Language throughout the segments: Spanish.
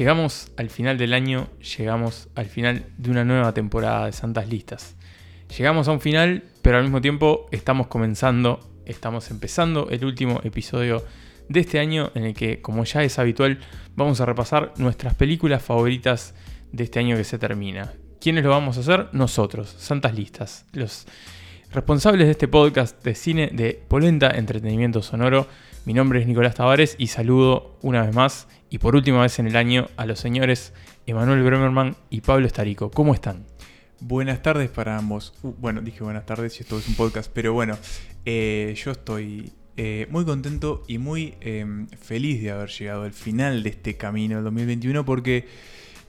Llegamos al final del año, llegamos al final de una nueva temporada de Santas Listas. Llegamos a un final, pero al mismo tiempo estamos comenzando, estamos empezando el último episodio de este año en el que, como ya es habitual, vamos a repasar nuestras películas favoritas de este año que se termina. ¿Quiénes lo vamos a hacer? Nosotros, Santas Listas, los responsables de este podcast de cine de Polenta Entretenimiento Sonoro. Mi nombre es Nicolás Tavares y saludo una vez más y por última vez en el año a los señores Emanuel Bremerman y Pablo Estarico. ¿Cómo están? Buenas tardes para ambos. Uh, bueno, dije buenas tardes y esto es un podcast, pero bueno, eh, yo estoy eh, muy contento y muy em, feliz de haber llegado al final de este camino del 2021 porque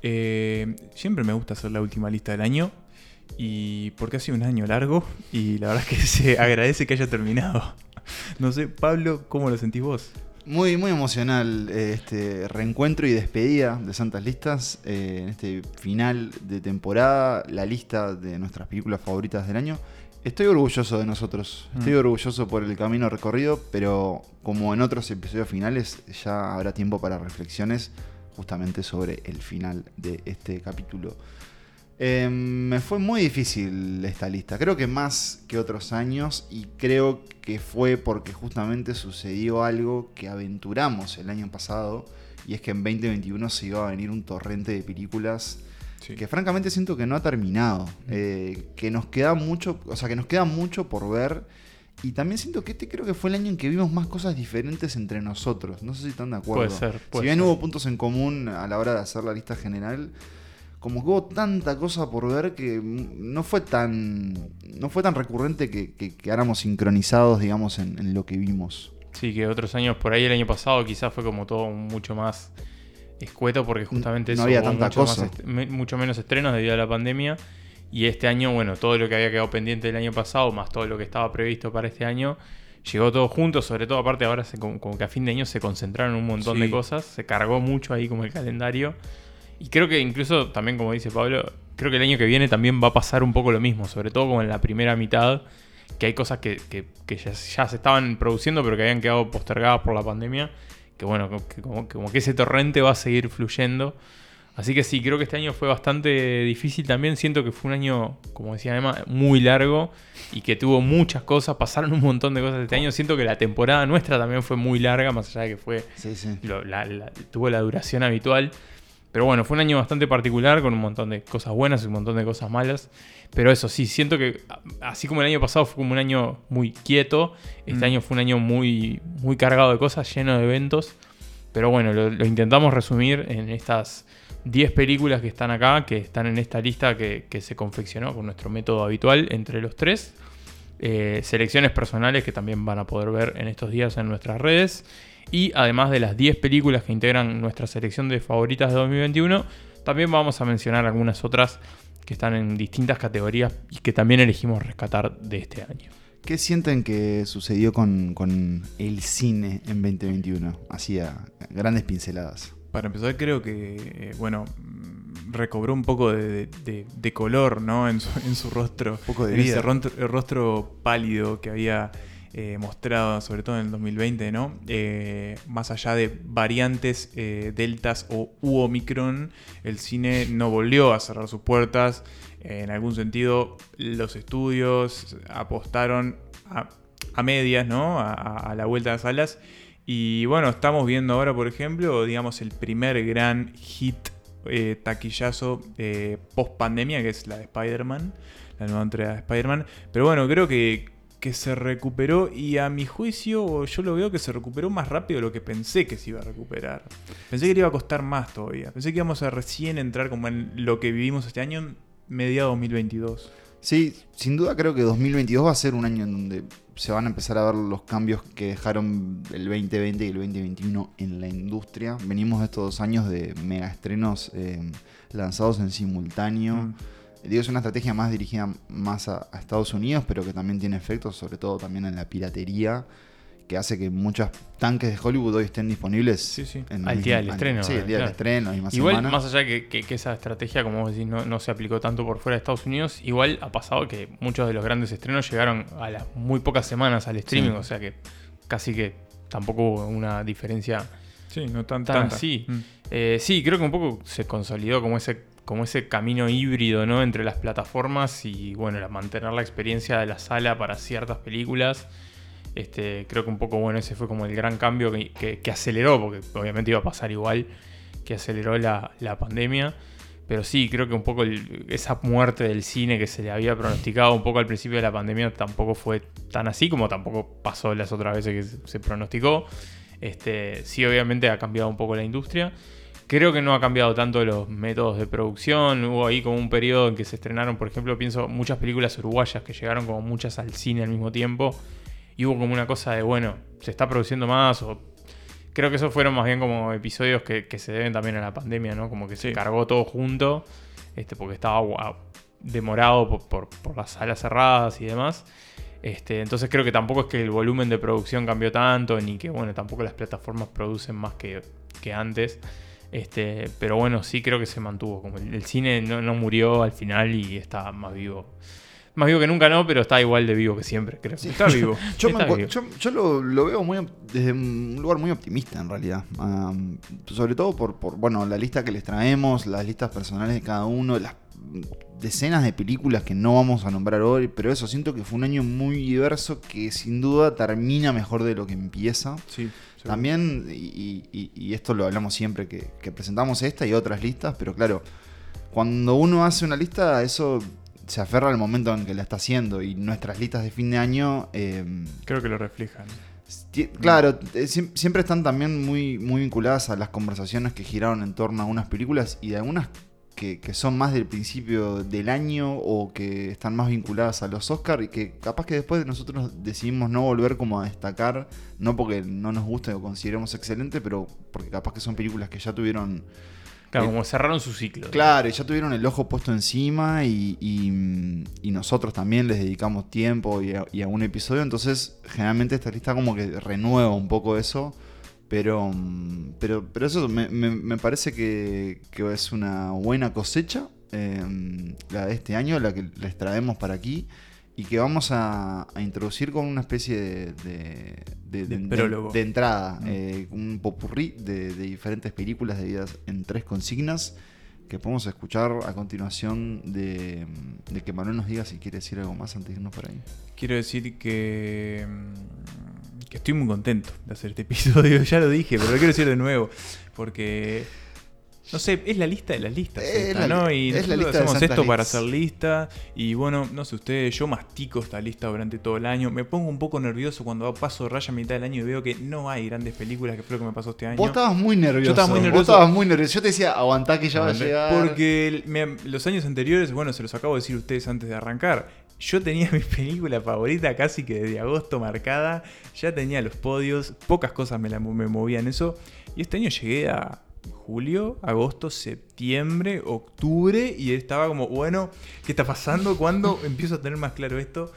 eh, siempre me gusta hacer la última lista del año y porque ha sido un año largo y la verdad es que se agradece que haya terminado. No sé, Pablo, ¿cómo lo sentís vos? Muy, muy emocional eh, este reencuentro y despedida de Santas Listas eh, en este final de temporada, la lista de nuestras películas favoritas del año. Estoy orgulloso de nosotros, estoy Mm. orgulloso por el camino recorrido, pero como en otros episodios finales, ya habrá tiempo para reflexiones justamente sobre el final de este capítulo. Eh, me fue muy difícil esta lista, creo que más que otros años y creo que fue porque justamente sucedió algo que aventuramos el año pasado y es que en 2021 se iba a venir un torrente de películas Sí. que francamente siento que no ha terminado, eh, que nos queda mucho, o sea, que nos queda mucho por ver y también siento que este creo que fue el año en que vimos más cosas diferentes entre nosotros, no sé si están de acuerdo. Puede ser, puede si bien ser. hubo puntos en común a la hora de hacer la lista general, como que hubo tanta cosa por ver que no fue tan no fue tan recurrente que, que quedáramos sincronizados, digamos, en, en lo que vimos. Sí, que otros años, por ahí el año pasado quizás fue como todo mucho más escueto porque justamente No eso había hubo tanta mucho, más cosa. me- mucho menos estrenos debido a la pandemia. Y este año, bueno, todo lo que había quedado pendiente del año pasado, más todo lo que estaba previsto para este año, llegó todo junto, sobre todo aparte ahora se, como, como que a fin de año se concentraron un montón de cosas, se cargó mucho ahí como el calendario. Y creo que incluso también, como dice Pablo, creo que el año que viene también va a pasar un poco lo mismo, sobre todo como en la primera mitad, que hay cosas que, que- que ya, ya se estaban produciendo pero que habían quedado postergadas por la pandemia, que bueno, que como, que como que ese torrente va a seguir fluyendo. Así que sí, creo que este año fue bastante difícil también. Siento que fue un año, como decía Emma, muy largo y que tuvo muchas cosas. Pasaron un montón de cosas este año. Siento que la temporada nuestra también fue muy larga, más allá de que fue Sí, sí. lo- la- la- tuvo la duración habitual. Pero bueno, fue un año bastante particular con un montón de cosas buenas y un montón de cosas malas. Pero eso sí, siento que así como el año pasado fue como un año muy quieto, este Mm. año fue un año muy, muy cargado de cosas, lleno de eventos. Pero bueno, lo, lo intentamos resumir en estas 10 películas que están acá, que están en esta lista que, que se confeccionó con nuestro método habitual entre los tres. Eh, selecciones personales que también van a poder ver en estos días en nuestras redes. Y además de las 10 películas que integran nuestra selección de favoritas de 2021, también vamos a mencionar algunas otras que están en distintas categorías y que también elegimos rescatar de este año. ¿Qué sienten que sucedió con, con el cine en 2021? Así a grandes pinceladas. Para empezar, creo que, eh, bueno, recobró un poco de, de- de color, ¿no? En su, en su rostro. Un poco de en vida. ese rostro, el rostro pálido que había eh, mostrado, sobre todo en el 2020, ¿no? Eh, más allá de variantes eh, deltas o u omicron, el cine no volvió a cerrar sus puertas. En algún sentido, los estudios apostaron a, a medias, ¿no? A, la vuelta a las salas. Y bueno, estamos viendo ahora, por ejemplo, digamos, el primer gran hit taquillazo post pandemia, que es la de Spider-Man, la nueva entrega de Spider-Man. Pero bueno, creo que, que se recuperó y a mi juicio yo lo veo que se recuperó más rápido de lo que pensé que se iba a recuperar. Pensé que le iba a costar más todavía. Pensé que íbamos a recién entrar como en lo que vivimos este año en mediados 2022. Sí, sin duda creo que 2022 va a ser un año en donde se van a empezar a ver los cambios que dejaron el 2020 y el 2021 en la industria. Venimos de estos dos años de mega estrenos eh, lanzados en simultáneo. Mm. Digo, es una estrategia más dirigida más a, a Estados Unidos, pero que también tiene efectos, sobre todo también en la piratería, que hace que muchos tanques de Hollywood hoy estén disponibles Sí, sí. en Al el día del estreno. Sí, el día claro. del estreno, la misma Igual, semana. más allá que, que- que esa estrategia, como vos decís, no, no se aplicó tanto por fuera de Estados Unidos, igual ha pasado que muchos de los grandes estrenos llegaron a las muy pocas semanas al streaming, Sí. o sea que casi que tampoco hubo una diferencia Sí, no tan, tan tanta. así. Mm. Eh, sí, creo que un poco se consolidó como ese, como ese camino híbrido, ¿no? Entre las plataformas y, bueno, mantener la experiencia de la sala para ciertas películas. Este, creo que un poco, bueno, ese fue como el gran cambio que, que- aceleró, porque obviamente iba a pasar igual, que aceleró la, pandemia. Pero sí, creo que un poco esa muerte del cine que se le había pronosticado un poco al principio de la pandemia tampoco fue tan así, como tampoco pasó las otras veces que se, se pronosticó. Este, sí, obviamente ha cambiado un poco la industria. Creo que no ha cambiado tanto los métodos de producción. Hubo ahí como un periodo en que se estrenaron, por ejemplo, pienso muchas películas uruguayas que llegaron como muchas al cine al mismo tiempo. Y hubo como una cosa de, bueno, se está produciendo más o... Creo que esos fueron más bien como episodios que, que se deben también a la pandemia, ¿no? Como que se cargó todo junto, este, porque estaba demorado por, por- por las salas cerradas y demás. Este, entonces creo que tampoco es que el volumen de producción cambió tanto, ni que bueno, tampoco las plataformas producen más que, que antes. Este, pero bueno, sí creo que se mantuvo. Como el, el cine no, no murió al final y está más vivo. Más vivo que nunca no, pero está igual de vivo que siempre, creo. Está vivo. Yo, me Está vivo. yo- yo lo, lo veo muy desde un lugar muy optimista en realidad. Sobre todo por, por, bueno, la lista que les traemos, las listas personales de cada uno, las decenas de películas que no vamos a nombrar hoy, pero eso, siento que fue un año muy diverso que sin duda termina mejor de lo que empieza. Sí, También, y, y- y esto lo hablamos siempre, que, que presentamos esta y otras listas, pero claro, cuando uno hace una lista, eso se aferra al momento en que la está haciendo y nuestras listas de fin de año... eh, Creo que lo reflejan. Claro, eh, siem- siempre están también muy, muy vinculadas a las conversaciones que giraron en torno a unas películas y de algunas que, que son más del principio del año o que están más vinculadas a los Oscars y que capaz que después nosotros decidimos no volver como a destacar, no porque no nos guste o consideremos excelente, pero porque capaz que son películas que ya tuvieron Claro, Eh, como cerraron su ciclo. Claro, y ya tuvieron el ojo puesto encima y, y- y nosotros también les dedicamos tiempo y a, y a un episodio, entonces generalmente esta lista como que renueva un poco eso, pero, mm, pero, pero eso me, me- me parece que, que es una buena cosecha, eh, la de este año, la que les traemos para aquí. Y que vamos a, a introducir con una especie de, de, entrada, Mm. eh, un popurrí de, de diferentes películas divididas en tres consignas que podemos escuchar a continuación de, de que Manuel nos diga si quiere decir algo más antes de irnos por ahí. Quiero decir que, mm, que estoy muy contento de hacer este episodio. Ya lo dije, pero lo quiero decir de nuevo. Porque, no sé, es la lista de las listas. Es esta, la- ¿no? Y es la lista hacemos esto para hacer lista. Y bueno, no sé ustedes, yo mastico esta lista durante todo el año. Me pongo un poco nervioso cuando paso raya a mitad del año y veo que no hay grandes películas, que fue lo que me pasó este año. Vos estabas muy nervioso. Yo estaba muy Vos estabas muy nervioso. Yo te decía, aguantá que ya va a llegar. Porque me- los años anteriores, bueno, se los acabo de decir a ustedes antes de arrancar. Yo tenía mi película favorita casi que desde agosto marcada. Ya tenía los podios. Pocas cosas me, la, me movían eso. Y este año llegué a julio, agosto, septiembre, octubre. Y estaba como, bueno, ¿qué está pasando? ¿Cuándo empiezo a tener más claro esto?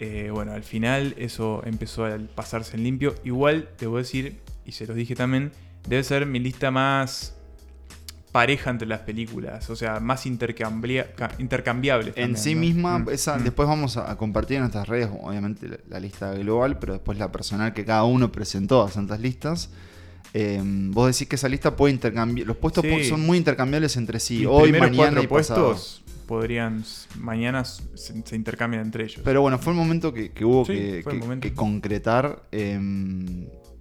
Eh, bueno, al final eso empezó a pasarse en limpio. Igual, debo decir, y se los dije también, debe ser mi lista más pareja entre las películas, o sea, más intercambia- ca- intercambiables. En también, sí ¿no? misma, Mm, esa, mm. después vamos a, compartir en nuestras redes, obviamente, la, la lista global, pero después la personal que cada uno presentó a santas listas. Eh, vos decís que esa lista puede intercambiar. Los puestos Sí. son muy intercambiables entre sí. Hoy, mañana y pasado. puestos podrían, mañana se, se intercambian entre ellos. Pero bueno, fue el momento que, que hubo Sí, que, concretar. eh,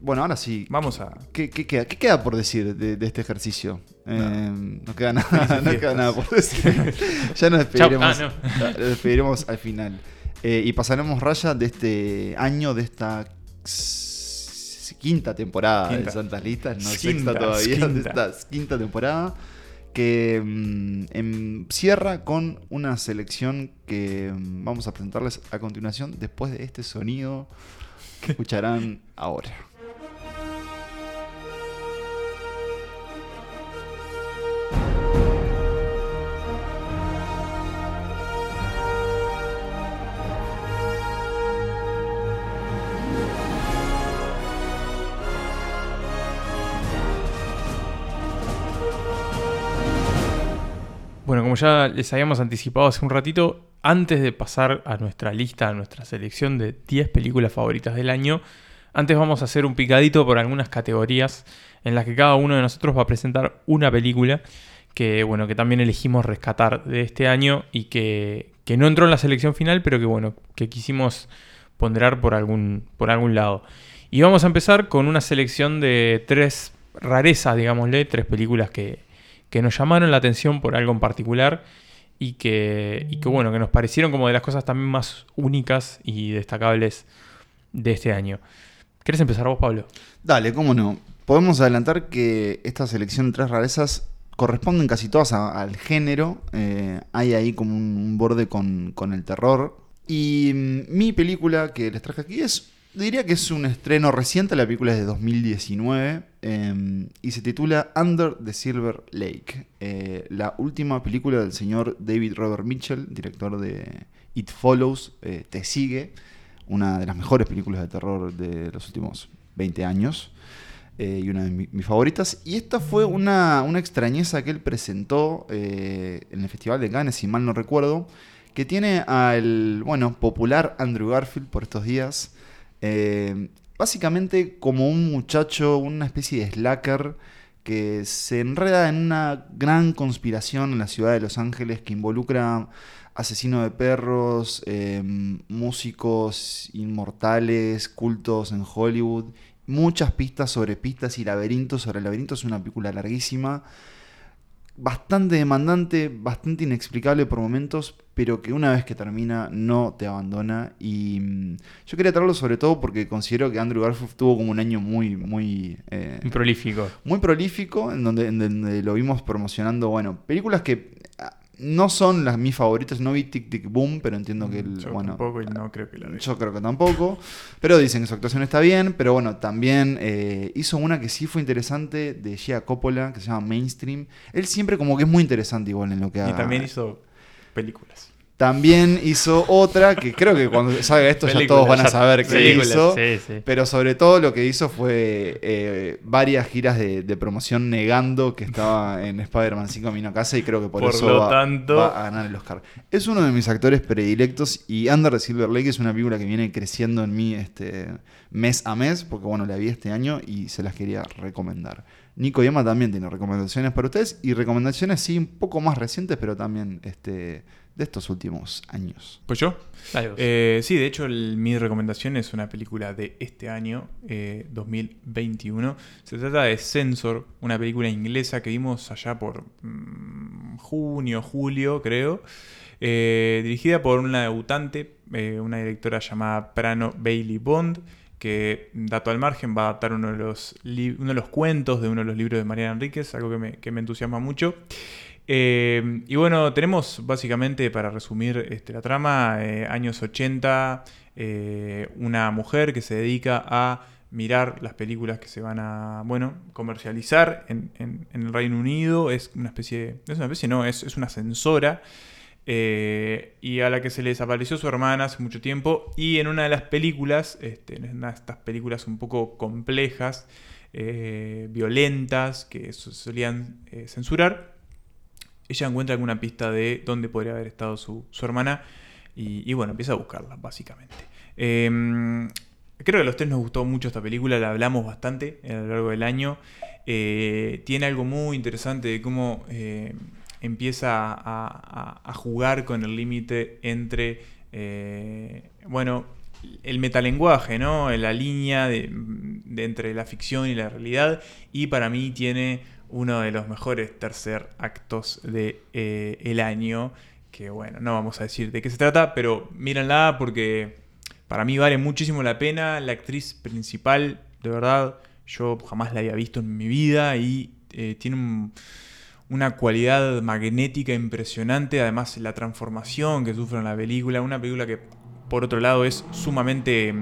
bueno, ahora sí. Vamos a... ¿Qué, qué queda, qué queda por decir de, de este ejercicio? Eh, no queda nada, Felices no queda fiestas. nada por decir. ya nos despediremos. Ah, nos despediremos al final. Eh, y pasaremos raya de este año, de esta quinta temporada de Quinta. Santas Listas, no Quinta, sexta todavía, de quinta. esta quinta temporada. Que mm, em, cierra con una selección que mm, vamos a presentarles a continuación después de este sonido que escucharán ahora. Como ya les habíamos anticipado hace un ratito, antes de pasar a nuestra lista, a nuestra selección de 10 películas favoritas del año, Antes vamos a hacer un picadito por algunas categorías en las que cada uno de nosotros va a presentar una película que, bueno, que también elegimos rescatar de este año y que, que no entró en la selección final, pero que, bueno, que quisimos ponderar por algún, por algún lado. Y vamos a empezar con una selección de tres rarezas, digámosle, tres películas que, que nos llamaron la atención por algo en particular y que, y que, bueno, que nos parecieron como de las cosas también más únicas y destacables de este año. ¿Querés empezar vos, Pablo? Dale, cómo no. Podemos adelantar que esta selección de tres rarezas corresponden casi todas al género. Eh, hay ahí como un, un borde con, con el terror. Y mm, mi película que les traje aquí es, diría que es un estreno reciente, la película es de 2019 eh, y se titula Under the Silver Lake. Eh, la última película del señor David Robert Mitchell, director de It Follows, eh, Te Sigue, una de las mejores películas de terror de los últimos 20 años eh, y una de mi- mis favoritas. Y esta fue una, una extrañeza que él presentó eh, en el Festival de Cannes, si mal no recuerdo, que tiene al, bueno, popular Andrew Garfield por estos días. Eh, básicamente como un muchacho, una especie de slacker que se enreda en una gran conspiración en la ciudad de Los Ángeles que involucra asesino de perros, eh, músicos inmortales, cultos en Hollywood, muchas pistas sobre pistas y laberintos sobre laberintos. Es una película larguísima, bastante demandante, bastante inexplicable por momentos, pero que una vez que termina no te abandona. Y mm, yo quería traerlo sobre todo porque considero que Andrew Garfield tuvo como un año muy, muy... eh, prolífico. muy prolífico, en donde, en donde lo vimos promocionando, bueno, películas que no son las mis favoritas, no vi Tic Tic Boom, pero entiendo que, el, Yo bueno, tampoco y no creo que la vea. yo creo que tampoco, pero dicen que su actuación está bien, pero bueno, también eh, hizo una que sí fue interesante de Gia Coppola, que se llama Mainstream. Él siempre como que es muy interesante igual en lo que Y haga. también hizo películas. También hizo otra que creo que cuando salga esto ya todos van a saber qué películas, hizo. Sí, sí. Pero sobre todo lo que hizo fue eh, varias giras de, de promoción negando que estaba en Spider-Man 5 Camino a casa y creo que por, Por eso lo va, tanto- va a ganar el Oscar. Es uno de mis actores predilectos y Under the Silver Lake es una película que viene creciendo en mí este, mes a mes porque bueno, la vi este año y se las quería recomendar. Nico Yama también tiene recomendaciones para ustedes y recomendaciones sí un poco más recientes pero también este, de estos últimos años. Pues yo. Eh, sí, de hecho, el- mi recomendación es una película de este año, eh, 2021. Se trata de Censor, una película inglesa que vimos allá por mm, junio, julio, creo. eh, dirigida por una debutante, eh, una directora llamada Prano Bailey Bond, que, dato al margen, va a adaptar uno de los, uno de los cuentos de uno de los libros de Mariana Enríquez, algo que me, que me entusiasma mucho. Eh, y bueno, tenemos básicamente, para resumir este, la trama, eh, años 80, eh, una mujer que se dedica a mirar las películas que se van a, bueno, comercializar en, el Reino Unido. Es una especie, es una especie, no, es, es una censora. eh, y a la que se le desapareció su hermana hace mucho tiempo. Y en una de las películas, este, en estas películas un poco complejas, violentas, que so- solían censurar, ella encuentra alguna pista de dónde podría haber estado su, hermana y, bueno, empieza a buscarla, básicamente. Eh, creo que a los tres nos gustó mucho esta película, la hablamos bastante a lo largo del año. Eh, tiene algo muy interesante de cómo eh, empieza a, jugar con el límite entre, eh, bueno, el metalenguaje, ¿no? La línea de entre la ficción y la realidad. Y para mí tiene uno de los mejores tercer actos de, eh, el año. Que bueno, no vamos a decir de qué se trata, pero mírenla porque para mí vale muchísimo la pena. La actriz principal, de verdad, yo jamás la había visto en mi vida y eh, tiene un- una cualidad magnética impresionante. Además, la transformación que sufre en la película. Una película que, por otro lado, es sumamente.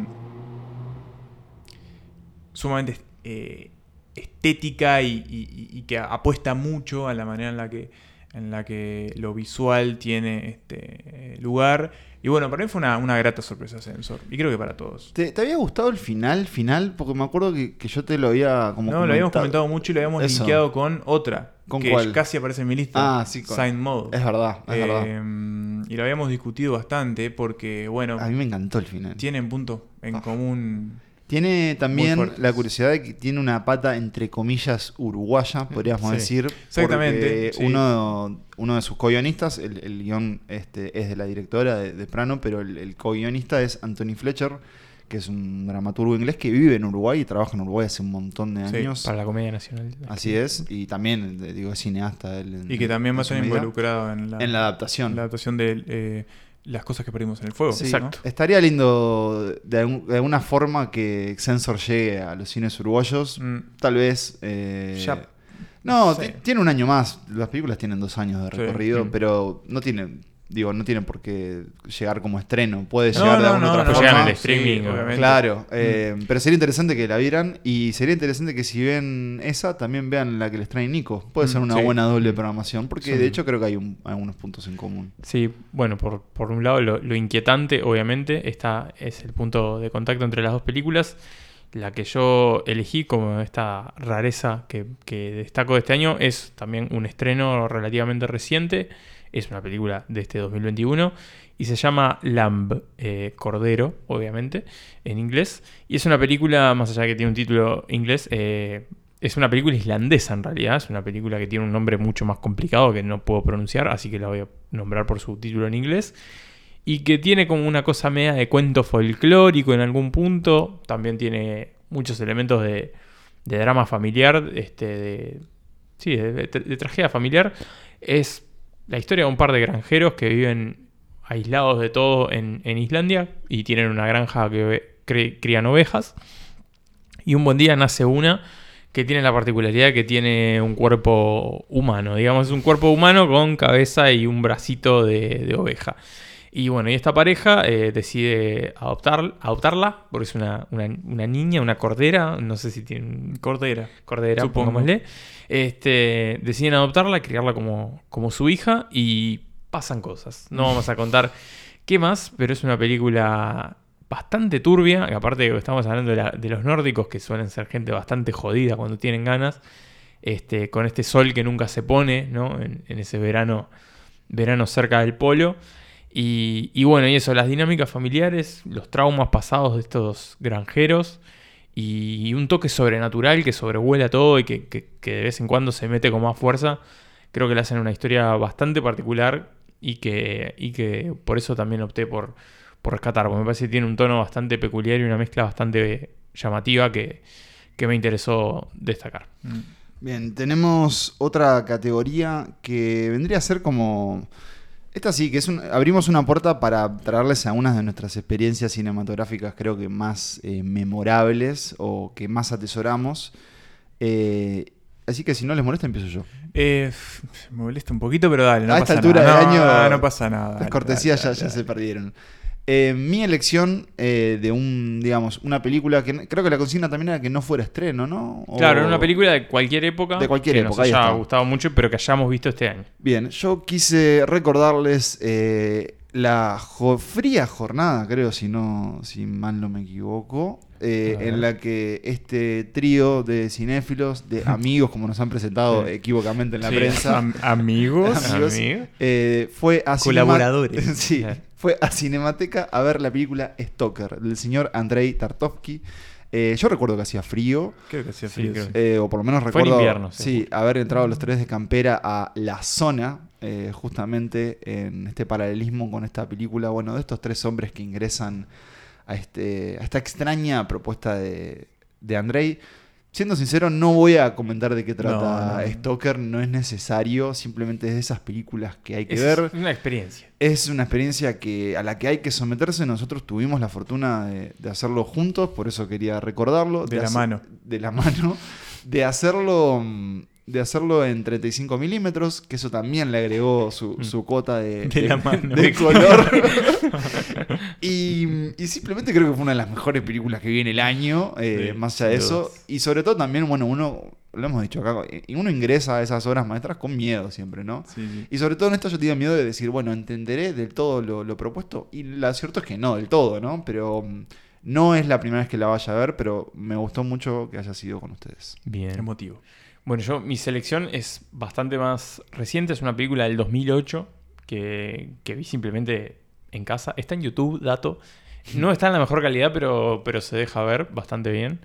sumamente eh, estética y, y- y que apuesta mucho a la manera en la que, en la que lo visual tiene este eh, lugar. Y bueno, para mí fue una, una grata sorpresa Sensor. Y creo que para todos. ¿Te, te había gustado el final, final? Porque me acuerdo que, que yo te lo había como No, lo habíamos comentado mucho y lo habíamos Eso. linkeado con otra. ¿Con que cuál? casi aparece en mi lista. Ah, sí, con- Sign Mode. Es verdad, es verdad. Eh, Y lo habíamos discutido bastante porque, bueno, A mí me encantó el final. tienen punto en Ah. común Tiene también la curiosidad de que tiene una pata, entre comillas, uruguaya, podríamos Sí. decir. Exactamente, sí. Uno, uno de sus co-guionistas, el, el guion este, es de la directora de, de Prano, pero el, el co-guionista es Anthony Fletcher, que es un dramaturgo inglés que vive en Uruguay y trabaja en Uruguay hace un montón de Sí, años. Para la Comedia Nacional. Así es, y también, eh, digo, es cineasta. él en- Y que también va en a estar involucrado en la, En la adaptación. la adaptación de eh, las cosas que perdimos en el fuego. Sí, Exacto. Estaría lindo de, algún- de alguna forma que Censor llegue a los cines uruguayos. ¿no? Mm, Tal vez. eh, Ya- no, sí. tiene un año más. Las películas tienen dos años de recorrido, Mm. pero no tienen. Digo, no tienen por qué llegar como estreno. Puede No, llegar de no, alguna no, otra no, forma. llegan el sí, streaming, obviamente. Claro, eh, pero sería interesante que la vieran y sería interesante que si ven esa, también vean la que les trae Nico. Puede Mm, ser una sí. buena doble programación, porque Sí. de hecho creo que hay un- algunos puntos en común. Sí, bueno, por, por un lado lo, lo inquietante, obviamente, esta es el punto de contacto entre las dos películas. La que yo elegí como esta rareza que, que destaco de este año es también un estreno relativamente reciente. Es una película de este 2021 y se llama Lamb, eh, Cordero, obviamente, en inglés. Y es una película, más allá de que tiene un título inglés, eh, es una película islandesa en realidad. Es una película que tiene un nombre mucho más complicado que no puedo pronunciar, así que la voy a nombrar por su título en inglés. Y que tiene como una cosa media de cuento folclórico en algún punto. También tiene muchos elementos de, de drama familiar, este, de, sí, de, tragedia familiar. Es la historia de un par de granjeros que viven aislados de todo en, Islandia y tienen una granja que crían ovejas. Y un buen día nace una que tiene la particularidad que tiene un cuerpo humano, digamos, es un cuerpo humano con cabeza y un bracito de oveja. Y bueno, y esta pareja eh, decide adoptar, adoptarla, porque es una, una- una niña, una cordera, no sé si tiene Cordera. cordera, pongámosle. Este, deciden adoptarla, criarla como, como su hija y pasan cosas. No vamos a contar qué más, pero es una película bastante turbia, aparte de que estamos hablando de, la- de los nórdicos, que suelen ser gente bastante jodida cuando tienen ganas, este, con este sol que nunca se pone, ¿no? En, en ese verano, verano cerca del polo. Y, bueno, y eso, las dinámicas familiares, los traumas pasados de estos granjeros y un toque sobrenatural que sobrevuela todo y que de vez en cuando se mete con más fuerza, creo que le hacen una historia bastante particular y que, y que por eso también opté por, por rescatar, porque me parece que tiene un tono bastante peculiar y una mezcla bastante llamativa que, que me interesó destacar. Mm. Bien, tenemos otra categoría que vendría a ser como... Esta sí, que es un, abrimos una puerta para traerles algunas de nuestras experiencias cinematográficas creo que más eh, memorables o que más atesoramos. Eh, así que si no les molesta empiezo yo. Eh, me molesta un poquito, pero dale, no A pasa esta altura nada. del año, no pasa nada. Las dale, cortesías dale, ya, se perdieron. Eh, mi elección eh, de un, digamos, una película que creo que la consigna también era que no fuera estreno, ¿no? O- Claro, era una película de cualquier época. De cualquier que época, nos ahí haya gustado mucho, pero que hayamos visto este año. Bien, yo quise recordarles eh, la jo- fría jornada, creo, si no, si mal no me equivoco, eh, en la que este trío de cinéfilos, de amigos, como nos han presentado Sí. equivocamente en la Sí, prensa, am- amigos. Amigos. Amigo. eh, fue a Cinema- Colaboradores. sí, Claro. Fue a Cinemateca a ver la película Stalker del señor Andrei Tartovsky. Eh, yo recuerdo que hacía frío, Creo que hacía Sí, frío. sí. eh, o por lo menos Fue en recuerdo invierno, sí. sí, haber entrado los tres de campera a la zona, eh, justamente en este paralelismo con esta película, bueno, de estos tres hombres que ingresan a, este, a esta extraña propuesta de, de Andrei. Siendo sincero, no voy a comentar de qué trata No, no. Stoker, no es necesario, simplemente es de esas películas que hay que Es ver. una experiencia. Es una experiencia que, a la que hay que someterse. Nosotros tuvimos la fortuna de, de hacerlo juntos, por eso quería recordarlo. De la mano. De la mano. De hacerlo, mm, de hacerlo en 35 milímetros, que eso también le agregó su, Mm. su cuota de, De la mano. de color. y, y simplemente creo que fue una de las mejores películas que vi en el año, eh, Sí, más allá de eso. Y sobre todo también, bueno, uno, lo hemos dicho acá, y uno ingresa a esas obras maestras con miedo siempre, ¿no? Sí, sí. Y sobre todo en esto yo tenía miedo de decir, bueno, entenderé del todo lo, lo propuesto. Y lo cierto es que no, del todo, ¿no? Pero mm, no es la primera vez que la vaya a ver, pero me gustó mucho que haya sido con ustedes. Bien. Emotivo. Bueno, yo mi selección es bastante más reciente, es una película del 2008 que, vi simplemente en casa. Está en YouTube, dato. No está en la mejor calidad, pero, pero se deja ver bastante bien.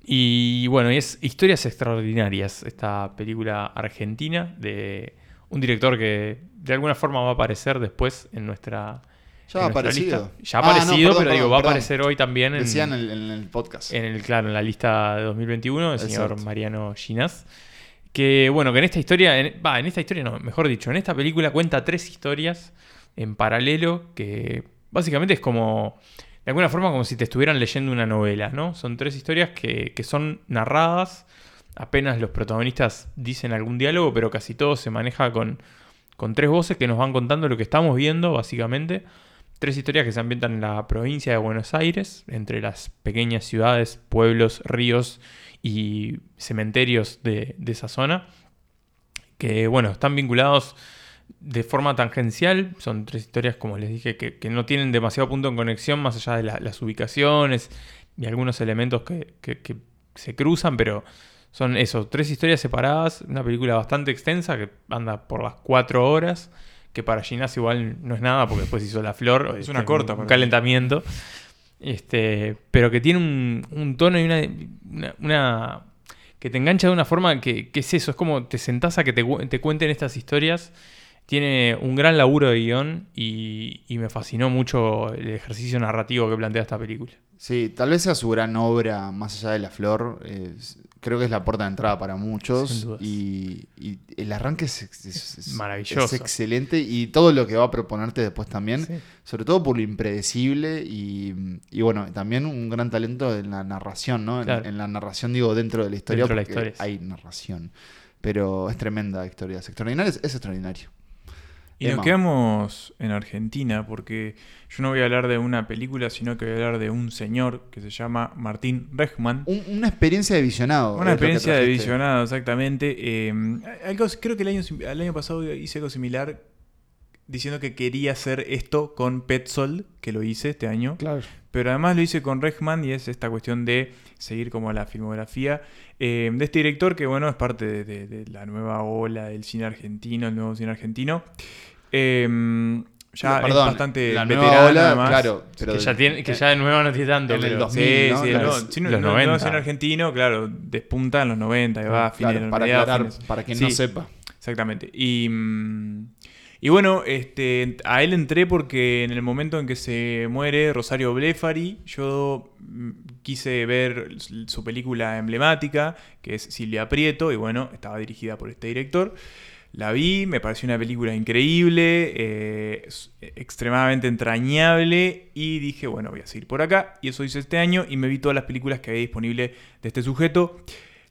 Y bueno, es Historias Extraordinarias, esta película argentina de un director que de alguna forma va a aparecer después en nuestra. Ya ha aparecido. lista. Ya ha Ah, no, aparecido, perdón, pero digo, perdón, va a aparecer hoy también en, Decían en el, en el podcast. en el, claro, en la lista de 2021, el señor. Mariano Ginás. Que bueno, que en esta historia, en- va, en esta historia no, mejor dicho, en esta película cuenta tres historias en paralelo que básicamente es como, de alguna forma como si te estuvieran leyendo una novela, ¿no? Son tres historias que, que son narradas, apenas los protagonistas dicen algún diálogo, pero casi todo se maneja con, con tres voces que nos van contando lo que estamos viendo, básicamente. Tres historias que se ambientan en la provincia de Buenos Aires, entre las pequeñas ciudades, pueblos, ríos y cementerios de, esa zona, que bueno, están vinculados de forma tangencial, son tres historias, como les dije, que, no tienen demasiado punto en conexión, más allá de la- las ubicaciones y algunos elementos que, que- que se cruzan, pero son eso, tres historias separadas, una película bastante extensa que anda por las cuatro horas, que para Ginás igual no es nada, porque después hizo La Flor, Es este, una corta un mí. calentamiento, este, pero que tiene un, un tono y una, una- una- que te engancha de una forma que, que es eso, es como te sentás a que te, te cuenten estas historias. Tiene un gran laburo de guion y, y me fascinó mucho el ejercicio narrativo que plantea esta película. Sí, tal vez sea su gran obra más allá de la flor. es- creo que es la puerta de entrada para muchos. Y, y el arranque es, es- es- es- Maravilloso. Es excelente. Y todo lo que va a proponerte después también. Sí. Sobre todo por lo impredecible. Y, y bueno, también un gran talento en la narración, ¿no? En, Claro. en la narración, digo, dentro de la historia. Dentro de la historia. Hay narración. Pero es tremenda historia. Es extraordinario. Es, es extraordinario. Y Emma. nos quedamos en Argentina porque yo no voy a hablar de una película, sino que voy a hablar de un señor que se llama Martín Rechman. Un- una experiencia de visionado. Una experiencia de visionado, exactamente. Eh, algo, creo que el año, el año pasado hice algo similar diciendo que quería hacer esto con Petzold, que lo hice este año. Claro. Pero además lo hice con Rechman y es esta cuestión de seguir como la filmografía eh, de este director que, bueno, es parte de, de- de la nueva ola del cine argentino, el nuevo cine argentino. Eh, ya Perdón, es bastante la nueva veterano, ola, además. claro. Pero que, ya tiene, que ya de nuevo no tiene tanto. en el pero- 2000, Sí, ¿no? sí, Claro. no, Los cine- los no- no 90. cine argentino, claro, despunta en los 90, que va a fines de Claro, los para mediados, aclarar, fines. para quien Sí. no sepa. Exactamente. Y, mm, y bueno, este, a él entré porque en el momento en que se muere Rosario Blefari, yo mm, quise ver su película emblemática, que es Silvia Prieto, y bueno, estaba dirigida por este director. La vi, me pareció una película increíble, eh, extremadamente entrañable y dije, bueno, voy a seguir por acá. Y eso hice este año y me vi todas las películas que había disponible de este sujeto.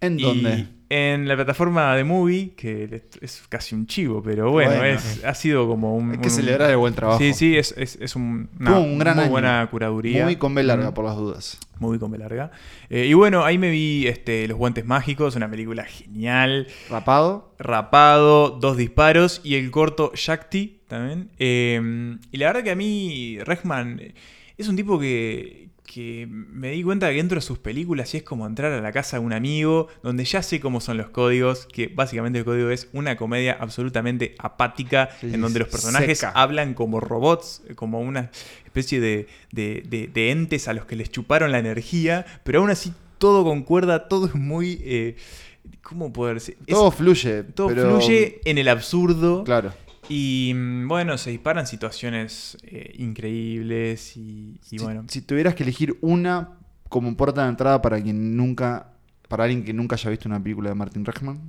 ¿En dónde? En la plataforma de Movie, que es casi un chivo, pero bueno, Bueno. es, ha sido como un... Hay que un- celebrar el buen trabajo. Sí, sí, es, es, es un- una un gran muy año. buena curaduría. Muy con B larga, Mm, por las dudas. Movie con B larga. Eh, y bueno, ahí me vi este, Los Guantes Mágicos, una película genial. Rapado. Rapado, dos disparos y el corto Shakti también. Eh, y la verdad que a mí, Rechman eh, es un tipo que, que me di cuenta que dentro de sus películas y es como entrar a la casa de un amigo, donde ya sé cómo son los códigos, que básicamente el código es una comedia absolutamente apática, en donde los personajes seca. hablan como robots, como una especie de, de- de- de entes a los que les chuparon la energía, pero aún así todo concuerda, todo es muy... eh, ¿Cómo poder decir? Es- Todo fluye. todo pero- fluye en el absurdo. Claro. Y mm, bueno, se disparan situaciones eh, increíbles y, y Si- bueno. Si, tuvieras que elegir una como puerta de entrada para quien nunca. Para alguien que nunca haya visto una película de Martin Rechman.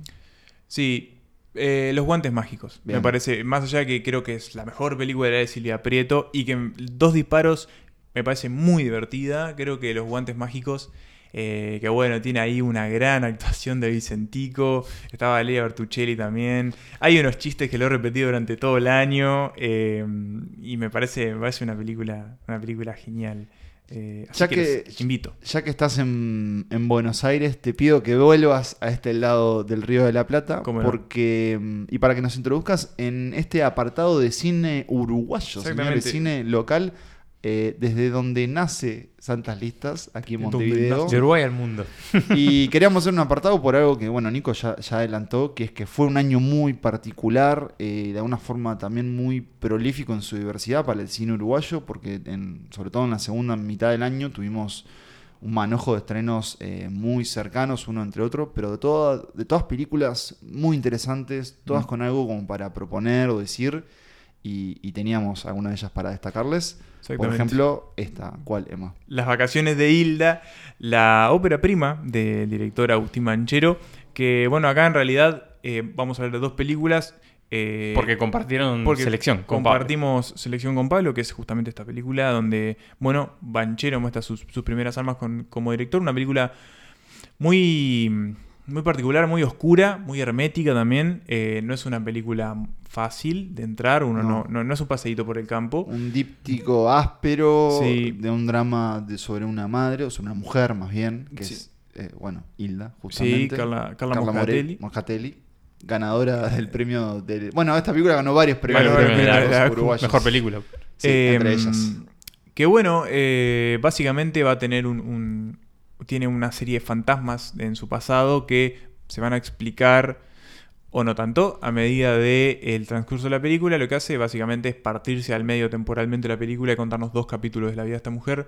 Sí, eh, Los Guantes Mágicos. Bien. Me parece, más allá de que creo que es la mejor película de Silvia Prieto y que Dos Disparos me parece muy divertida. Creo que Los Guantes Mágicos, eh, que bueno, tiene ahí una gran actuación de Vicentico. Estaba Lea Bertuccelli también. Hay unos chistes que lo he repetido durante todo el año eh, y me parece, me parece una película, una película genial. Eh, así Ya que, que- invito. Ya que estás en, en Buenos Aires, te pido que vuelvas a este lado del Río de la Plata. Cómo no. porque mm, Y para que nos introduzcas en este apartado de cine uruguayo, señores, cine local. Eh, desde donde nace Santas Listas, aquí en Montevideo. De Uruguay al mundo. Y queríamos hacer un apartado por algo que, bueno, Nico ya, ya adelantó, que es que fue un año muy particular, eh, de alguna forma también muy prolífico en su diversidad para el cine uruguayo, porque en- sobre todo en la segunda mitad del año tuvimos un manojo de estrenos eh, muy cercanos uno entre otro, pero de, toda- de todas películas muy interesantes, todas Mm. con algo como para proponer o decir, y, y teníamos algunas de ellas para destacarles. Por ejemplo, esta, ¿cuál, Emma? Las vacaciones de Hilda, la ópera prima del director Agustín Manchero, que bueno, acá en realidad eh, vamos a ver de dos películas. eh, Porque compartieron porque selección. con Pablo. compartimos selección con Pablo, que es justamente esta película donde, bueno, Banchero muestra sus, sus primeras armas con- como director. Una película muy, muy particular, muy oscura, muy hermética también. Eh, no es una película fácil de entrar, uno no, No. no, no es un paseíto por el campo. Un díptico áspero Sí. de un drama de, sobre una madre, o sobre una mujer más bien, que Sí. es, eh, bueno, Hilda, Sí, justamente. Carla, Carla, Carla Moscatelli. Moscatelli, ganadora del premio de... Bueno, esta película ganó varios premios la- la- uruguayos. Mejor película. Sí, Eh, entre ellas. Que bueno, eh, básicamente va a tener un, un- Tiene una serie de fantasmas en su pasado que se van a explicar, o no tanto, a medida del el transcurso de la película. Lo que hace básicamente es partirse al medio temporalmente la película y contarnos dos capítulos de la vida de esta mujer.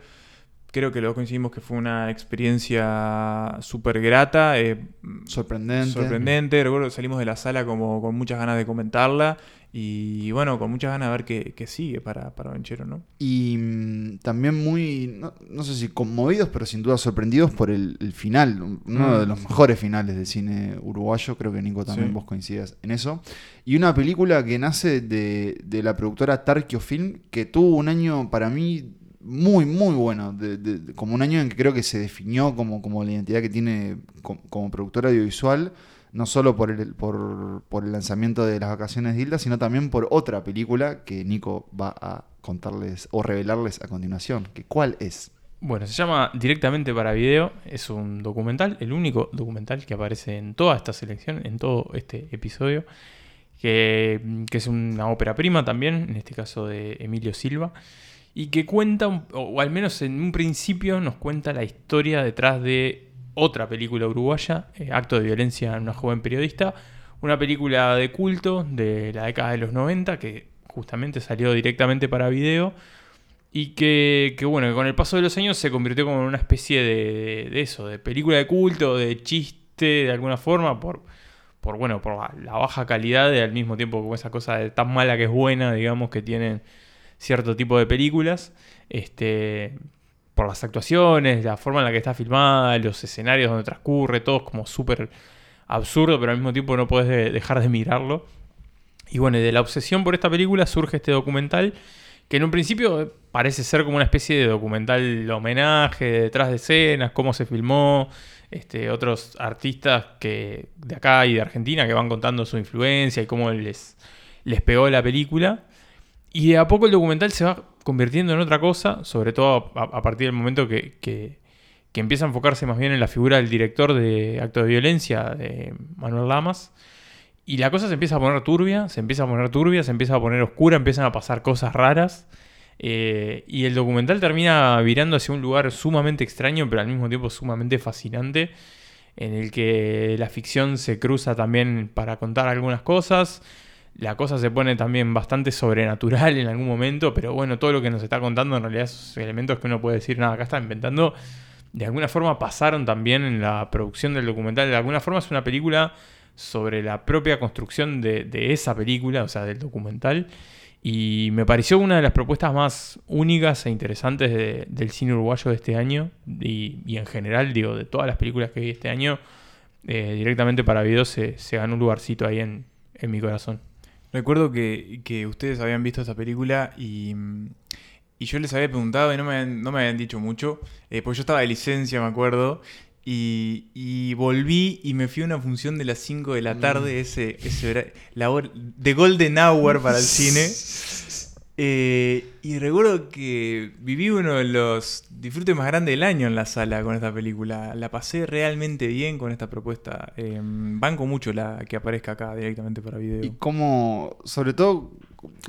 Creo que los coincidimos que fue una experiencia súper grata. eh, Sorprendente. Sorprendente, recuerdo que salimos de la sala como con muchas ganas de comentarla y bueno, con muchas ganas de ver qué, qué sigue para, para Banchero, ¿no? Y mm, también muy, no, no sé si conmovidos, pero sin duda sorprendidos por el, el final, uno Mm. de los mejores finales del cine uruguayo, creo que Nico también Sí. vos coincidas en eso. Y una película que nace de, de la productora Tarkio Film, que tuvo un año para mí muy, muy bueno, de- de- como un año en que creo que se definió como, como la identidad que tiene co- como, productora audiovisual. No solo por el, por, por el lanzamiento de las vacaciones de Hilda, sino también por otra película que Nico va a contarles o revelarles a continuación. Que, ¿Cuál es? Bueno, se llama Directamente para Video. Es un documental, el único documental que aparece en toda esta selección, en todo este episodio. Que, que es una ópera prima también, en este caso de Emilio Silva. Y que cuenta, o al menos en un principio, nos cuenta la historia detrás de otra película uruguaya, eh, Acto de Violencia en una joven periodista. Una película de culto de la década de los 90 que justamente salió directamente para video. Y que, que, bueno, con el paso de los años se convirtió como en una especie de, de eso, de película de culto, de chiste de alguna forma, por, por bueno, por la, la baja calidad y al mismo tiempo como esa cosa de tan mala que es buena, digamos, que tienen cierto tipo de películas. Este, por las actuaciones, la forma en la que está filmada, los escenarios donde transcurre, todo es como súper absurdo, pero al mismo tiempo no de- dejar de mirarlo. Y bueno, de la obsesión por esta película surge este documental que en un principio parece ser como una especie de documental homenaje, de detrás de escenas, cómo se filmó, este, otros artistas que de acá y de Argentina que van contando su influencia y cómo les, les pegó la película. Y de a poco el documental se va convirtiendo en otra cosa, sobre todo a, partir del momento que, que- que empieza a enfocarse más bien en la figura del director de Acto de Violencia, de Manuel Lamas. Y la cosa se empieza a poner turbia, se empieza a poner turbia, se empieza a poner oscura, empiezan a pasar cosas raras. eh, y el documental termina virando hacia un lugar sumamente extraño, pero al mismo tiempo sumamente fascinante, en el que la ficción se cruza también para contar algunas cosas. La cosa se pone también bastante sobrenatural en algún momento, pero bueno, todo lo que nos está contando en realidad son elementos que uno puede decir, nada, acá está inventando. De alguna forma pasaron también en la producción del documental. De alguna forma es una película sobre la propia construcción de, esa película, o sea, del documental. Y me pareció una de las propuestas más únicas e interesantes de- del cine uruguayo de este año. Y, en general, digo, de todas las películas que vi este año, eh, directamente para video se, se ganó un lugarcito ahí en, en mi corazón. Recuerdo que, que ustedes habían visto esta película y, y yo les había preguntado y no me habían, no me habían dicho mucho, eh, porque yo estaba de licencia, me acuerdo, y, y volví y me fui a una función de las 5 de la tarde, ese, ese la hora, de Golden Hour para el cine. Eh, Y recuerdo que viví uno de los disfrutes más grandes del año en la sala con esta película. La pasé realmente bien con esta propuesta. Eh, banco mucho la que aparezca acá directamente para video. Y como, sobre todo,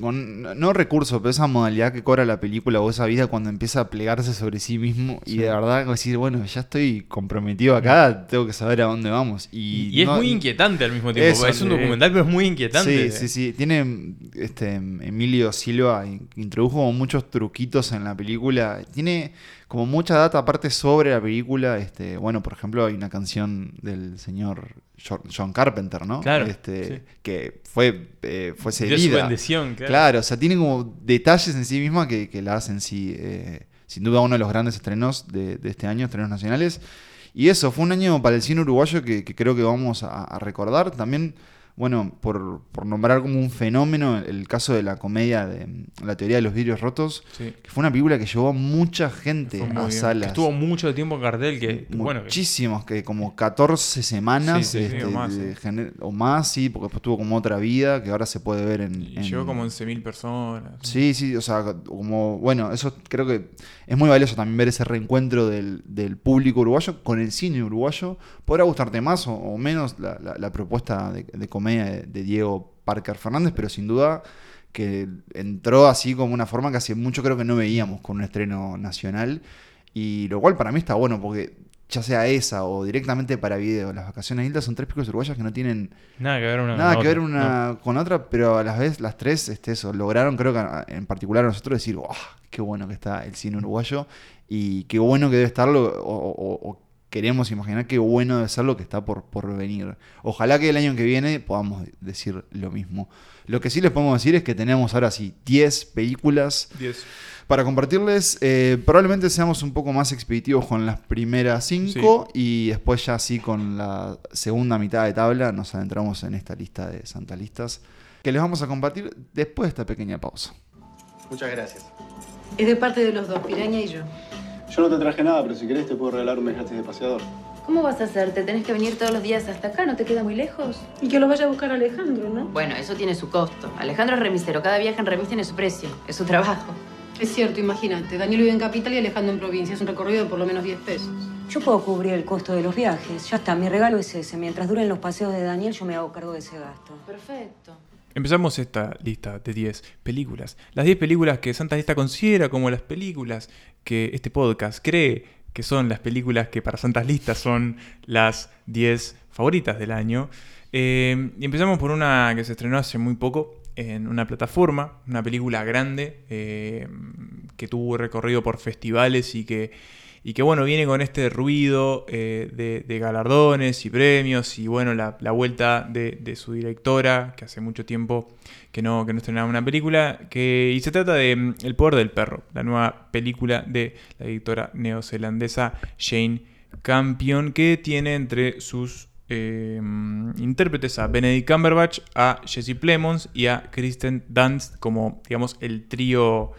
con, no recurso, pero esa modalidad que cobra la película o esa vida cuando empieza a plegarse sobre sí mismo y de verdad decir, bueno, ya estoy comprometido acá, tengo que saber a dónde vamos. Y, Y, es no- muy inquietante al mismo tiempo. Eso, es un documental, pero es muy inquietante. Sí, sí, sí. Tiene este Emilio Silva in- introdujo muchos truquitos en la película. Tiene como mucha data aparte sobre la película. Este, bueno, por ejemplo, hay una canción del señor Jo- John Carpenter, ¿no? Claro, Este, sí. que fue, eh, fue Dio su cedida. bendición, claro. Claro, o sea, tiene como detalles en sí misma que, que la hacen sí, eh, sin duda uno de los grandes estrenos de, de este año, estrenos nacionales. Y eso, fue un año para el cine uruguayo que, que creo que vamos a, a recordar. También, bueno, por, por nombrar como un fenómeno, el caso de la comedia de La teoría de los vidrios rotos, Sí. que fue una película que llevó a mucha gente a bien. salas. Estuvo mucho tiempo en cartel que, bueno, que- Muchísimos, que como 14 semanas Sí, sí, sí, este, o más, de o más, sí, porque después tuvo como otra vida que ahora se puede ver en... Y en- llegó como 11.000 personas. Sí, sí, o sea, como, bueno, eso creo que es muy valioso también ver ese reencuentro del, del público uruguayo con el cine uruguayo. Podrá gustarte más o, o menos la, la- la propuesta de, de comedia de, de Diego Parker Fernández, pero sin duda que entró así como una forma que hace mucho creo que no veíamos con un estreno nacional. Y lo cual para mí está bueno, porque ya sea esa o directamente para video, Las Vacaciones Hilda son tres películas uruguayas que no tienen nada que ver una Nada con que ver otra, una con otra, pero a las vez las tres este, eso, lograron, creo que en particular a nosotros decir, "Oh, qué bueno que está el cine uruguayo y qué bueno que debe estarlo, o, o- o queremos imaginar qué bueno debe ser lo que está por, por venir. Ojalá que el año que viene podamos decir lo mismo. Lo que sí les podemos decir es que tenemos ahora sí 10 películas 10. para compartirles, eh, probablemente seamos un poco más expeditivos con las primeras cinco y después ya así con la segunda mitad de tabla nos adentramos en esta lista de santalistas que les vamos a compartir después de esta pequeña pausa. Muchas gracias. Es de parte de los dos, Piraña y yo. Yo no te traje nada, pero si querés te puedo regalar un mes gratis de paseador. ¿Cómo vas a hacer? ¿Te tenés que venir todos los días hasta acá? ¿No te queda muy lejos? Y que lo vaya a buscar Alejandro, ¿no? Bueno, eso tiene su costo. Alejandro es remisero. Cada viaje en remis tiene su precio. Es su trabajo. Es cierto, imagínate. Daniel vive en capital y Alejandro en provincia. Es un recorrido de por lo menos 10 pesos. Yo puedo cubrir el costo de los viajes. Ya está, mi regalo es ese. Mientras duren los paseos de Daniel, yo me hago cargo de ese gasto. Perfecto. Empezamos esta lista de 10 películas. Las 10 películas que Santa Lista considera como las películas que este podcast cree que son las películas que para Santas Listas son las 10 favoritas del año. Eh, y empezamos por una que se estrenó hace muy poco en una plataforma, una película grande eh, que tuvo recorrido por festivales y que, y que bueno, viene con este ruido eh, de, galardones y premios y bueno, la, vuelta de, su directora, que hace mucho tiempo que no, que no estrenaba una película, que, y se trata de mm, El poder del perro, la nueva película de la directora neozelandesa Jane Campion, que tiene entre sus eh, intérpretes a Benedict Cumberbatch, a Jesse Plemons y a Kristen Dunst como, digamos, el trío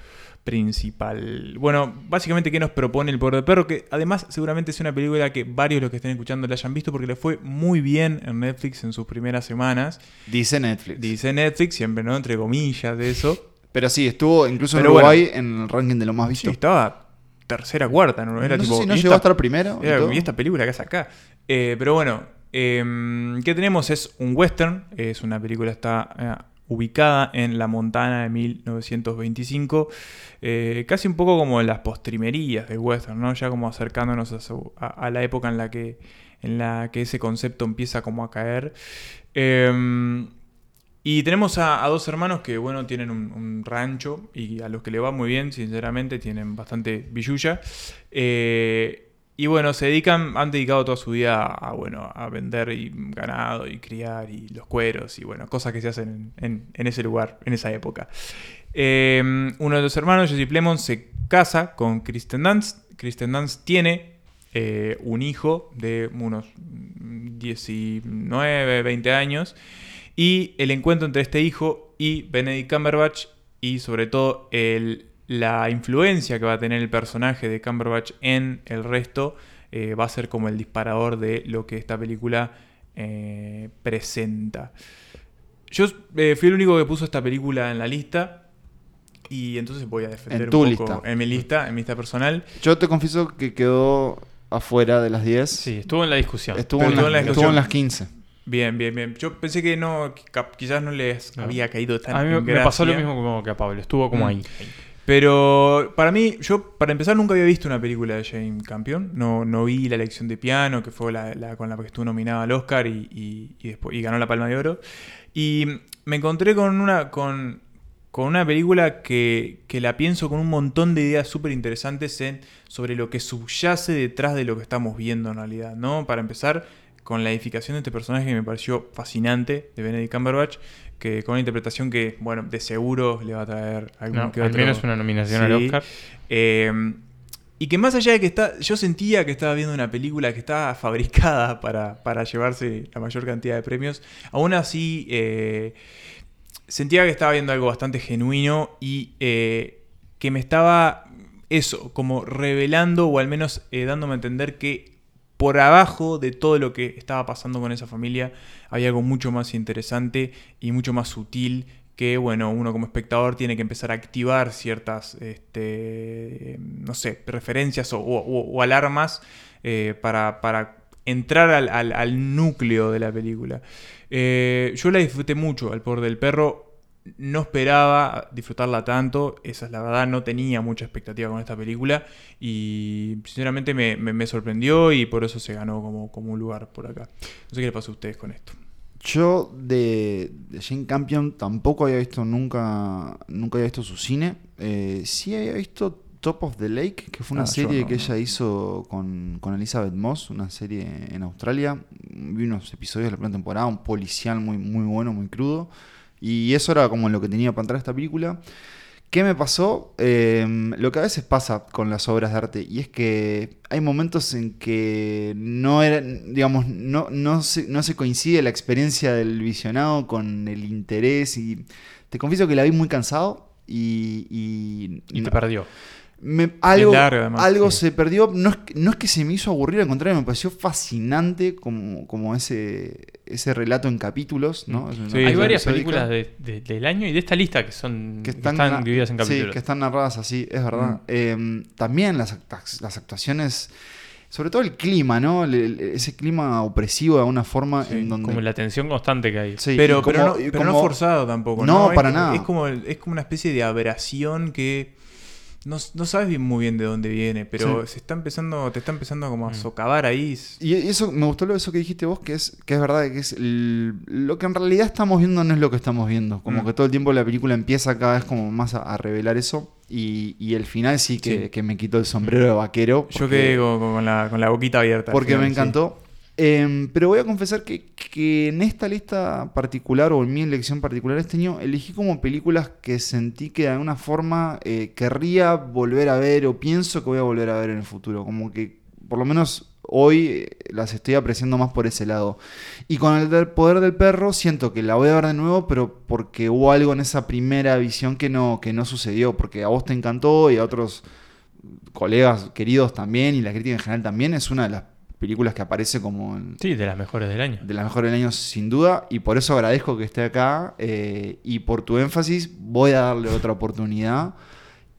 principal. Bueno, básicamente, ¿qué nos propone El Poder del Perro? Que además seguramente es una película que varios de los que estén escuchando la hayan visto porque le fue muy bien en Netflix en sus primeras semanas. Dice Netflix. Dice Netflix, siempre, ¿no? Entre comillas de eso. Pero sí, estuvo incluso en Uruguay en el ranking de lo más Sí, visto. estaba tercera, cuarta, ¿no? Era no tipo, sé si no ¿y llegó a esta- estar primero. y era, todo. ¿y esta película que acá? Eh, pero bueno, eh, ¿qué tenemos? Es un western. Es una película está eh, ubicada en la Montana de 1925. eh, casi un poco como las postrimerías del western, ¿no? Ya como acercándonos a, la época en la que en la que ese concepto empieza como a caer. Eh, y tenemos a, dos hermanos que, bueno, tienen un, un rancho y a los que le va muy bien, sinceramente, tienen bastante billulla. Eh, y bueno, se dedican, han dedicado toda su vida a, bueno, a vender y ganado y criar y los cueros y bueno, cosas que se hacen en, en- ese lugar, en esa época. Eh, uno de los hermanos, Jesse Plemons, se casa con Kristen Dunst. Kristen Dunst tiene eh, un hijo de unos 19, 20 años. Y el encuentro entre este hijo y Benedict Cumberbatch y sobre todo el- la influencia que va a tener el personaje de Cumberbatch en el resto eh, va a ser como el disparador de lo que esta película eh, presenta. Yo eh, fui el único que puso esta película en la lista. y entonces voy a defender En tu un poco lista. en mi lista, en mi lista personal. Yo te confieso que quedó afuera de las 10. Sí, estuvo en la discusión. Estuvo, en, estuvo las, en la estuvo en discusión. las 15. Bien, bien, bien. Yo pensé que no, que quizás no les No. había caído tan A mí me- pasó lo mismo como que a Pablo. Estuvo como Mm. ahí. Pero para mí, yo para empezar nunca había visto una película de Jane Campion. No, no vi La lección de piano, que fue la, con la que estuvo nominada al Oscar y, después, y ganó la Palma de Oro. Y me encontré con una, con, con una película que, que la pienso con un montón de ideas súper interesantes sobre lo que subyace detrás de lo que estamos viendo en realidad. ¿no? Para empezar, con la edificación de este personaje que me pareció fascinante de Benedict Cumberbatch, que con una interpretación que, bueno, de seguro le va a traer algún No, que al otro- menos una nominación al. Oscar. Eh, y que más allá de que está, yo sentía que estaba viendo una película que estaba fabricada para, para llevarse la mayor cantidad de premios, aún así eh, sentía que estaba viendo algo bastante genuino y eh, que me estaba, eso, como revelando o al menos eh, dándome a entender que por abajo de todo lo que estaba pasando con esa familia había algo mucho más interesante y mucho más sutil que, bueno, uno como espectador tiene que empezar a activar ciertas, este, no sé, referencias o, alarmas eh, para, entrar al, al- al núcleo de la película. Eh, yo la disfruté mucho, El Poder del Perro. No esperaba disfrutarla tanto, esa es la verdad, no tenía mucha expectativa con esta película y sinceramente me, me- me sorprendió y por eso se ganó como, como un lugar por acá. No sé qué le pasa a ustedes con esto. Yo de, de Jane Campion tampoco había visto nunca, nunca había visto su cine. Eh, sí había visto Top of the Lake, que fue una Ah, serie no, que no. ella hizo con, con Elizabeth Moss, una serie en Australia. Vi unos episodios de la primera temporada, un policial muy, muy bueno, muy crudo. Y eso era como lo que tenía para entrar a esta película. ¿Qué me pasó? Eh, lo que a veces pasa con las obras de arte, y es que hay momentos en que no era, digamos, no, no, se, no se coincide la experiencia del visionado con el interés. Y te confieso que la vi muy cansado y. y Y te no- perdió. Me- algo larga, algo sí. se perdió. No es, que- no es que se me hizo aburrir, al contrario, me pareció fascinante como, como ese, ese relato en capítulos. ¿no? Una Sí, Hay varias películas de- de- del año y de esta lista que son que que están, están, na- divididas en sí, capítulos. que están narradas así, es verdad. Mm. Eh, también las, las actuaciones, sobre todo el clima, ¿no? El- el- ese clima opresivo de alguna forma Sí, en donde... Como la tensión constante que hay. Sí, pero, como- pero, no, pero no forzado tampoco. No, para nada. Es como, es como una especie de aberración que no, no sabes bien muy bien de dónde viene, pero se está empezando, te está empezando como a Mm. socavar ahí. Y eso me gustó lo eso que dijiste vos, que es, que es verdad, que es el- lo que en realidad estamos viendo no es lo que estamos viendo. Como Mm. que todo el tiempo la película empieza cada vez como más a, a revelar eso. Y, y el final sí que, Sí. que me quitó el sombrero de vaquero. Yo quedé con, con la, con la boquita abierta. porque final, me sí. Em, pero voy a confesar que, que en esta lista particular o en mi elección particular este año elegí como películas que sentí que de alguna forma eh, querría volver a ver o pienso que voy a volver a ver en el futuro. Como que por lo menos hoy eh, las estoy apreciando más por ese lado. Y con el del poder del perro siento que la voy a ver de nuevo, pero porque hubo algo en esa primera visión que no, que no sucedió. Porque a vos te encantó y a otros colegas queridos también y la crítica en general también es una de las películas que aparece como en- Sí, de las mejores del año. de las mejores del año sin duda y por eso agradezco que esté acá eh, y por tu énfasis voy a darle otra oportunidad.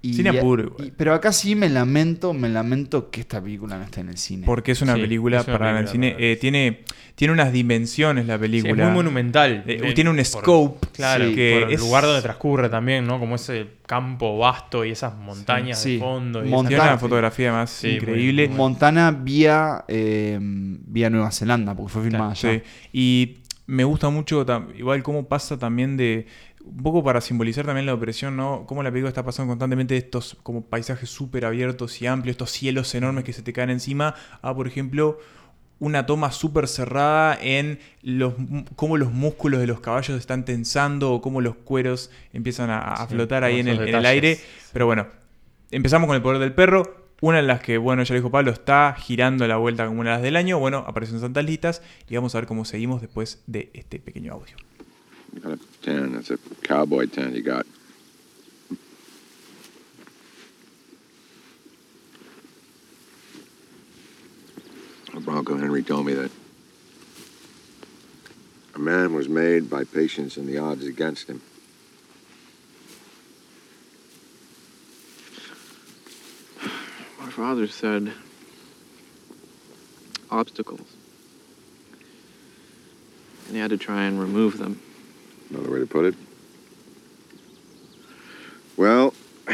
Y, Sin apuro, igual. y- pero acá sí me lamento, me lamento que esta película no esté en el cine. Porque es una Sí, película es una para el película cine. eh, tiene, tiene unas dimensiones la Sí, película. es muy monumental. Eh, Eh, tiene un por- scope. Claro, Sí, que por el es- lugar donde transcurre también, ¿no? Como ese campo vasto y esas montañas Sí, de fondo. y esas- Tiene Montana. una fotografía más muy- increíble. muy- Montana vía, eh, vía Nueva Zelanda, porque fue filmada Sí, allá. y me gusta mucho igual cómo pasa también de un poco para simbolizar también la opresión, ¿no? Cómo la película está pasando constantemente de estos como paisajes súper abiertos y amplios, estos cielos enormes que se te caen encima, a por ejemplo una toma súper cerrada en los, cómo los músculos de los caballos están tensando o cómo los cueros empiezan a, a Sí, flotar ahí en el, en aire. Pero bueno, empezamos con el poder del perro. Una en las que, bueno, ya lo dijo Pablo, está girando la vuelta como una de las del año. Bueno, aparecen Santas Listas y vamos a ver cómo seguimos después de este pequeño audio. You got a 10. That's a cowboy 10 you got. Bronco Henry told me that a man was made by patience and the odds against him. My father said obstacles. And he had to try and remove them. Another way to put it? Well,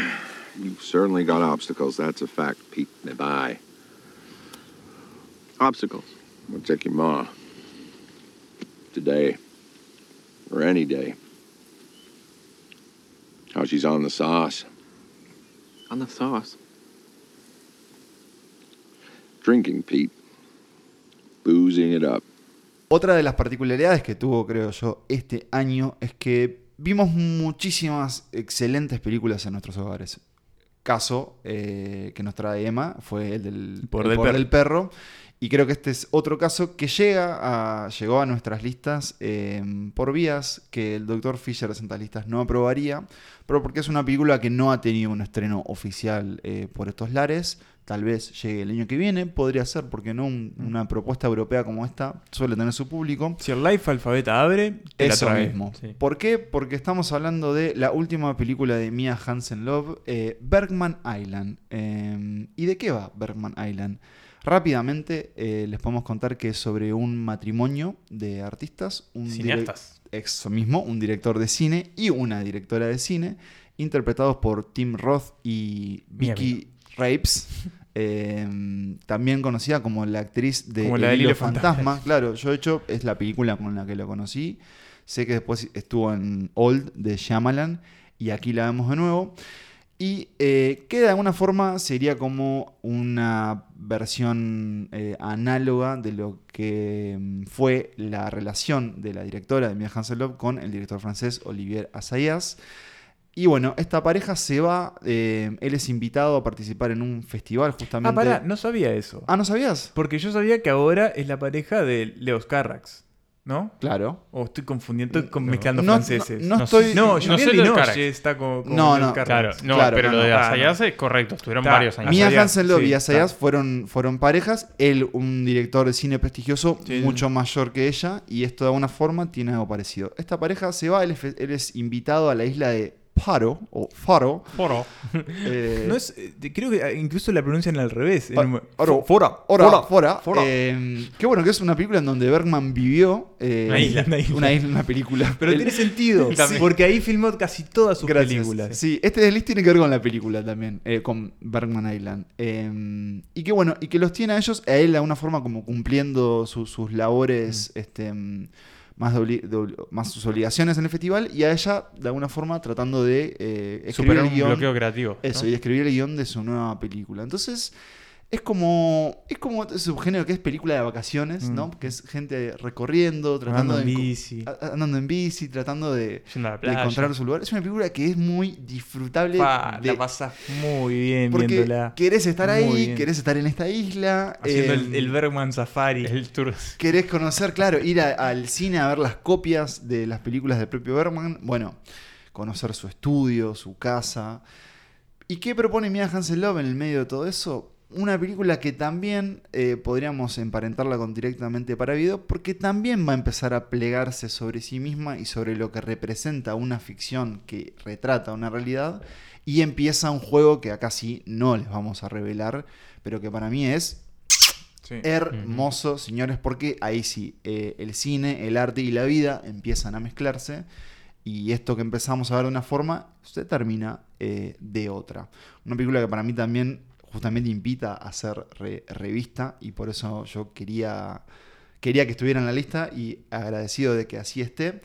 you've certainly got obstacles. That's a fact, Pete. Bye. Obstacles. We'll take your ma. Today. Or any day. How she's on the sauce. On the sauce. Drinking, Pete. Boozing it up. Otra de las particularidades que tuvo, creo yo, este año es que vimos muchísimas excelentes películas en nuestros hogares. Caso eh, que nos trae Emma fue el del El poder del del perro. Y creo que este es otro caso que llega a, llegó a nuestras listas eh, por vías que el doctor Fisher de Santas Listas no aprobaría, pero porque es una película que no ha tenido un estreno oficial eh, por estos lares. Tal vez llegue el año que viene, podría ser, porque no Un- una propuesta europea como esta suele tener su público. Si el Life Alfabeta abre, te la Eso trae. mismo. Sí. ¿Por qué? Porque estamos hablando de la última película de Mia Hansen Love, eh, Bergman Island. Eh, ¿Y de qué va Bergman Island? Rápidamente eh, les podemos contar que es sobre un matrimonio de artistas, un Cineastas. eso mismo, un director de cine y una directora de cine, interpretados por Tim Roth y Vicky Rapes, eh, también conocida como la actriz de Como la El del Hilo Fantasma. Fantasma. Claro, yo de hecho es la película con la que lo conocí. Sé que después estuvo en Old de Shyamalan y aquí la vemos de nuevo. Y eh, que de alguna forma sería como una versión eh, análoga de lo que mm, fue la relación de la directora de Mia Hansen-Love con el director francés Olivier Assayas. Y bueno, esta pareja se va, eh, él es invitado a participar en un festival justamente. Ah, pará, no sabía eso. Ah, ¿no sabías? Porque yo sabía que ahora es la pareja de Leos Carrax, ¿no? Claro. O estoy confundiendo, estoy con- No. mezclando No, franceses. no- no No estoy... No, Linoche Carax. está como, como No, no. Claro, no, Claro, pero no, lo de no. Asayas es correcto, estuvieron varios años. Mia sí, y Assayas está. fueron, fueron parejas. Él, un director de cine prestigioso, Sí. mucho mayor que ella. Y esto de alguna forma tiene algo parecido. Esta pareja se va, él es, él es invitado a la isla de Faro, o Faro. Foro. eh, No es, eh, creo que incluso la pronuncian al revés. Oro. Fora. Ora, Fora. Fora. Fora. Eh, qué bueno que es una película en donde Bergman vivió. eh, Una isla, una isla. Una isla, una película. Pero Él- tiene sentido. Sí. Porque ahí filmó casi todas sus Gracias. películas. Sí, este desliz tiene que ver con la película también, eh, con Bergman Island. Eh, y que bueno, y que los tiene a ellos, a él de alguna forma como cumpliendo su- sus labores, este, mm, más, de obli- de obli- más sus obligaciones en el festival, y a ella de alguna forma tratando de eh, escribir Superar el un guion. bloqueo creativo. ¿no? Eso, y escribir el guion de su nueva película. Entonces, es como. Es como ese subgénero que es película de vacaciones, Mm. ¿no? Que es gente recorriendo, tratando Andando en de. enco- bici. a- Andando en bici, tratando de, de encontrar su lugar. Es una película que es muy disfrutable. Pa, de- la pasas muy bien porque viéndola. querés estar Muy ahí, bien. querés estar en esta isla. Haciendo eh, el, el Bergman Safari. El tour. Querés conocer, claro, ir a- al cine a ver las copias de las películas del propio Bergman. Bueno, conocer su estudio, su casa. ¿Y qué propone Mia Hansen Love en el medio de todo eso? Una película que también eh, podríamos emparentarla con directamente para video, porque también va a empezar a plegarse sobre sí misma y sobre lo que representa una ficción que retrata una realidad. Y empieza un juego que acá sí no les vamos a revelar, pero que para mí es Sí. hermoso, señores, porque ahí sí, eh, el cine, el arte y la vida empiezan a mezclarse. Y esto que empezamos a ver de una forma, se termina eh, de otra. Una película que para mí también justamente invita a ser re- revista y por eso yo quería, quería que estuviera en la lista y agradecido de que así esté.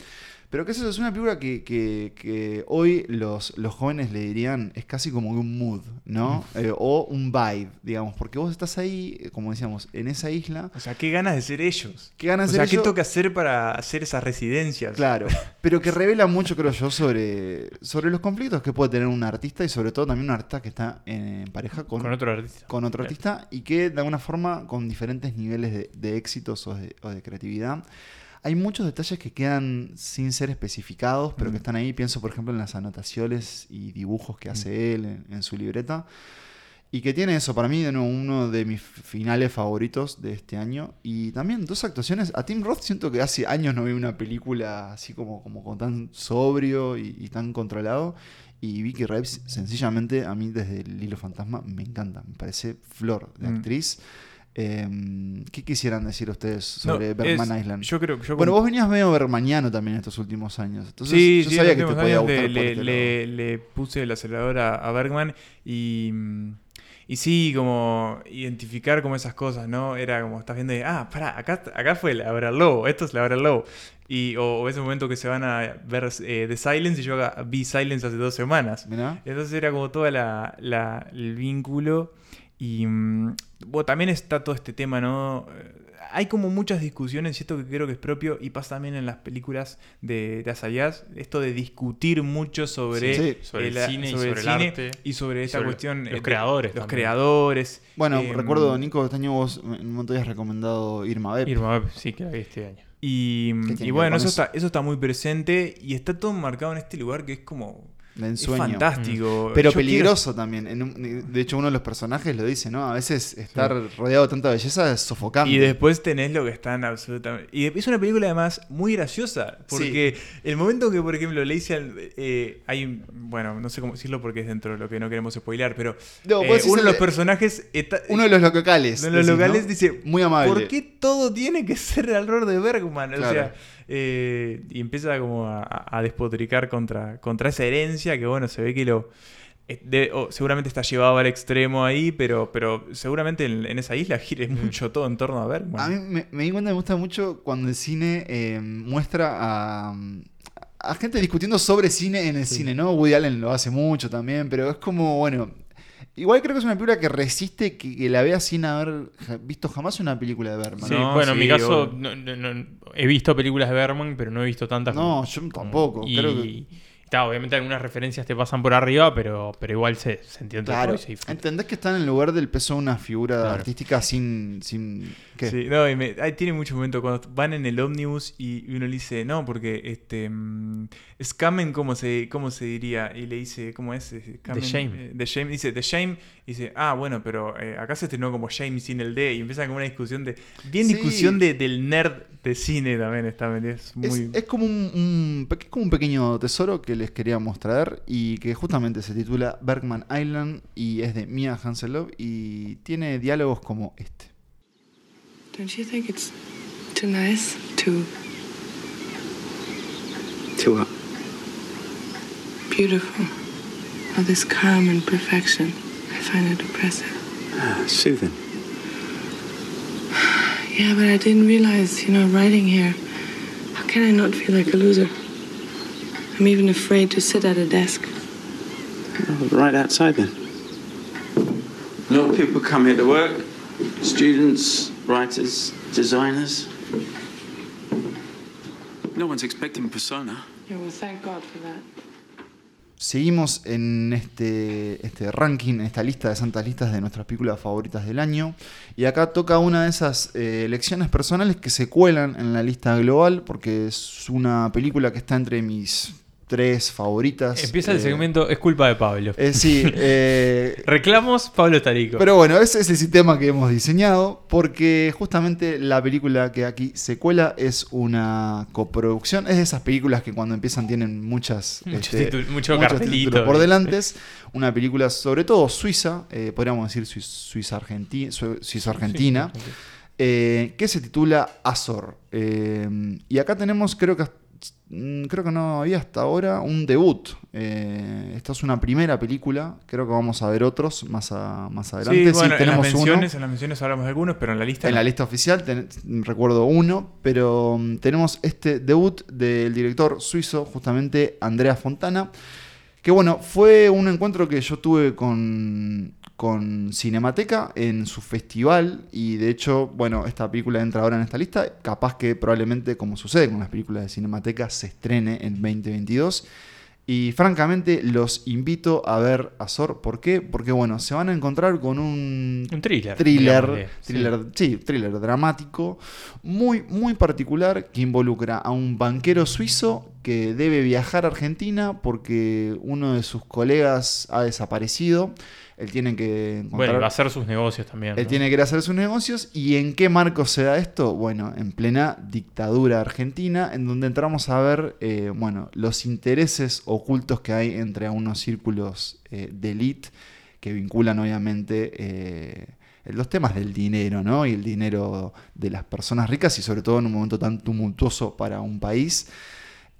Pero que eso es una película que, que- que hoy los, los jóvenes le dirían es casi como un mood, ¿no? Eh, o un vibe, digamos, porque vos estás ahí, eh, como decíamos, en esa isla. O sea, qué ganas de ser ellos. ¿Qué ganas o de sea, ser qué ellos? toca hacer para hacer esas residencias. Claro, pero que revela mucho, creo yo, sobre, sobre los conflictos que puede tener un artista y sobre todo también un artista que está en pareja con, Con otro artista. con otro artista y que de alguna forma con diferentes niveles de, de éxitos o de, o de creatividad. Hay muchos detalles que quedan sin ser especificados, pero que están ahí. Pienso, por ejemplo, en las anotaciones y dibujos que hace él en, en su libreta. Y que tiene eso, para mí, de nuevo, uno de mis finales favoritos de este año. Y también dos actuaciones. A Tim Roth siento que hace años no vi una película así como, como, con tan sobrio y, y tan controlado. Y Vicky Reeves, sencillamente, a mí desde el Hilo Fantasma me encanta. Me parece flor de Mm. Eh, ¿Qué quisieran decir ustedes No, sobre Bergman es- Island? Yo creo yo bueno, con- vos venías medio bermaniano también estos últimos años. Entonces, sí, yo sí, sabía que te podía gustar le, por le- este le- puse el acelerador a, a Bergman y, y sí, como identificar como esas cosas, ¿no? Era como, estás viendo y, ah, pará, acá, acá fue la hora lobo, esto es la hora lobo. Y, o, o ese momento que se van a ver eh, The Silence y yo vi Silence hace dos semanas. Mirá. Entonces era como todo la, la- el vínculo. Y mm, bueno, también está todo este tema, ¿no? Eh, Hay como muchas discusiones, y esto que creo que es propio, y pasa también en las películas de, de Asayas, esto de discutir mucho sobre, Sí, sobre el cine y sobre el cine arte. y sobre esta sobre cuestión. los eh, de- creadores Los también. creadores. Bueno, Em, recuerdo, Nico, este año vos en un momento habías recomendado Irma Vep. Irma Vep, sí, que la vi este año. Y, ¿Qué tiene y que ver bueno, eso? Está, eso está muy presente y está todo marcado en este lugar que es como. De Es ensueño. fantástico. Pero Yo quiero- peligroso también. En un- de hecho, uno de los personajes lo dice, ¿no? A veces estar rodeado de tanta belleza es sofocante. Y después tenés lo que están absolutamente. Y es una película además muy graciosa. Porque el momento que, por ejemplo, le dice al. eh, hay. Bueno, no sé cómo decirlo porque es dentro de lo que no queremos spoilear, pero. No, eh, uno de los personajes. está- Uno de los locales. de los decís, locales ¿no? dice. Muy amable. ¿Por qué todo tiene que ser alrededor de Bergman? O sea. Eh, y empieza como a, a despotricar contra, contra esa herencia que, bueno, se ve que lo. eh, de- seguramente está llevado al extremo ahí, pero, pero seguramente en, en esa isla gire mucho todo en torno a Bergman. A mí me, me di cuenta que me gusta mucho cuando el cine eh, muestra a, a gente discutiendo sobre cine en el cine, ¿no? Woody Allen lo hace mucho también, pero es como, bueno. Igual creo que es una película que resiste que, que la vea sin haber visto jamás una película de Bergman. Sí, No, bueno, en mi caso no- no- no- he visto películas de Bergman, pero no he visto tantas. No, yo tampoco, Y, creo que- está, obviamente algunas referencias te pasan por arriba, pero, pero igual se, se entiende Claro, entendés que está en el lugar del peso de una figura Claro. artística sin... sin ¿qué? Sí, no, y me- ahí tiene muchos momentos cuando van en el ómnibus y uno le dice, no, porque este mm, Scamen, ¿cómo se, ¿cómo se diría? Y le dice, ¿cómo es? Eh, Scamen, Shame. eh, The Shame, dice, The Shame, y dice, ah, bueno, pero eh, acá se estrenó como Shame sin el D, y empieza como una discusión de, bien Sí. discusión de, del nerd de cine también está. Es, muy... es como un, es como un pequeño tesoro que les queríamos traer y que justamente se titula Bergman Island y es de Mia Hanselov y tiene diálogos como este. Don't you think it's too nice to To what? beautiful? All this calm and perfection. I find it oppressive. Ah, soothing. Yeah, but I didn't realize, you know, writing here, how can I not feel like a loser? I'm even afraid to sit at a desk. Oh, right outside then. A lot of people come here to work. Students, writers, designers. No one's expecting persona. Yeah, well, thank God for that. Seguimos en este, este ranking, esta lista de santas listas de nuestras películas favoritas del año. Y acá toca una de esas eh, elecciones personales que se cuelan en la lista global, porque es una película que está entre mis tres favoritas. Empieza el Eh, segmento, es culpa de Pablo. eh, sí, eh, Reclamos, Pablo Tarico. Pero bueno, ese es el sistema que hemos diseñado porque justamente la película que aquí se cuela es una coproducción. Es de esas películas que cuando empiezan tienen muchas, Mucho este, mucho títulos por delante. Una película sobre todo suiza, podríamos decir su- suizo-argentina, eh, que se titula Azor. Y acá tenemos, creo que creo que no había hasta ahora un debut. Eh, esta es una primera película. Creo que vamos a ver otros más, a- más adelante. Sí, Sí, bueno, en las tenemos uno. menciones, en las menciones hablamos de algunos, pero en la lista En no. la lista oficial ten- recuerdo uno, pero mm, tenemos este debut del director suizo, justamente Andrea Fontana, que bueno, fue un encuentro que yo tuve con, con Cinemateca en su festival y de hecho, bueno, esta película entra ahora en esta lista, capaz que probablemente, como sucede con las películas de Cinemateca, se estrene en 2022. Y francamente los invito a ver Azor. ¿Por qué? Porque bueno, se van a encontrar con un, Un thriller, thriller, digámosle, sí. thriller, sí, thriller dramático, muy, muy particular, que involucra a un banquero suizo que debe viajar a Argentina porque uno de sus colegas ha desaparecido. Él tiene que encontrar... Bueno, y va a hacer sus negocios también. Él ¿no? tiene que ir a hacer sus negocios. ¿Y en qué marco se da esto? Bueno, en plena dictadura argentina, en donde entramos a ver eh, bueno, los intereses ocultos que hay entre unos círculos eh, de élite que vinculan obviamente eh, los temas del dinero, ¿no? Y el dinero de las personas ricas y sobre todo en un momento tan tumultuoso para un país.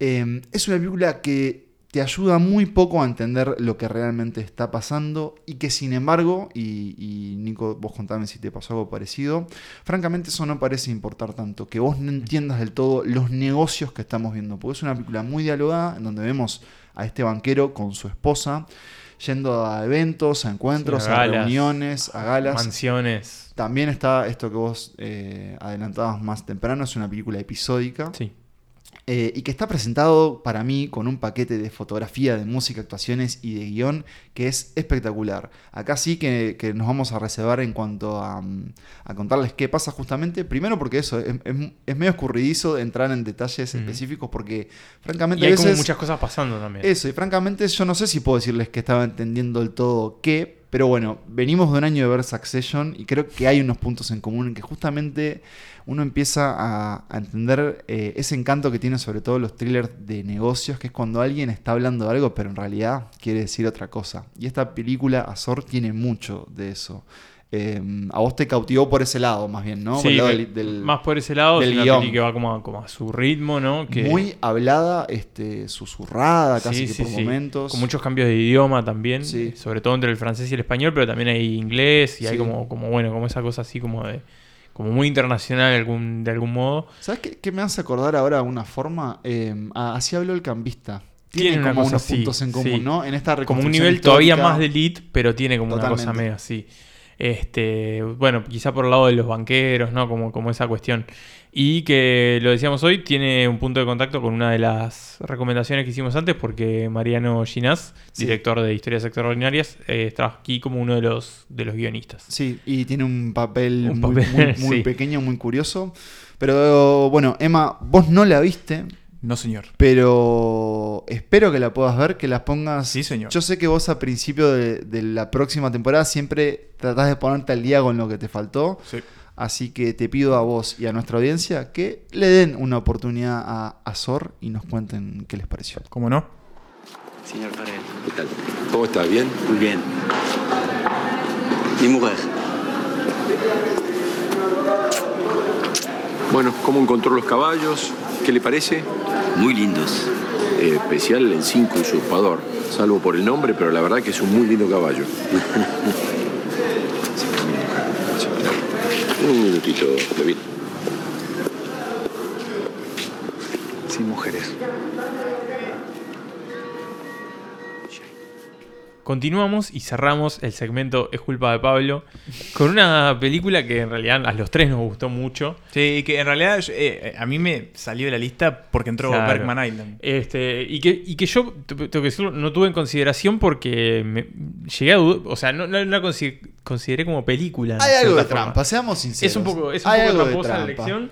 Eh, es una película que te ayuda muy poco a entender lo que realmente está pasando y que sin embargo, y, y, Nico, vos contame si te pasó algo parecido, francamente eso no parece importar tanto, que vos no entiendas del todo los negocios que estamos viendo, porque es una película muy dialogada en donde vemos a este banquero con su esposa yendo a eventos, a encuentros, Sí, a a, galas, reuniones, a galas. Mansiones. También está esto que vos eh, adelantabas más temprano, es una película episódica. Sí. Eh, y que está presentado para mí con un paquete de fotografía, de música, actuaciones y de guion que es espectacular. Acá sí que, que nos vamos a reservar en cuanto a, mm, a contarles qué pasa justamente. Primero porque eso, es, es- es medio escurridizo entrar en detalles específicos porque francamente Y hay a como veces... muchas cosas pasando también. Eso, y francamente yo no sé si puedo decirles que estaba entendiendo del todo qué, pero bueno, venimos de un año de ver Succession y creo que hay unos puntos en común en que justamente uno empieza a, entender eh, ese encanto que tiene sobre todo los thrillers de negocios, que es cuando alguien está hablando de algo, pero en realidad quiere decir otra cosa. Y esta película, Azor, tiene mucho de eso. Eh, a vos te cautivó por ese lado, más bien, ¿no? Por Sí, el lado me- del- del- más por ese lado, del guion. peli que va como a, como a su ritmo, ¿no? Que, Muy hablada, este, susurrada casi Sí, que sí, por momentos. Con muchos cambios de idioma también, sobre todo entre el francés y el español, pero también hay inglés y hay como, como bueno, como esa cosa así como de como muy internacional de algún, de algún modo. ¿Sabes qué, qué me hace acordar ahora de una forma? Eh, a- así habló el cambista. Tiene como cosa unos así, puntos en común, sí. ¿no? En esta Como un nivel todavía más de elite, pero tiene como una cosa medio así. Este, bueno, quizá por el lado de los banqueros, ¿no? Como, como esa cuestión. Y que lo decíamos hoy, tiene un punto de contacto con una de las recomendaciones que hicimos antes, porque Mariano Ginás, Sí. director de Historias Extraordinarias, eh, está aquí como uno de los, de los guionistas. Sí, y tiene un papel, Un muy, papel, muy- muy sí. pequeño, muy curioso. Pero bueno, Emma, vos no la viste, No, señor. pero espero que la puedas ver, que la pongas. Sí, señor. Yo sé que vos a principio de, de la próxima temporada siempre tratás de ponerte al día con lo que te faltó. Sí. Así que te pido a vos y a nuestra audiencia que le den una oportunidad a Azor y nos cuenten qué les pareció. ¿Cómo no? Señor Farel. ¿Qué tal? ¿Cómo estás? ¿Bien? Muy bien. Mi mujer. Bueno, ¿cómo encontró los caballos? ¿Qué le parece? Muy lindos. Eh, especial el 5 usurpador, salvo por el nombre, pero la verdad que es un muy lindo caballo. un minutito, David. Sin mujeres. Continuamos y cerramos el segmento Es culpa de Pablo con una película que en realidad a los tres nos gustó mucho. Sí, que en realidad eh, eh, a mí me salió de la lista porque entró Claro. Bergman Island. Este, y, que, y que yo, te- tengo que decirlo, no tuve en consideración porque me, llegué a dudar, o sea, no, no la consi- consideré como película. Hay algo de forma. trampa, seamos sinceros. Es un poco, es un Hay poco algo de tramposa la trampa. elección.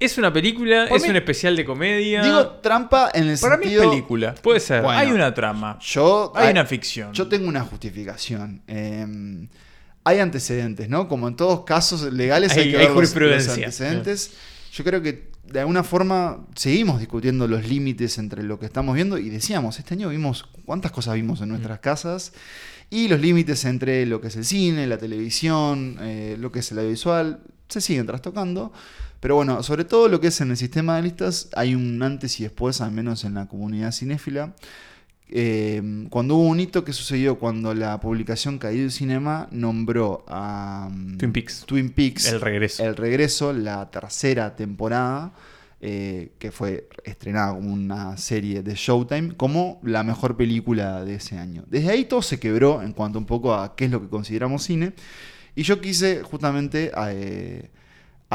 Es una película, Por es mí- un especial de comedia. Digo trampa en el Para mí es sentido. película. puede ser. Bueno. Hay una trama. Yo, Hay una ficción. Yo tengo una justificación. Eh, hay antecedentes, ¿no? Como en todos casos legales hay, Hay- que hay ver los- los, jurisprudencia. antecedentes. Yo creo que de alguna forma seguimos discutiendo los límites entre lo que estamos viendo y decíamos, este año vimos cuántas cosas vimos en nuestras casas y los límites entre lo que es el cine, la televisión, eh, lo que es el audiovisual, se siguen trastocando. Pero bueno, sobre todo lo que es en el sistema de listas, hay un antes y después, al menos en la comunidad cinéfila. Eh, cuando hubo un hito que sucedió cuando la publicación Caído Cinema nombró a um, Twin Peaks. Twin Peaks El regreso. el regreso, la tercera temporada, eh, que fue estrenada como una serie de Showtime, como la mejor película de ese año. Desde ahí todo se quebró en cuanto un poco a qué es lo que consideramos cine. Y yo quise justamente eh,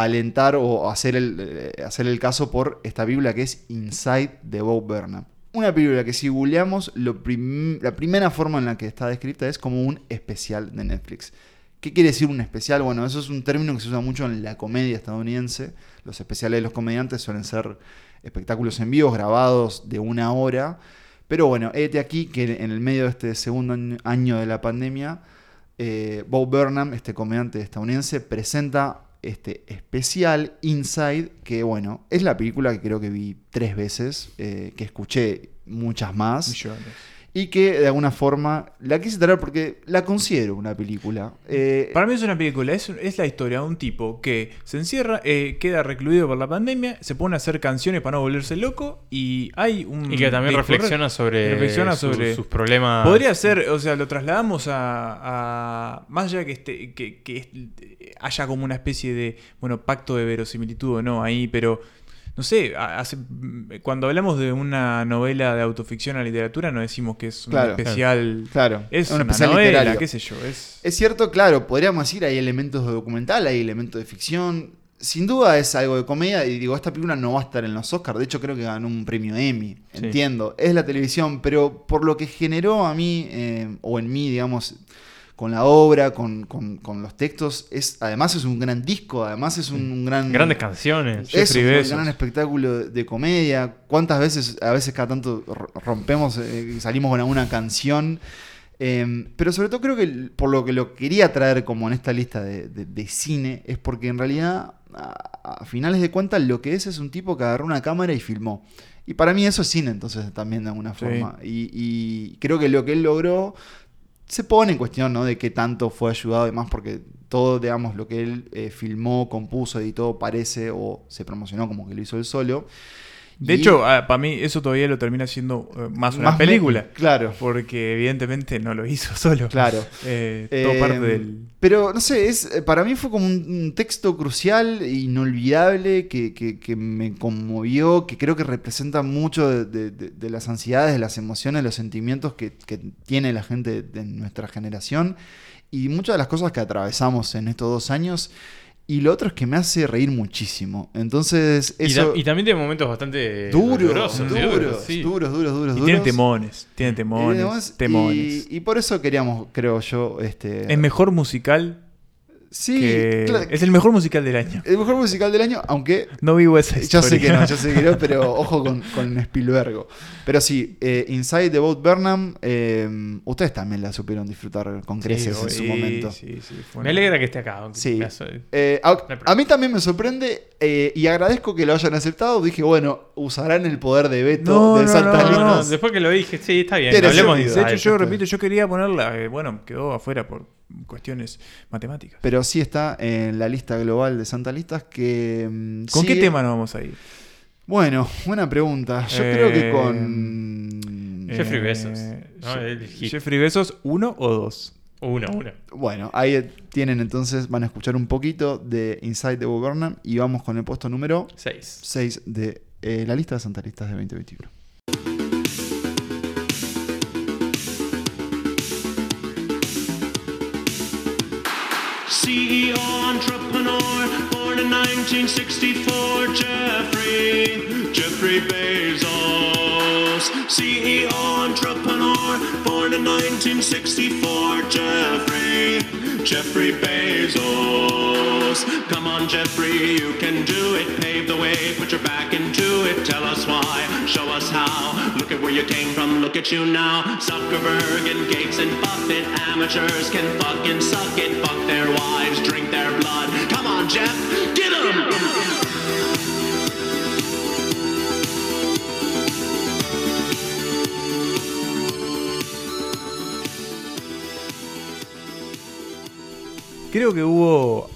alentar o hacer el, eh, hacer el caso por esta película que es Inside de Bob Burnham. Una película que si googleamos, la primera forma en la que está descrita es como un especial de Netflix. ¿Qué quiere decir un especial? Bueno, eso es un término que se usa mucho en la comedia estadounidense. Los especiales de los comediantes suelen ser espectáculos en vivo grabados de una hora. Pero bueno, este aquí que en el medio de este segundo año- año de la pandemia, eh, Bob Burnham, este comediante estadounidense, presenta este especial Inside, que bueno, es la película que creo que vi tres veces, eh, que escuché muchas más. Millones. Y que de alguna forma la quise traer porque la considero una película. Eh, Para mí es una película, es, es la historia de un tipo que se encierra, eh, queda recluido por la pandemia, se pone a hacer canciones para no volverse loco y hay un... Y que también reflexiona sobre, reflexiona su- sobre sus problemas. Podría ser, o sea, lo trasladamos a, a- más allá que, esté, que, que haya como una especie de, bueno, pacto de verosimilitud o no ahí, pero no sé, hace- cuando hablamos de una novela de autoficción a literatura no decimos que es un Claro, especial, claro. es Un una especial novela, literario. qué sé yo, es Es cierto, claro, podríamos decir hay elementos de documental, hay elementos de ficción. Sin duda es algo de comedia y digo, esta película no va a estar en los Oscars, de hecho creo que ganó un premio Emmy, Sí. entiendo, es la televisión, pero por lo que generó a mí, eh, o en mí, digamos, con la obra, con, con- con los textos, es además es un gran disco, además es un, un gran... Grandes canciones. Es un gran espectáculo de comedia. ¿Cuántas veces, a veces cada tanto ro- rompemos eh, salimos con alguna canción? Eh, pero sobre todo creo que por lo que lo quería traer como en esta lista de, de- de cine es porque en realidad, a, a finales de cuentas, lo que es es un tipo que agarró una cámara y filmó. Y para mí eso es cine, entonces también de alguna Sí. forma. Y, y creo que lo que él logró se pone en cuestión, ¿no? De qué tanto fue ayudado y demás, porque todo, digamos, lo que él eh, filmó, compuso, editó, parece o se promocionó como que lo hizo él solo. De Y- hecho, ah, para mí eso todavía lo termina siendo eh, más una Más película. claro. Porque evidentemente no lo hizo solo. Claro. Eh, todo Eh, parte del... Pero no sé, es, eh, para mí fue como un, un texto crucial, inolvidable, que, que- que me conmovió, que creo que representa mucho de, de- de- de las ansiedades, de las emociones, los sentimientos que, que tiene la gente de nuestra generación y muchas de las cosas que atravesamos en estos dos años. Y lo otro es que me hace reír muchísimo. Entonces, Y, eso. y también tiene momentos bastante duros, duros, duros, sí. duros, duros, duros, Y tiene temones, tiene temones, temones. Y, y por eso queríamos, creo yo, este. Es mejor musical Sí, que- claro. Es el mejor musical del año. El mejor musical del año, aunque. No vi West Side Ya sé que no, ya sé que no, pero ojo con, con Spielberg. Pero sí, eh, Inside the Boat Burnham, eh, ustedes también la supieron disfrutar con creces en su momento. sí, sí, fue Me alegra que esté acá. aunque Sí. Eh, a, a mí también me sorprende eh, y agradezco que lo hayan aceptado. Dije, bueno, usarán el poder de veto No, de no, Santa no, Listas. No, no, después que lo dije, sí, está bien. Hablemos de. De hecho, yo repito, yo quería ponerla, eh, bueno, quedó afuera por cuestiones matemáticas. Pero sí está en la lista global de Santa Listas que... mm, ¿Con qué tema nos vamos a ir? Bueno, buena pregunta. Yo Eh, creo que con... Jeffrey Eh, Bezos, ¿no? Je- El hit. Jeffrey Bezos, ¿uno o dos? Uno, uno. Bueno, ahí tienen entonces, van a escuchar un poquito de Inside the Burnham y vamos con el puesto número Seis. 6 de eh, la lista de Santa Listas de 2021. CEO in 1964, Jeffrey, Jeffrey Bezos. CEO entrepreneur, born in 1964, Jeffrey, Jeffrey Bezos. Come on, Jeffrey, you can do it. Pave the way, put your back into it. Tell us why, show us how. Look at where you came from, look at you now. Zuckerberg and Gates and Buffett, amateurs can fucking suck it. Fuck their wives, drink their blood. Come on, Jeff, 'em! Creo que hubo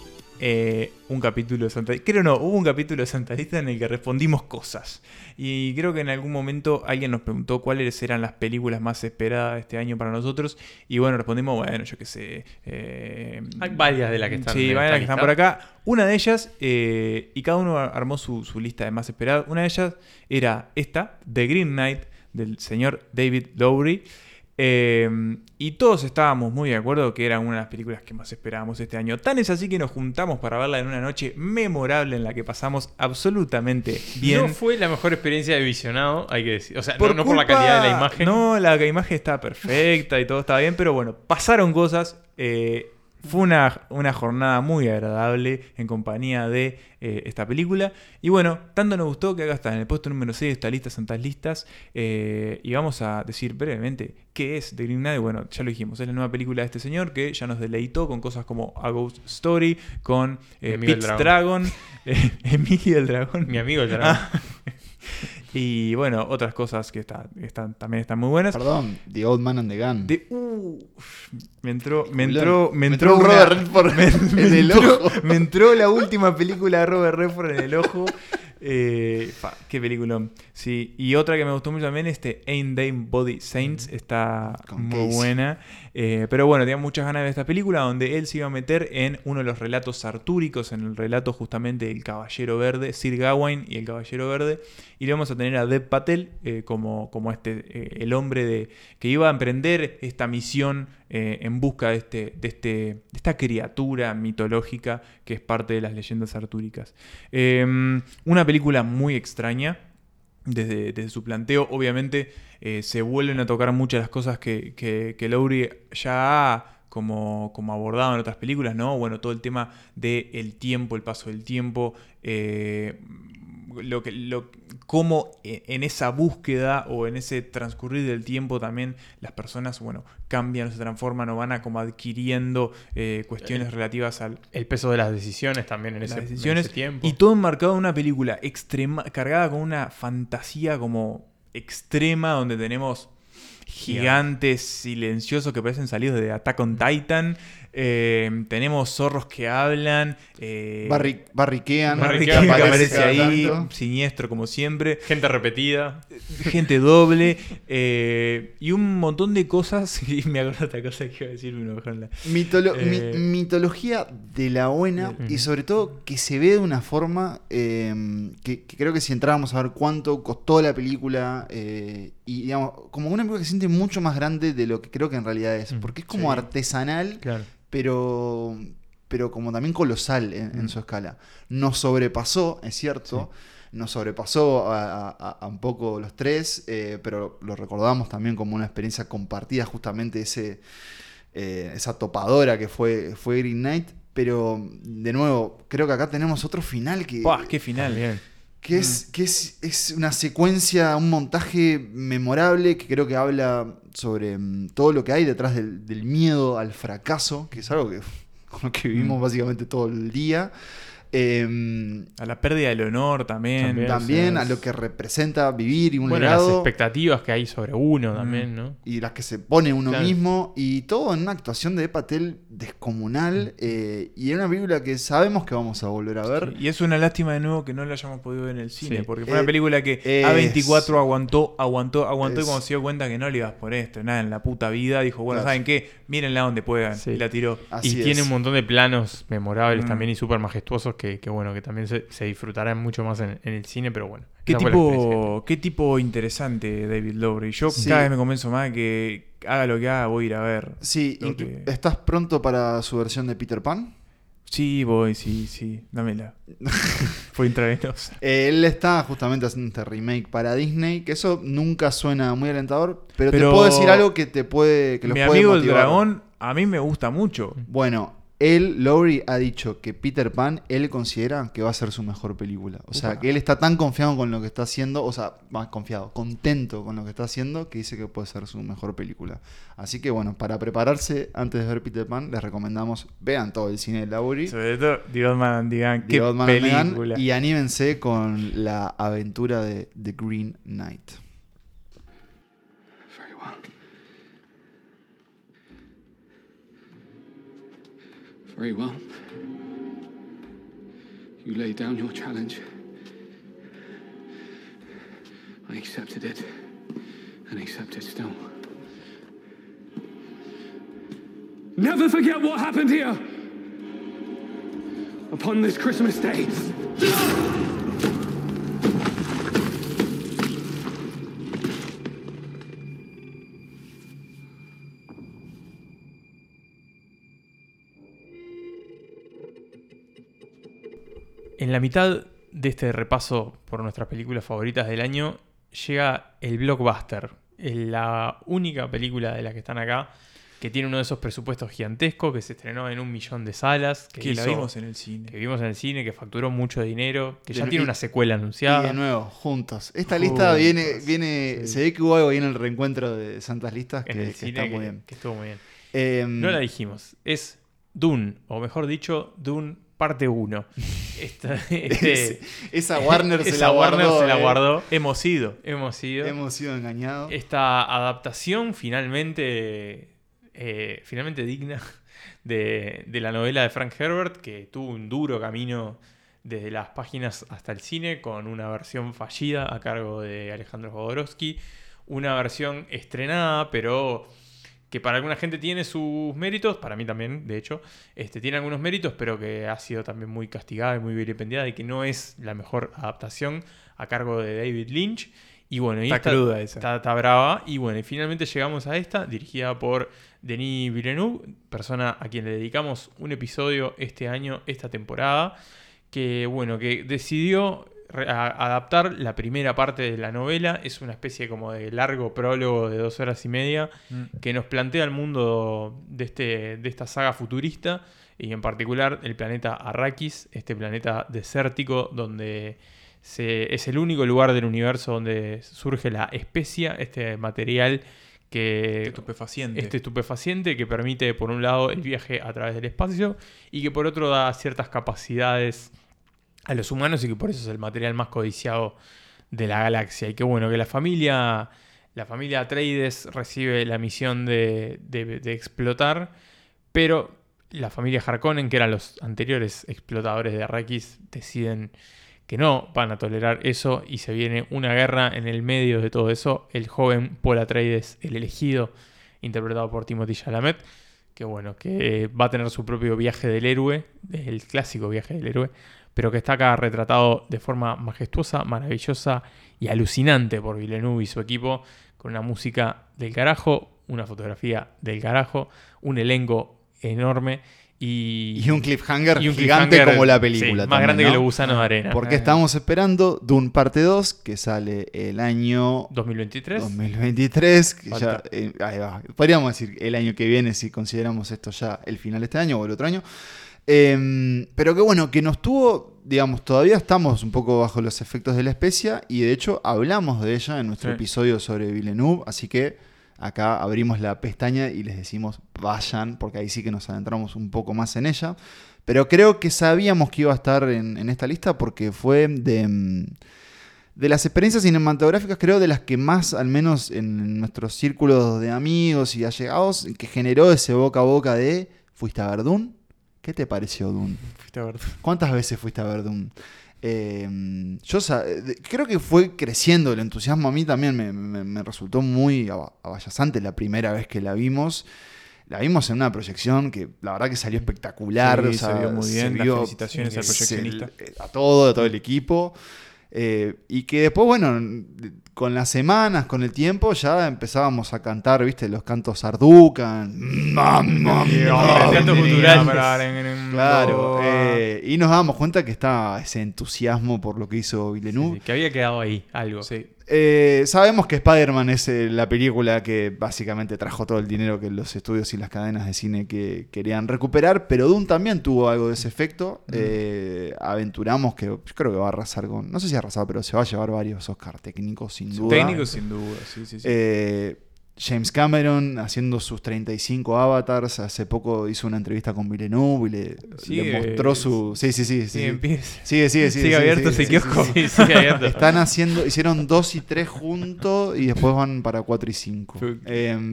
eh, un capítulo de Santa Creo no, hubo un capítulo de Santa Lista en el que respondimos cosas. Y creo que en algún momento alguien nos preguntó cuáles eran las películas más esperadas de este año para nosotros. Y bueno, respondimos, bueno, yo qué sé. eh, Hay varias de las que están Sí, varias de las que están por acá. Una de ellas, eh, y cada uno armó su, su lista de más esperadas. Una de ellas era esta, The Green Knight, del señor David Lowry. Eh, y todos estábamos muy de acuerdo que era una de las películas que más esperábamos este año. Tan es así que nos juntamos para verla en una noche memorable en la que pasamos absolutamente bien. No fue la mejor experiencia de visionado, hay que decir. O sea, no- Por la calidad de la imagen. No, la imagen está perfecta y todo está bien, pero bueno, pasaron cosas. eh, fue una, una jornada muy agradable en compañía de eh, esta película. Y bueno, tanto nos gustó que acá está en el puesto número 6 de esta lista Santas Listas. eh, y vamos a decir brevemente qué es The Green Knight. Bueno, ya lo dijimos, es la nueva película de este señor que ya nos deleitó con cosas como A Ghost Story, con eh. Dragon, eh, Emilio el Dragón. Mi amigo el dragón. Y bueno, otras cosas que está- están, también están muy buenas. Perdón, The Old Man and the Gun. De- uh, me entró, me entró, me Me entró entró un una- Robert Redford me, en me el entró- ojo. me entró la última película de Robert Redford en el ojo. Eh, fa, qué peliculón. Sí, y otra que me gustó mucho también, este Ain't Dame Body Saints, está Con muy buena. Eh, pero bueno, tenía muchas ganas de ver esta película donde él se iba a meter en uno de los relatos artúricos, en el relato justamente del Caballero Verde, Sir Gawain y el Caballero Verde. Y le vamos a tener a Dev Patel eh, como, como este, eh, el hombre de, que iba a emprender esta misión en busca de, este, de, este, de esta criatura mitológica que es parte de las leyendas artúricas. Eh, una película muy extraña desde, desde su planteo. Obviamente eh, se vuelven a tocar muchas de las cosas que, que, que ya ha como, como abordado en otras películas, ¿no? Bueno, todo el tema del tiempo, el paso del tiempo, eh, lo que, lo, cómo e- en esa búsqueda o en ese transcurrir del tiempo también las personas, bueno, cambian, se transforman o van a como adquiriendo eh, cuestiones relativas al, El peso de las decisiones también en ese tiempo. y todo enmarcado en una película extrema, cargada con una fantasía como extrema donde tenemos gigantes silenciosos que parecen salidos de Attack on Titan. Eh, tenemos zorros que hablan. Eh, Barri- barriquean, barriquean que aparece ahí, tanto. siniestro como siempre. Gente repetida. Gente doble. eh, y un montón de cosas. Y me acuerdo de otra cosa que iba a decir. Mitolo- mi- Eh, mitología de la buena y sobre todo que se ve de una forma eh, que, que creo que si entrábamos a ver cuánto costó la película eh, y digamos, como una película que se siente mucho más grande de lo que creo que en realidad es, porque es como sí. artesanal, Claro. Pero, pero como también colosal en, en su escala. Nos sobrepasó, es cierto. Nos sobrepasó a, a- a un poco los tres, eh, pero lo recordamos también como una experiencia compartida, justamente ese, eh, esa topadora que fue, fue Green Knight. Pero, de nuevo, creo que acá tenemos otro final que, ¡Buah, ¡Qué final! Bien. Que, es, que es, es una secuencia, un montaje memorable que creo que habla sobre mm, todo lo que hay detrás del, del miedo al fracaso, que es algo que, con lo que vivimos básicamente todo el día. Em, A la pérdida del honor también. También. también o sea, a lo que representa vivir y un Bueno, las legado. expectativas que hay sobre uno también, ¿no? y las que se pone uno Claro. mismo, y todo en una actuación de Patel descomunal, eh, y en una película que sabemos que vamos a volver a ver. Y es una lástima de nuevo que no la hayamos podido ver en el cine, Sí. porque fue una Eh, película que es- A24 aguantó, aguantó, aguantó y cuando se dio cuenta que no le ibas por esto, nada en la puta vida, dijo, bueno, Claro. ¿saben qué? Mírenla donde puedan. Sí. Y la tiró. Así y tiene un montón de planos memorables Mm. también y súper majestuosos que, que, bueno, que también se, se disfrutarán mucho más en, en el cine, pero bueno. ¿Qué tipo, qué tipo interesante David Lowry. Yo Sí. cada vez me convenzo más de que haga lo que haga, voy a ir a ver. Sí, que- ¿estás pronto para su versión de Peter Pan? Sí, voy, sí, sí, dámela. Fue intravenosa. Eh, Él está justamente haciendo este remake para Disney, que eso nunca suena muy alentador, pero, Pero- te puedo decir algo que te puede que los Mi puede amigo el dragón, a mí me gusta mucho. Bueno, él, Lowry, ha dicho que Peter Pan, él considera que va a ser su mejor película. O sea, que él está tan confiado con lo que está haciendo, o sea, más confiado, contento con lo que está haciendo, que dice que puede ser su mejor película. Así que bueno, para prepararse antes de ver Peter Pan, les recomendamos, vean todo el cine de Lowry. Sobre todo, The Old Man and the qué Old Man película. y anímense con la aventura de The Green Knight. Very well. You laid down your challenge. I accepted it, and accept it still. Never forget what happened here! Upon this Christmas day. En la mitad de este repaso por nuestras películas favoritas del año llega el blockbuster, la única película de las que están acá que tiene uno de esos presupuestos gigantescos, que se estrenó en un millón de salas. Que la hizo- vimos en el cine. Que vimos en el cine, que facturó mucho dinero, que ya tiene y- una secuela Y anunciada. de nuevo, juntos. Esta lista viene, viene, se ve que hubo algo ahí en el reencuentro de Santas Listas que, en el que cine está que, muy bien. que estuvo muy bien. Em, no la dijimos, es Dune, o mejor dicho, Dune parte 1. Esta- este- Esa Warner se esa la Warner guardó, se la eh. guardó. Hemos sido. Hemos sido. Hemos sido engañados. Esta adaptación finalmente, eh, finalmente digna de, de la novela de Frank Herbert, que tuvo un duro camino desde las páginas hasta el cine, con una versión fallida a cargo de Alejandro Jodorowsky, una versión estrenada, pero que para alguna gente tiene sus méritos, para mí también, de hecho, este, tiene algunos méritos, pero que ha sido también muy castigada y muy vilipendiada y que no es la mejor adaptación a cargo de David Lynch. Y bueno, y Está cruda esa. Está, está brava. Y bueno, y finalmente llegamos a esta, dirigida por Denis Villeneuve, persona a quien le dedicamos un episodio este año, esta temporada, que bueno, que decidió adaptar la primera parte de la novela. Es una especie como de largo prólogo de dos horas y media Mm. que nos plantea el mundo de, este, de esta saga futurista y en particular el planeta Arrakis, este planeta desértico donde se, es el único lugar del universo donde surge la especia, este material que Estupefaciente. este estupefaciente que permite por un lado el viaje a través del espacio y que por otro da ciertas capacidades a los humanos y que por eso es el material más codiciado de la galaxia y que bueno que la familia la familia Atreides recibe la misión de, de- explotar pero la familia Harkonnen que eran los anteriores explotadores de Arrakis deciden que no van a tolerar eso y se viene una guerra en el medio de todo eso. El joven Paul Atreides, el elegido, interpretado por Timothy Chalamet, que bueno, que va a tener su propio viaje del héroe, el clásico viaje del héroe, pero que está acá retratado de forma majestuosa, maravillosa y alucinante por Villeneuve y su equipo, con una música del carajo, una fotografía del carajo, un elenco enorme y, Y un cliffhanger y un gigante cliffhanger, como la sí, película. más también, grande ¿no? que los gusanos de arena. Porque Eh. estamos esperando Dune parte 2, que sale el año 2023. 2023. Que ya, eh, ahí va. Podríamos decir el año que viene, si consideramos esto ya el final de este año o el otro año. Em, pero que bueno, que nos tuvo, digamos, todavía estamos un poco bajo los efectos de la especia y de hecho hablamos de ella en nuestro Sí. episodio sobre Villeneuve, así que acá abrimos la pestaña y les decimos vayan, porque ahí sí que nos adentramos un poco más en ella. Pero creo que sabíamos que iba a estar en, en esta lista porque fue de, mm, de las experiencias cinematográficas, creo, de las que más, al menos en nuestros círculos de amigos y allegados, que generó ese boca a boca de ¿fuiste a ver Dune? ¿Qué te pareció Dune? Fuiste a ver. ¿Cuántas veces fuiste a ver Dune? Eh, yo de- creo que fue creciendo el entusiasmo. A mí también me, me- me resultó muy abayazante la primera vez que la vimos. La vimos en una proyección que la verdad que salió espectacular. Sí, o sea, se vio muy bien. Las vio felicitaciones al proyeccionista. eh, a todo, a todo el equipo. Eh, y que después, bueno, con las semanas, con el tiempo, ya empezábamos a cantar, viste, los cantos Arducan. cantos culturales. Claro. eh, y nos dábamos cuenta que estaba ese entusiasmo por lo que hizo Villeneuve. Sí, que había quedado ahí algo. Eh, sabemos que Spider-Man es eh, la película que básicamente trajo todo el dinero que los estudios y las cadenas de cine que querían recuperar, pero Dune también tuvo algo de ese efecto. Eh, aventuramos que yo creo que va a arrasar con, no sé si arrasar, pero se va a llevar varios Oscar técnicos sin duda. Técnicos sin duda, sí, sí, sí. Eh, James Cameron haciendo sus 35 avatars, hace poco hizo una entrevista con Villeneuve y le, Sigue- le mostró su... Sí, sí, sí. sí. sigue. Sigue, sigue, sigue. Sigue abierto ese kiosco. Sí, sigue abierto. Están haciendo, hicieron 2 y 3 juntos y después van para 4 y 5.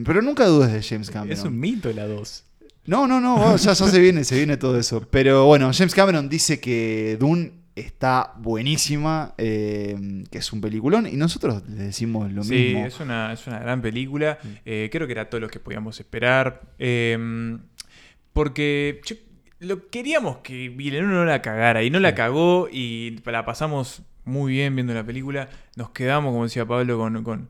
pero nunca dudes de James Cameron. Es un mito la 2. No, no, no, ya, ya se viene, se viene todo eso. Pero bueno, James Cameron dice que Dune está buenísima, eh, que es un peliculón, y nosotros le decimos lo sí, mismo. es una, es una gran película. Eh, creo que era todo lo que podíamos esperar. Eh, porque yo- lo queríamos que Villeneuve no la cagara y no la cagó y la pasamos muy bien viendo la película. Nos quedamos, como decía Pablo, con, con,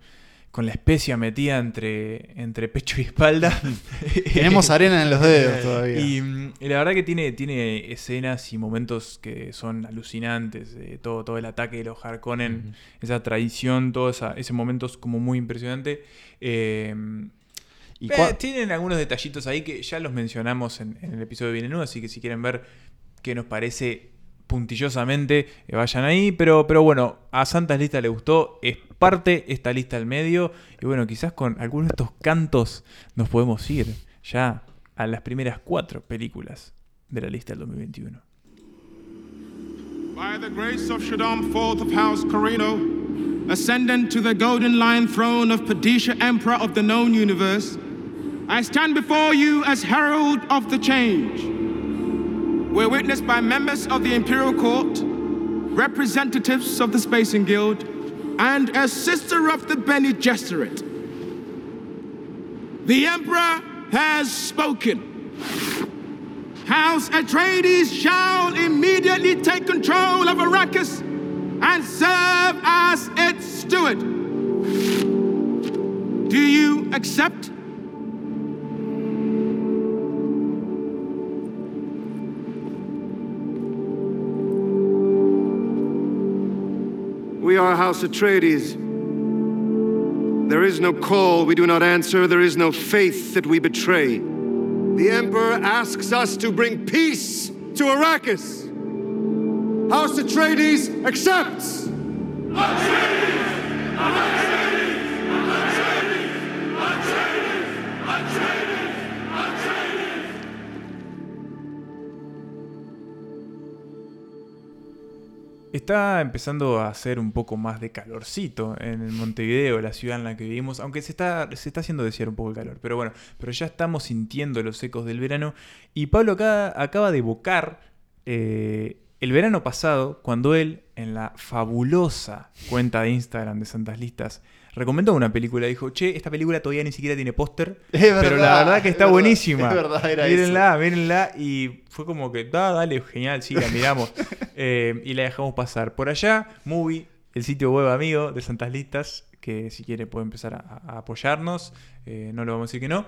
con la especia metida entre, entre pecho y espalda. Tenemos arena en los dedos todavía. Y, mm, y la verdad que tiene, tiene escenas y momentos que son alucinantes. eh, todo, todo el ataque de los Harkonnen, esa tradición, todo esa, ese momento es como muy impresionante. Eh, ¿Y Eh, tienen algunos detallitos ahí que ya los mencionamos en, en el episodio de Viene Nudo, así que si quieren ver qué nos parece puntillosamente, eh, vayan ahí. Pero, pero bueno, a Santas Lista le gustó, es parte esta lista al medio. Y bueno, quizás con algunos de estos cantos nos podemos ir ya a las primeras cuatro películas de la lista del 2021. By the grace of Shaddam, fourth of House Carino, ascendant to the golden lion throne of Padisha, Emperor of the known universe, I stand before you as herald of the change. We're witnessed by members of the Imperial Court, representatives of the Spacing Guild, and a sister of the Bene Gesserit. The Emperor has spoken. House Atreides shall immediately take control of Arrakis and serve as its steward. Do you accept? We are House Atreides. There is no call we do not answer. There is no faith that we betray. The Emperor asks us to bring peace to Arrakis. House Atreides accepts. Está empezando a hacer un poco más de calorcito en Montevideo, la ciudad en la que vivimos, aunque se está, se está haciendo desear un poco el calor. Pero bueno, pero ya estamos sintiendo los ecos del verano. Y Pablo acaba de evocar eh, el verano pasado, cuando él, en la fabulosa cuenta de Instagram de Santas Listas, recomendó una película. Dijo, che, esta película todavía ni siquiera tiene póster. Pero verdad, la verdad que es está verdad, buenísima. es verdad, era mírenla, mírenla. Y fue como que, da, dale, genial, sí, la miramos. Eh, y la dejamos pasar. Por allá, Movie, el sitio web amigo de Santas Listas, que si quiere puede empezar a, a apoyarnos. eh, no lo vamos a decir que no.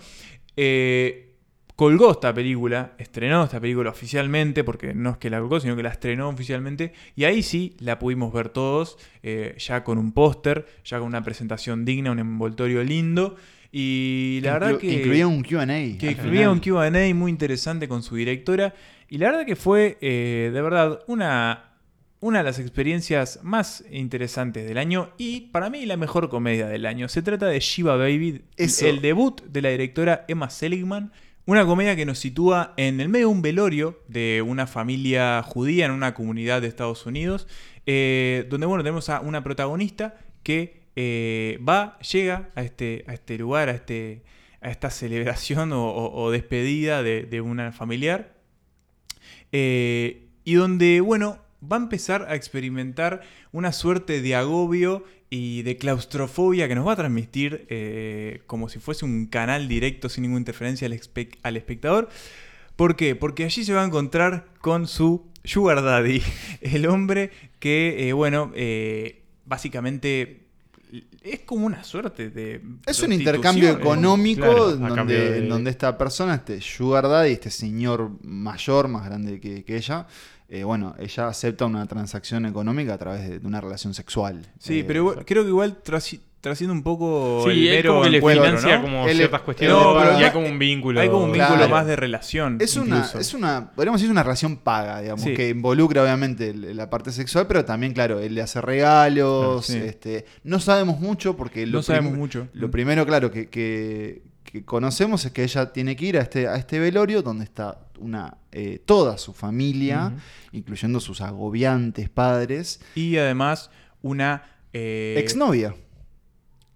Eh, colgó esta película, estrenó esta película oficialmente, porque no es que la colgó, sino que la estrenó oficialmente, y ahí sí la pudimos ver todos, eh, ya con un póster, ya con una presentación digna, un envoltorio lindo, y la Inclu- verdad que... incluía un Q&A Que incluía un. Q&A muy interesante con su directora, y la verdad que fue, eh, de verdad, una... Una de las experiencias más interesantes del año y para mí la mejor comedia del año. Se trata de Shiva Baby, Eso. el debut de la directora Emma Seligman. Una comedia que nos sitúa en el medio de un velorio de una familia judía en una comunidad de Estados Unidos, eh, donde bueno, tenemos a una protagonista que eh, va, llega a este, a este lugar, a, este, a esta celebración o, despedida de, de una familiar, eh, y donde, bueno, va a empezar a experimentar una suerte de agobio y de claustrofobia que nos va a transmitir eh, como si fuese un canal directo sin ninguna interferencia al, espe- al espectador. ¿Por qué? Porque allí se va a encontrar con su Sugar Daddy, el hombre que, eh, bueno, eh, básicamente es como una suerte de... Es un intercambio económico Claro, donde, de- donde esta persona, este Sugar Daddy, este señor mayor, más grande que, que ella, eh, bueno, ella acepta una transacción económica a través de, de una relación sexual. Sí, Eh, pero igual- creo que igual trasci- trasciende un poco Sí, el mero como encuentro, financia ¿no? como Él- ciertas cuestiones No, pero y hay ya- como un vínculo. Hay como un vínculo Claro. más de relación. Es una, es una, podríamos decir, es una relación paga, digamos, Sí. que involucra obviamente la parte sexual, pero también, claro, él le hace regalos, Claro, sí. este, no sabemos mucho porque lo No sabemos prim- mucho. Lo primero, claro, que, que- que conocemos es que ella tiene que ir a este, a este velorio donde está una eh, toda su familia, incluyendo sus agobiantes padres, Y además una... Eh, exnovia.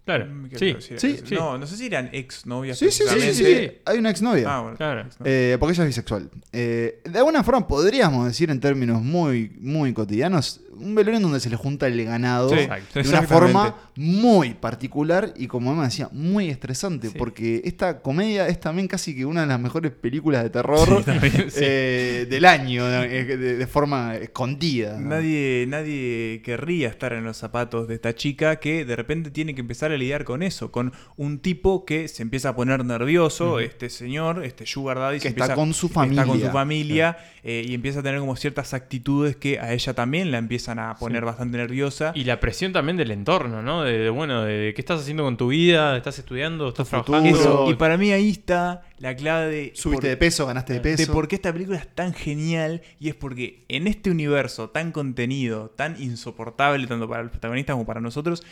Claro, ¿qué sí, sí, sí. No, no sé si eran exnovias. Sí, sí, sí, sí, hay una exnovia. Ah, bueno. Claro. Eh, porque ella es bisexual. Eh, de alguna forma podríamos decir en términos muy, muy cotidianos, un velorio en donde se le junta el ganado Sí, de una forma muy particular y como Emma decía, muy estresante, Sí. porque esta comedia es también casi que una de las mejores películas de terror Sí, también, sí. eh, del año, de, de forma escondida. Nadie, nadie querría estar en los zapatos de esta chica que de repente tiene que empezar a lidiar con eso, con un tipo que se empieza a poner nervioso, este señor, este Sugar Daddy, Que se está empieza- con su Está con su familia. eh, y empieza a tener como ciertas actitudes que a ella también la empiezan empiezan a poner Sí. bastante nerviosa. Y la presión también del entorno, ¿no? De, de, bueno, de, de qué estás haciendo con tu vida, estás estudiando, estás trabajando. Eso, y para mí ahí está la clave de... Subiste de peso, ganaste de peso. De por qué esta película es tan genial y es porque en este universo tan contenido, tan insoportable tanto para los protagonistas como para nosotros,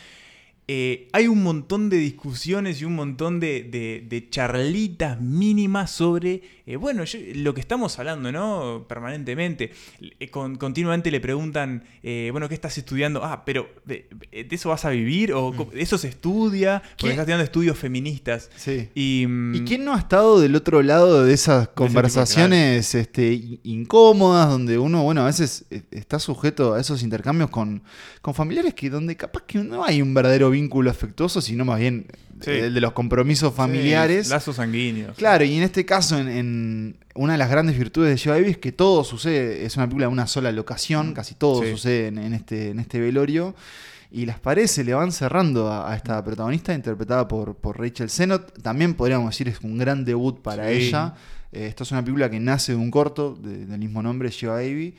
eh, hay un montón de discusiones y un montón de, de- de charlitas mínimas sobre, eh, bueno, yo- lo que estamos hablando, ¿no? Permanentemente. Eh, con- continuamente le preguntan, eh, bueno, ¿qué estás estudiando? Ah, pero ¿de, de eso vas a vivir? ¿O co- eso se estudia? Porque ¿Quién- estás estudiando estudios feministas. Sí. Y, mm, ¿Y quién no ha estado del otro lado de esas conversaciones este, in- incómodas donde uno, bueno, a veces está sujeto a esos intercambios con, con familiares que donde capaz que no hay un verdadero vínculo afectuoso, sino más bien Sí. el de los compromisos familiares? Sí, lazos sanguíneos. Claro, y en este caso, en, en una de las grandes virtudes de Joe Baby es que todo sucede, es una película de una sola locación, casi todo Mm. Sí. sucede en, en este, en este velorio. Y las paredes se le van cerrando a, a esta protagonista, interpretada por, por Rachel Sennott. También podríamos decir es un gran debut para ella. Eh, esto es una película que nace de un corto de- del mismo nombre, Joe Baby.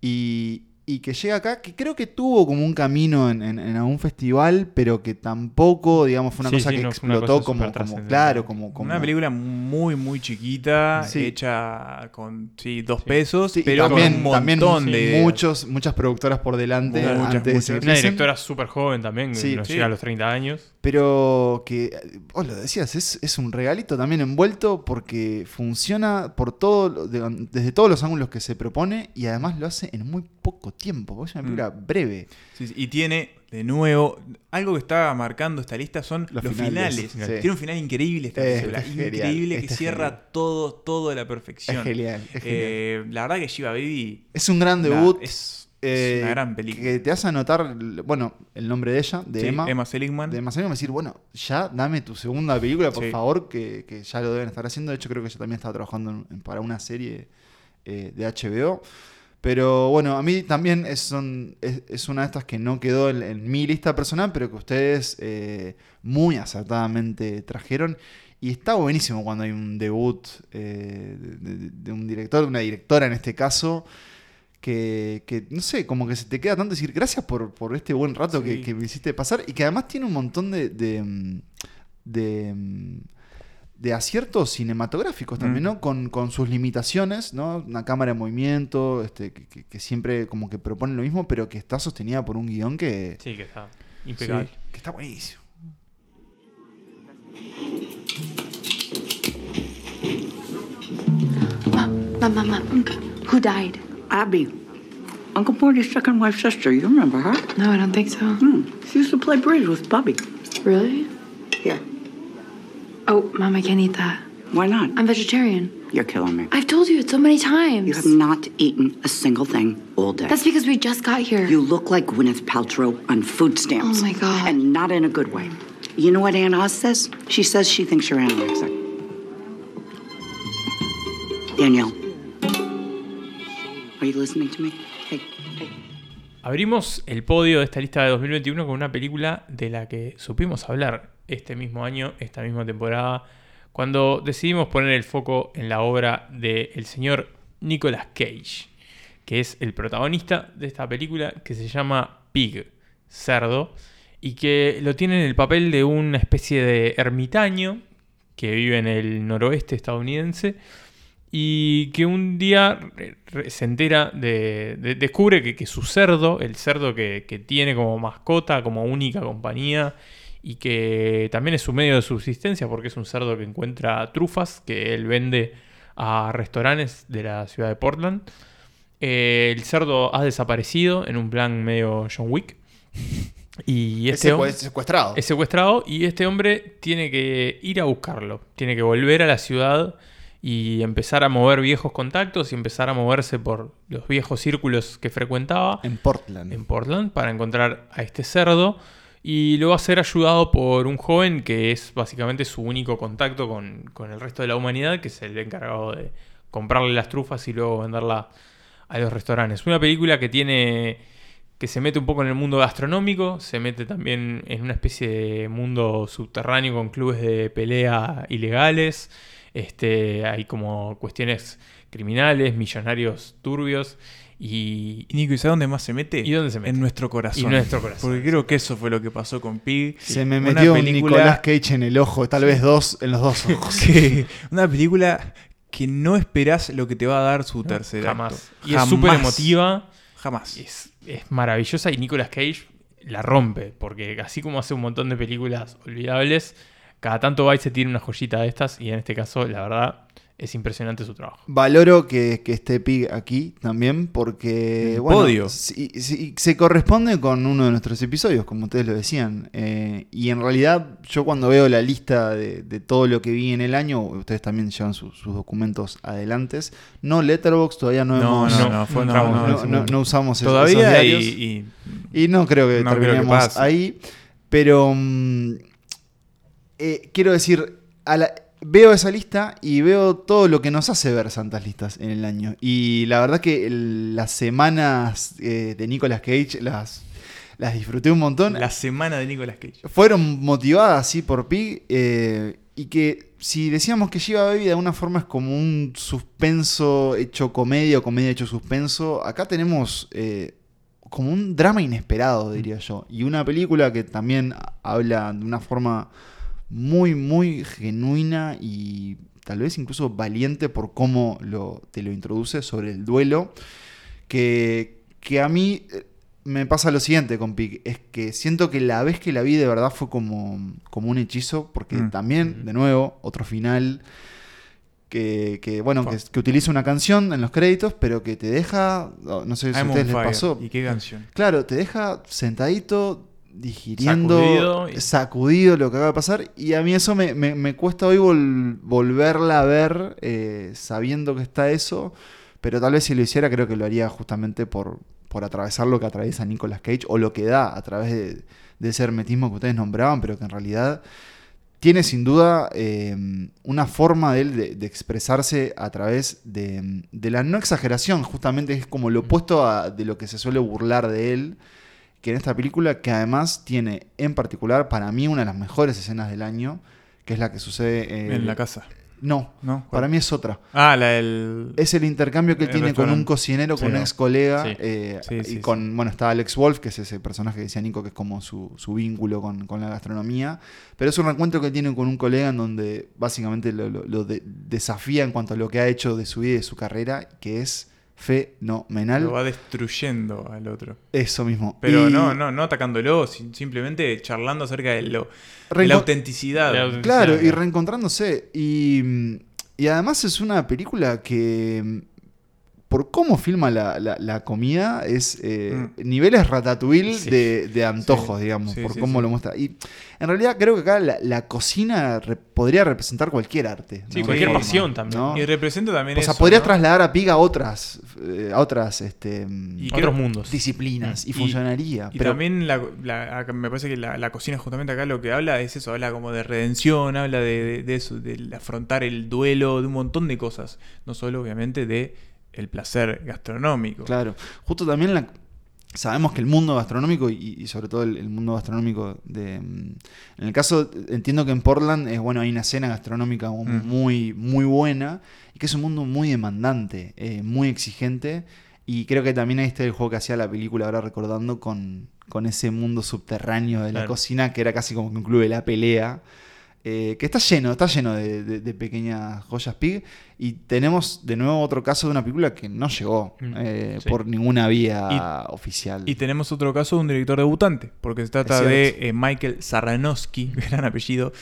Y, y que llega acá, que creo que tuvo como un camino en, en- en algún festival, pero que tampoco, digamos, fue una Sí, cosa sí, que no, explotó cosa como, claro, como, como Una película muy, muy chiquita, Sí. hecha con sí, dos pesos, pero también, con un montón también de muchos, muchas productoras por delante Muchas, antes de muchas. ese Una directora súper joven también, Sí. no Sí. llega a los 30 años. Pero que, vos lo decías, es, es un regalito también envuelto porque funciona por todo, lo- de- desde todos los ángulos que se propone y además lo hace en muy poco tiempo, porque es una película breve. Sí, sí, Y tiene, de nuevo, algo que está marcando esta lista son los, Los finales. finales, sí. Tiene un final increíble esta Eh, película. es increíble que es cierra genial. todo, todo de la perfección. Es genial, es Eh, la verdad que Shiva Baby Es un gran la- debut. es, eh, es una gran película. Que te hace anotar, bueno, el nombre de ella, de Sí, Emma. Emma Seligman. De Emma Seligman, decir, bueno, ya dame tu segunda película, por Sí. favor, que, que ya lo deben estar haciendo. De hecho, creo que ella también estaba trabajando en- en- para una serie eh, de HBO. Pero bueno, a mí también es, son, es, es una de estas que no quedó en, en mi lista personal, pero que ustedes eh, muy acertadamente trajeron. Y está buenísimo cuando hay un debut eh, de, de- de un director, de una directora en este caso, que, que, no sé, como que se te queda tanto decir gracias por, por este buen rato que, Sí. que me hiciste pasar y que además tiene un montón de, de, mm, de, mm, aciertos cinematográficos también, Mm. ¿no? Con, con sus limitaciones, ¿no? Una cámara en movimiento, este, que, que- que siempre como que propone lo mismo, pero que está sostenida por un guion que, Sí, que está impecable. Sí, que está buenísimo. Mom, Mom, who died? Abby. Uncle Morty's second wife's sister. You remember her? No, I don't think so. Hmm. She used to play bridge with Bubby. Really? Yeah. Oh, Mom, I can't eat that. Why not? I'm vegetarian. You're killing me. I've told you it so many times. You have not eaten a single thing all day. That's because we just got here. You look like Gwyneth Paltrow on food stamps. Oh my God. And not in a good way. You know what Aunt Oz says? She says she thinks you're anorexic. Danielle. Are you listening to me? Abrimos el podio de esta lista de 2021 con una película de la que supimos hablar este mismo año, esta misma temporada, cuando decidimos poner el foco en la obra del señor Nicolas Cage, que es el protagonista de esta película que se llama Pig, cerdo, y que lo tiene en el papel de una especie de ermitaño que vive en el noroeste estadounidense y que un día se entera de, de- descubre que, que su cerdo, el cerdo que, que tiene como mascota, como única compañía, y que también es su medio de subsistencia porque es un cerdo que encuentra trufas que él vende a restaurantes de la ciudad de Portland. Eh, el cerdo ha desaparecido en un plan medio John Wick. Y Es este hom- secuestrado. Es secuestrado y este hombre tiene que ir a buscarlo. Tiene que volver a la ciudad y empezar a mover viejos contactos y empezar a moverse por los viejos círculos que frecuentaba. En Portland. En Portland para encontrar a este cerdo. Y lo va a ser ayudado por un joven que es básicamente su único contacto con, con el resto de la humanidad, que es el encargado de comprarle las trufas y luego venderla a los restaurantes. Una película que tiene que se mete un poco en el mundo gastronómico, se mete también en una especie de mundo subterráneo con clubes de pelea ilegales, Este, hay como cuestiones criminales, millonarios turbios. Y, Y Nico, ¿y sabes dónde más se mete? ¿Y dónde se mete? En nuestro corazón. Y en nuestro corazón. Porque creo que eso fue lo que pasó con Pig. Se me Una metió un Nicolas Cage en el ojo, tal vez dos, en los dos ojos. Sí, una película que no esperás lo que te va a dar su tercer jamás. acto. Y es súper emotiva. Jamás. Es, es maravillosa y Nicolas Cage la rompe, porque así como hace un montón de películas olvidables, cada tanto va y se tiene una joyita de estas y en este caso, la verdad, es impresionante su trabajo. Valoro que, que esté Pig aquí también porque El bueno, podio. se corresponde con uno de nuestros episodios, como ustedes lo decían. Eh, y en realidad yo cuando veo la lista de, de todo lo que vi en el año, ustedes también llevan sus- sus documentos adelantes. No Letterbox todavía no, No, hemos... no, no, fue- no, no, no, no, no- no usamos esos- Todavía esos y- diarios. y- Y no creo que no creo que terminemos ahí. Pero eh, quiero decir, a la- veo esa lista y veo todo lo que nos hace ver santas listas en el año. Y la verdad que el- las semanas eh, de Nicolas Cage las, las disfruté un montón. La semana de Nicolas Cage. Fueron motivadas así por Pig. eh, y que si decíamos que Shiva Baby de alguna forma es como un suspenso hecho comedia o comedia hecho suspenso, acá tenemos eh, como un drama inesperado, diría yo. Y una película que también habla de una forma muy, muy genuina y tal vez incluso valiente por cómo lo, te lo introduce sobre el duelo. Que, que a mí eh, me pasa lo siguiente con Pig, es que siento que la vez que la vi de verdad fue como, como un hechizo, porque Mm. también, de nuevo, otro final que, que, bueno, que, que utiliza una canción en los créditos, pero que te deja, no sé si a I'm ustedes les pasó. ¿Y qué canción? Claro, te deja sentadito, digiriendo, Sacudido y- sacudido lo que acaba de pasar, y a mí eso me, me- me cuesta hoy vol- volverla a ver eh, sabiendo que está eso, pero tal vez si lo hiciera creo que lo haría justamente por, por atravesar lo que atraviesa Nicolas Cage, o lo que da a través de, de ese hermetismo que ustedes nombraban, pero que en realidad tiene sin duda eh, una forma de él de, de expresarse a través de, de la no exageración, justamente es como lo opuesto a, de lo que se suele burlar de él, que en esta película, que además tiene en particular para mí una de las mejores escenas del año, que es la que sucede eh, En la casa. No, ¿No? para mí es otra. Ah, la del. Es el intercambio que él tiene con un cocinero, con Sí. un ex colega. Sí. eh, Sí, y con, bueno, está Alex Wolf, que es ese personaje que decía Nico, que es como su, su vínculo con, con la gastronomía. Pero es un reencuentro que tiene con un colega en donde básicamente lo, lo- lo de- desafía en cuanto a lo que ha hecho de su vida y de su carrera, que es fenomenal. Lo va destruyendo al otro. Eso mismo. Pero Y- no, no, no atacándolo, simplemente charlando acerca de, lo, de la autenticidad. Claro, y reencontrándose. Y, y además es una película que, por cómo filma la, la- la comida, es eh, niveles ratatouille Sí. de, de antojos, Sí, digamos, sí, por sí, cómo sí. lo muestra. Y en realidad creo que acá la, la cocina re- podría representar cualquier arte. Sí, cualquier pasión también. ¿no? Y representa también O sea, eso, podría ¿no? trasladar a Pig a otras, eh, a otras este, Y Otros creo- mundos. disciplinas y, Y- funcionaría. Y pero también la, la- acá me parece que la, la cocina justamente acá lo que habla es eso, habla como de redención, habla de, de- de eso, de afrontar el duelo, de un montón de cosas. No solo obviamente de el placer gastronómico. Claro, justo también la- sabemos que el mundo gastronómico y, y sobre todo el, el mundo gastronómico de... mm, En el caso, entiendo que en Portland es bueno, hay una escena gastronómica Mm. muy, muy buena y que es un mundo muy demandante, eh, muy exigente y creo que también ahí está el juego que hacía la película, ahora recordando, con, con ese mundo subterráneo de la Claro. cocina que era casi como que un club de la pelea. eh, que está lleno, está lleno de, de- de pequeñas joyas pig. Y tenemos de nuevo otro caso de una película que no llegó Mm, eh, sí. por ninguna vía oficial. Y tenemos otro caso de un director debutante, porque se trata de eh, Michael Sarranowski, gran apellido,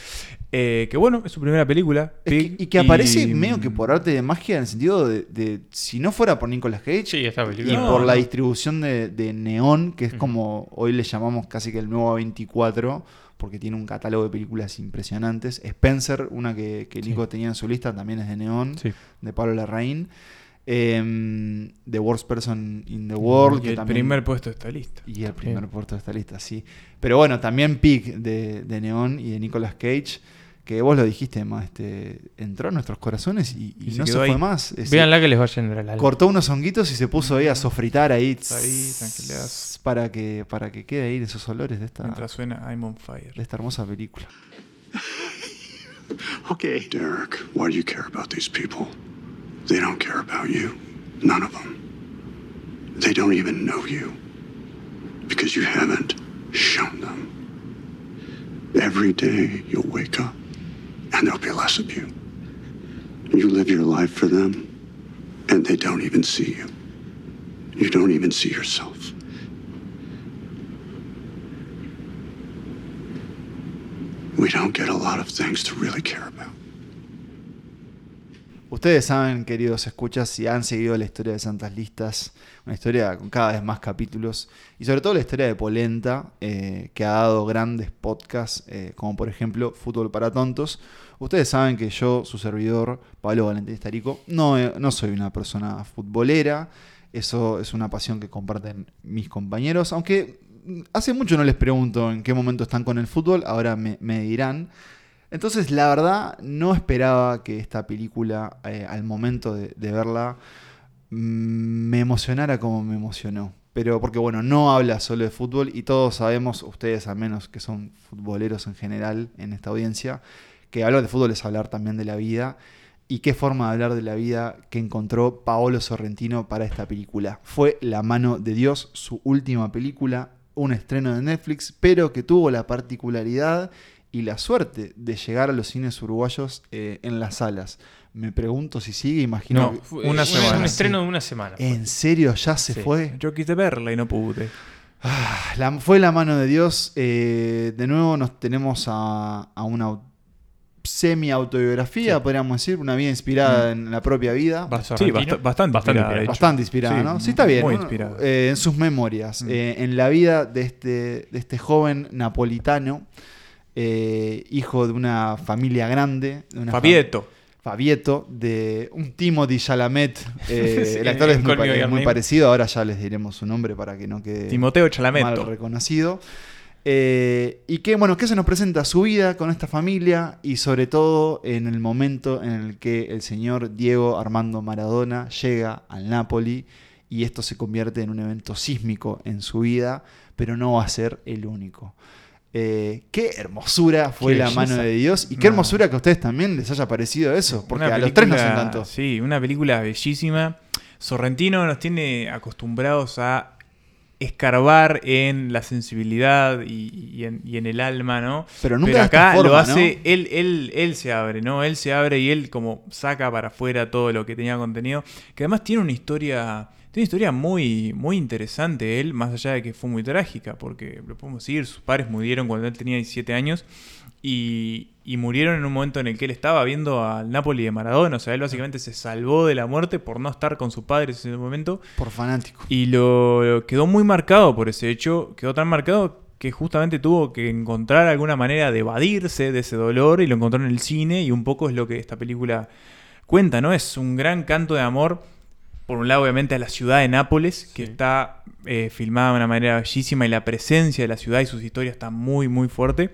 eh, que bueno, es su primera película. Es que- Pig, y que aparece y- medio que por arte de magia en el sentido de, de- si no fuera por Nicolas Cage Sí, esta y por No, la distribución de, de Neon, que es como hoy le llamamos casi que el nuevo 24, porque tiene un catálogo de películas impresionantes. Spencer, una que, que Nico tenía en su lista, también es de Neon, Sí. de Pablo Larraín. Em, the Worst Person in the World. y que el también- primer puesto de esta lista. y el primer puerto de esta lista, sí. Pero bueno, también Pig de, de Neon y de Nicolas Cage, que vos lo dijiste, más este, entró en nuestros corazones y, y Y se no se fue ahí. más. Véanla que les va a llenar el alma. cortó unos honguitos y se puso ahí a sofritar ahí, Ahí, para que para que quede ahí esos olores de esta, Mientras suena I'm on fire. de esta hermosa película. Okay. Derek, why do you care about these people? They don't care about you. None of them. They don't even know you. Because you haven't shown them. Every day you'll wake up and there'll be less of you. You live your life for them and they don't even see you. You don't even see yourself. We don't get a lot of things to really care about. Ustedes saben, queridos escuchas, si han seguido la historia de Santas Listas, una historia con cada vez más capítulos, y sobre todo la historia de Polenta, eh, que ha dado grandes podcasts, eh, como por ejemplo Fútbol para Tontos. Ustedes saben que yo, su servidor, Pablo Valentín Estarico, no, eh, no soy una persona futbolera, eso es una pasión que comparten mis compañeros, aunque mm, hace mucho no les pregunto en qué momento están con el fútbol, ahora me, me dirán. Entonces, la verdad, no esperaba que esta película, eh, al momento de, de verla, mm, me emocionara como me emocionó. Pero porque, bueno, no habla solo de fútbol y todos sabemos, ustedes al menos que son futboleros en general en esta audiencia, que hablar de fútbol es hablar también de la vida. Y qué forma de hablar de la vida que encontró Paolo Sorrentino para esta película. Fue La mano de Dios, su última película, un estreno de Netflix, pero que tuvo la particularidad y la suerte de llegar a los cines uruguayos eh, en las salas. Me pregunto si sigue, imagino. No, que- fue- una Es un semana. estreno de una semana. ¿En serio ya se Sí. fue? Yo quise verla y no pude. Ah, la- fue la mano de Dios. eh, de nuevo nos tenemos a, a una au- semi-autobiografía, podríamos decir, una vida inspirada en la propia vida. Bast- sí, bast- bastante inspirada. Bastante inspirada, Sí, ¿no? Sí, está bien. muy inspirada. Eh, en sus memorias, eh, en la vida de este, de este joven napolitano, eh, hijo de una familia grande. de una Fabieto. Fabieto, de un Timothy Chalamet. eh, Sí, el actor es muy, es parecido, ahora ya les diremos su nombre para que no quede Timoteo mal reconocido. Eh, y que, bueno, que se nos presenta su vida con esta familia y sobre todo en el momento en el que el señor Diego Armando Maradona llega al Napoli y esto se convierte en un evento sísmico en su vida, pero no va a ser el único. Eh, qué hermosura fue Qué la belleza. mano de Dios y qué No. hermosura que a ustedes también les haya parecido eso, porque Una a los tres nos encantó. Sí, una película bellísima. Sorrentino nos tiene acostumbrados a escarbar en la sensibilidad y, y en, y en el alma, ¿no? Pero nunca acá lo hace, ¿no? él, él, él se abre, ¿no? Él se abre y él como saca para afuera todo lo que tenía contenido. Que además tiene una historia. Tiene una historia muy, muy interesante él, más allá de que fue muy trágica, porque lo podemos decir, sus padres murieron cuando él tenía 17 años y, y murieron en un momento en el que él estaba viendo al Napoli de Maradona. O sea, él básicamente se salvó de la muerte por no estar con sus padres en ese momento. Por fanático. Y lo, lo quedó muy marcado por ese hecho. Quedó tan marcado que justamente tuvo que encontrar alguna manera de evadirse de ese dolor y lo encontró en el cine. Y un poco es lo que esta película cuenta, ¿no? Es un gran canto de amor. Por un lado, obviamente, a la ciudad de Nápoles, que está eh, filmada de una manera bellísima y la presencia de la ciudad y sus historias está muy, muy fuerte.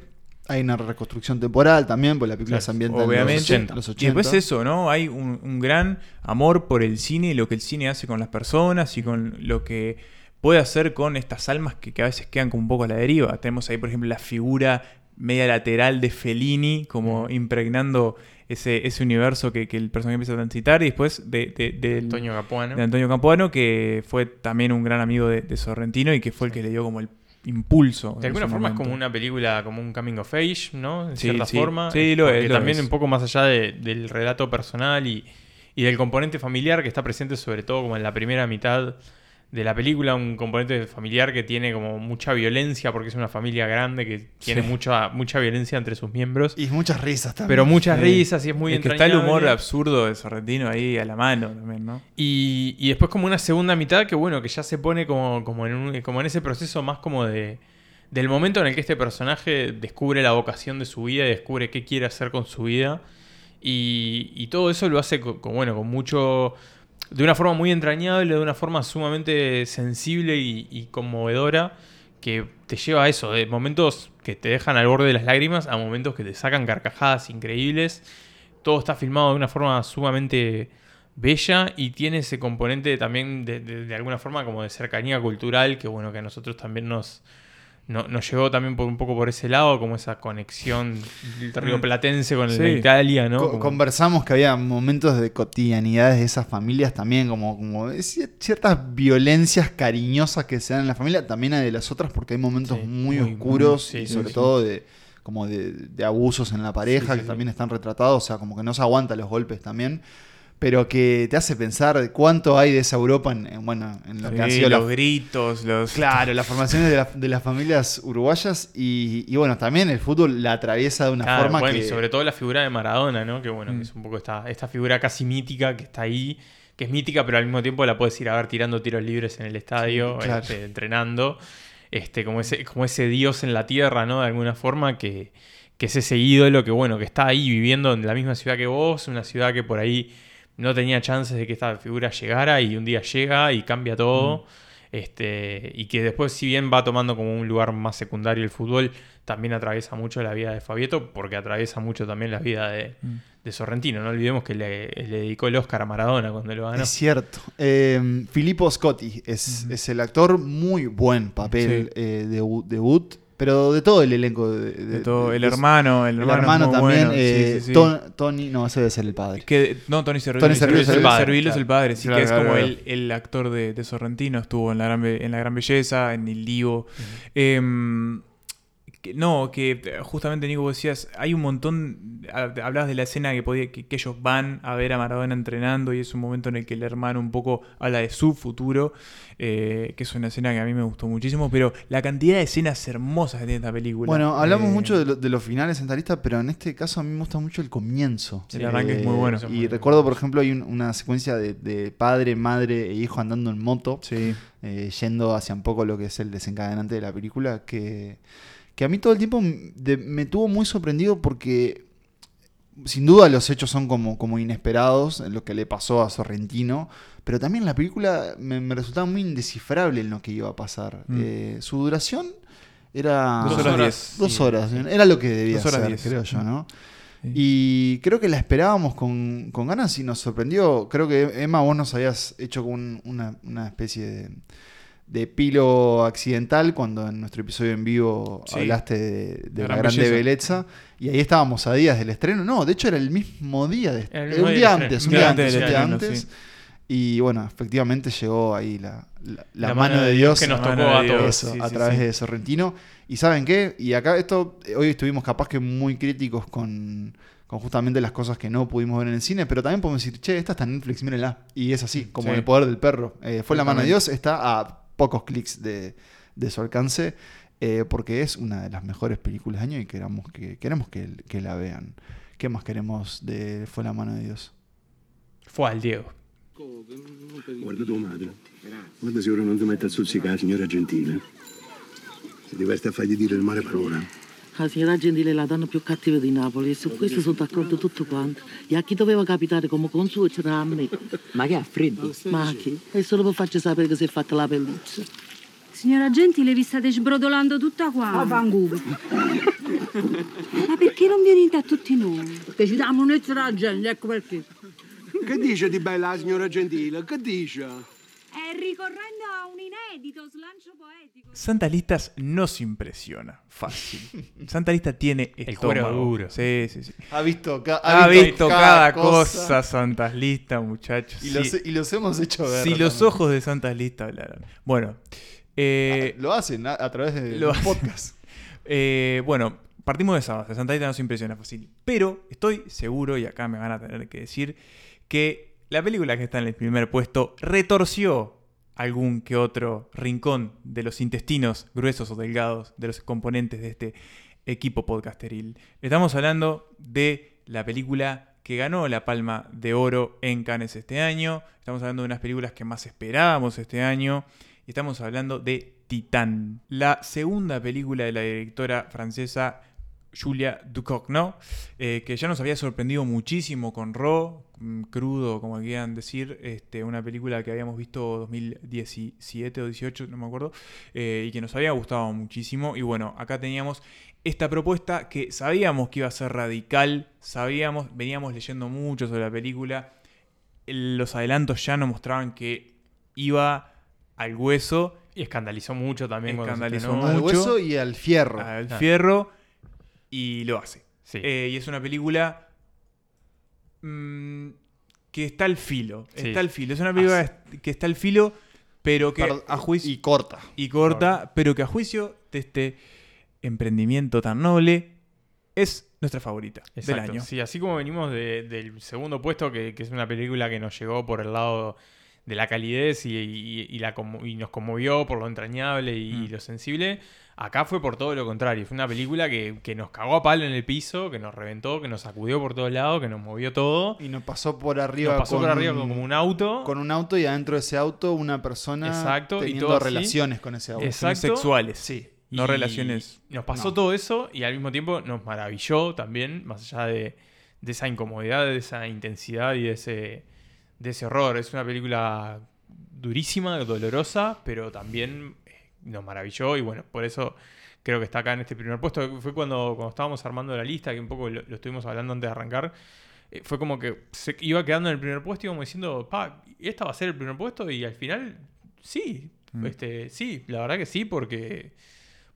Hay una reconstrucción temporal también, porque la película se ambienta en Obviamente. los 80. los 80. Y después eso, ¿no? Hay un, un gran amor por el cine y lo que el cine hace con las personas y con lo que puede hacer con estas almas que, que a veces quedan como un poco a la deriva. Tenemos ahí, por ejemplo, la figura media lateral de Fellini, como impregnando ese, ese universo que, que el personaje empieza a transitar, y después de, de- Antonio Capuano. de Antonio Capuano, que fue también un gran amigo de, de Sorrentino y que fue el que le dio como el impulso. De alguna forma es como una película, como un coming of age, ¿no? En Sí, cierta sí. forma. Sí, lo es, lo también es. un poco más allá de- del relato personal y, y del componente familiar que está presente sobre todo como en la primera mitad de la película, un componente familiar que tiene como mucha violencia porque es una familia grande que tiene Sí. mucha, mucha violencia entre sus miembros. Y muchas risas también. Pero muchas Sí. risas y es muy Es que está el humor absurdo de Sorrentino ahí a la mano también, ¿no? Y, y después como una segunda mitad que bueno, que ya se pone como, como, en, un- como en ese proceso más como de... Del momento en el que este personaje descubre la vocación de su vida y descubre qué quiere hacer con su vida. Y, y todo eso lo hace con, con, bueno, con mucho... De una forma muy entrañable, de una forma sumamente sensible y, conmovedora, que te lleva a eso, de momentos que te dejan al borde de las lágrimas a momentos que te sacan carcajadas increíbles. Todo está filmado de una forma sumamente bella y tiene ese componente también de, de- de alguna forma como de cercanía cultural que bueno que a nosotros también nos, no- nos llegó también por un poco por ese lado, como esa conexión del río Platense con el Sí. de Italia, ¿no? Co- Como- Conversamos que había momentos de cotidianidades de esas familias también, como, como cier- ciertas violencias cariñosas que se dan en la familia, también hay de las otras, porque hay momentos muy, muy- oscuros muy- y sobre sí, todo de como de, de abusos en la pareja, que sí. también están retratados, o sea, como que no se aguanta los golpes también. Pero que te hace pensar cuánto hay de esa Europa en, en, bueno, en lo que han Sí, sido los las- gritos, los... Claro, las formaciones de, la- de las familias uruguayas y, y bueno, también el fútbol la atraviesa de una Claro, forma bueno, que... y sobre todo la figura de Maradona, ¿no? Que bueno, Mm. que es un poco esta, esta figura casi mítica que está ahí, que es mítica, pero al mismo tiempo la puedes ir a ver tirando tiros libres en el estadio, Sí, claro. este, entrenando, este, como ese, como ese dios en la tierra, ¿no? De alguna forma, que, que es ese ídolo que bueno, que está ahí viviendo en la misma ciudad que vos, una ciudad que por ahí no tenía chances de que esta figura llegara y un día llega y cambia todo. Este, y que después, si bien va tomando como un lugar más secundario el fútbol, también atraviesa mucho la vida de Fabieto, porque atraviesa mucho también la vida de, Mm. de Sorrentino. No olvidemos que le, le dedicó el Oscar a Maradona cuando lo ganó. Es cierto. Eh, Filippo Scotti es, es el actor, muy buen papel, Sí. eh, debu- debut, pero de todo el elenco. De, De todo, el hermano, el hermano también. bueno, eh, sí, sí. Ton- Tony, no, ese debe ser el padre. Que, no, Tony Servillo. Tony Servillo es el padre, Servillo es el padre, sí, Claro, que es claro, como claro. el, el actor de, de Sorrentino, estuvo en la gran, Be- en la gran belleza, en el Divo. Em, que- no, que eh, justamente Nico vos decías, hay un montón, hab- hablabas de la escena que, podía, que, que ellos van a ver a Maradona entrenando y es un momento en el que el hermano un poco habla de su futuro, eh, que es una escena que a mí me gustó muchísimo, pero la cantidad de escenas hermosas que tiene esta película. Bueno, hablamos eh, mucho de, lo- de los finales en esta lista, pero en este caso a mí me gusta mucho el comienzo. El arranque es muy bueno. Y recuerdo, por ejemplo, hay un- una secuencia de, de padre, madre e hijo andando en moto, Sí. eh, yendo hacia un poco lo que es el desencadenante de la película, que, que a mí todo el tiempo de- me tuvo muy sorprendido porque sin duda los hechos son como, como inesperados en lo que le pasó a Sorrentino, pero también la película me, me resultaba muy indescifrable en lo que iba a pasar. Mm. Eh, su duración era... Dos horas diez. Dos Sí. horas, era lo que debía Dos horas ser, diez. creo yo, ¿no? Sí. Y creo que la esperábamos con, con ganas y nos sorprendió. Creo que Emma, vos nos habías hecho como un- una, una especie de, de pilo accidental cuando en nuestro episodio en vivo Sí. hablaste de, de La la, gran grande belleza. belleza. Y ahí estábamos a días del estreno. No, de hecho era el mismo día. De, Era el mismo un día antes, estreno. un día antes un día antes. sí. Y bueno, efectivamente llegó ahí la, la- la La mano de Dios que nos tocó a todos. Dios. eso, sí, a través sí. de Sorrentino. Y ¿saben qué? Y acá esto, hoy estuvimos capaz que muy críticos con, con justamente las cosas que no pudimos ver en el cine, pero también podemos decir, che, esta está en Netflix, mírenla. Y es así, como Sí. el poder del perro. Eh, fue la mano de. Dios, está a pocos clics de, de su alcance, eh, porque es una de las mejores películas de año y queremos que, queremos que, que la vean. ¿Qué más queremos de Fue la mano de Dios? Fue al Diego. Guarda tua madre. Guarda se ora non ti metti a stuzzicare, signora Gentile. Si diverti a fargli dire le male parole. La signora Gentile è la donna più cattiva di Napoli e su questo sono d'accordo tutto quanto. E a chi doveva capitare come consueto era a me. Ma che ha freddo? Ma chi? È solo per farci sapere che si è fatta la pelliccia. Signora Gentile, vi state sbrodolando tutta qua. Ah, vangugo. Ma perché non venite a tutti noi? Perché ci diamo un'ezza la gente, ecco perché. Che dice di bella la signora Gentile? Che dice? È ricorrendo a un inedito slancio poetico. Santa Listas nos impresiona. Fácil. Santa Lista tiene El cuero estómago. duro. Sí, sí, sí. Ha visto, ca- Ha, visto, cada, cosa. Santas Listas, muchachos. Y, Sí. los, y los hemos hecho ver. Si los ojos de Santas Listas hablaran. Bueno. eh, Lo hacen a, a través de lo un hacen. podcast. Eh, bueno, partimos de esa base. Santa Rita nos impresiona fácil. Pero estoy seguro, y acá me van a tener que decir, que la película que está en el primer puesto retorció algún que otro rincón de los intestinos gruesos o delgados de los componentes de este equipo podcasteril. Estamos hablando de la película que ganó la Palma de Oro en Cannes este año. Estamos hablando de unas películas que más esperábamos este año. Y estamos hablando de Titán, la segunda película de la directora francesa Julia Ducournau, eh, que ya nos había sorprendido muchísimo con Raw, mm, crudo, como quieran decir, este, una película que habíamos visto 2017 o 18, no me acuerdo, eh, y que nos había gustado muchísimo. Y bueno, acá teníamos esta propuesta que sabíamos que iba a ser radical, sabíamos, veníamos leyendo mucho sobre la película, el- los adelantos ya nos mostraban que iba al hueso Y escandalizó mucho también cuando se Escandalizó estrenó. Al mucho. hueso y al fierro. al Ah. fierro y lo hace. Sí. Eh, y es una película mm, que está al filo. Sí. Está al filo. Es una película que está al filo, pero que Perd- a juicio. Y corta. y corta, pero que a juicio de este emprendimiento tan noble es nuestra favorita Exacto. del año. Sí, así como venimos de- del segundo puesto, que, que es una película que nos llegó por el lado de la calidez y, y- y la y nos conmovió por lo entrañable y, Mm. lo sensible, acá fue por todo lo contrario. Fue una película que, que nos cagó a palo en el piso, que nos reventó, que nos sacudió por todos lados, que nos movió todo. Y nos pasó por arriba. Nos pasó con por arriba como un auto. Con un auto y adentro de ese auto una persona Exacto, y teniendo así. relaciones con ese auto. Exacto. sexuales. Sí. No Y relaciones. Nos pasó No. todo eso y al mismo tiempo nos maravilló también, más allá de, de esa incomodidad, de esa intensidad y de ese, de ese horror. Es una película durísima, dolorosa, pero también nos maravilló y bueno, por eso creo que está acá en este primer puesto. Fue cuando, cuando estábamos armando la lista, que un poco lo, lo estuvimos hablando antes de arrancar. eh, Fue como que se iba quedando en el primer puesto y íbamos diciendo, pa, ¿esta va a ser el primer puesto? Y al final, sí, Mm. este, sí, la verdad que sí, porque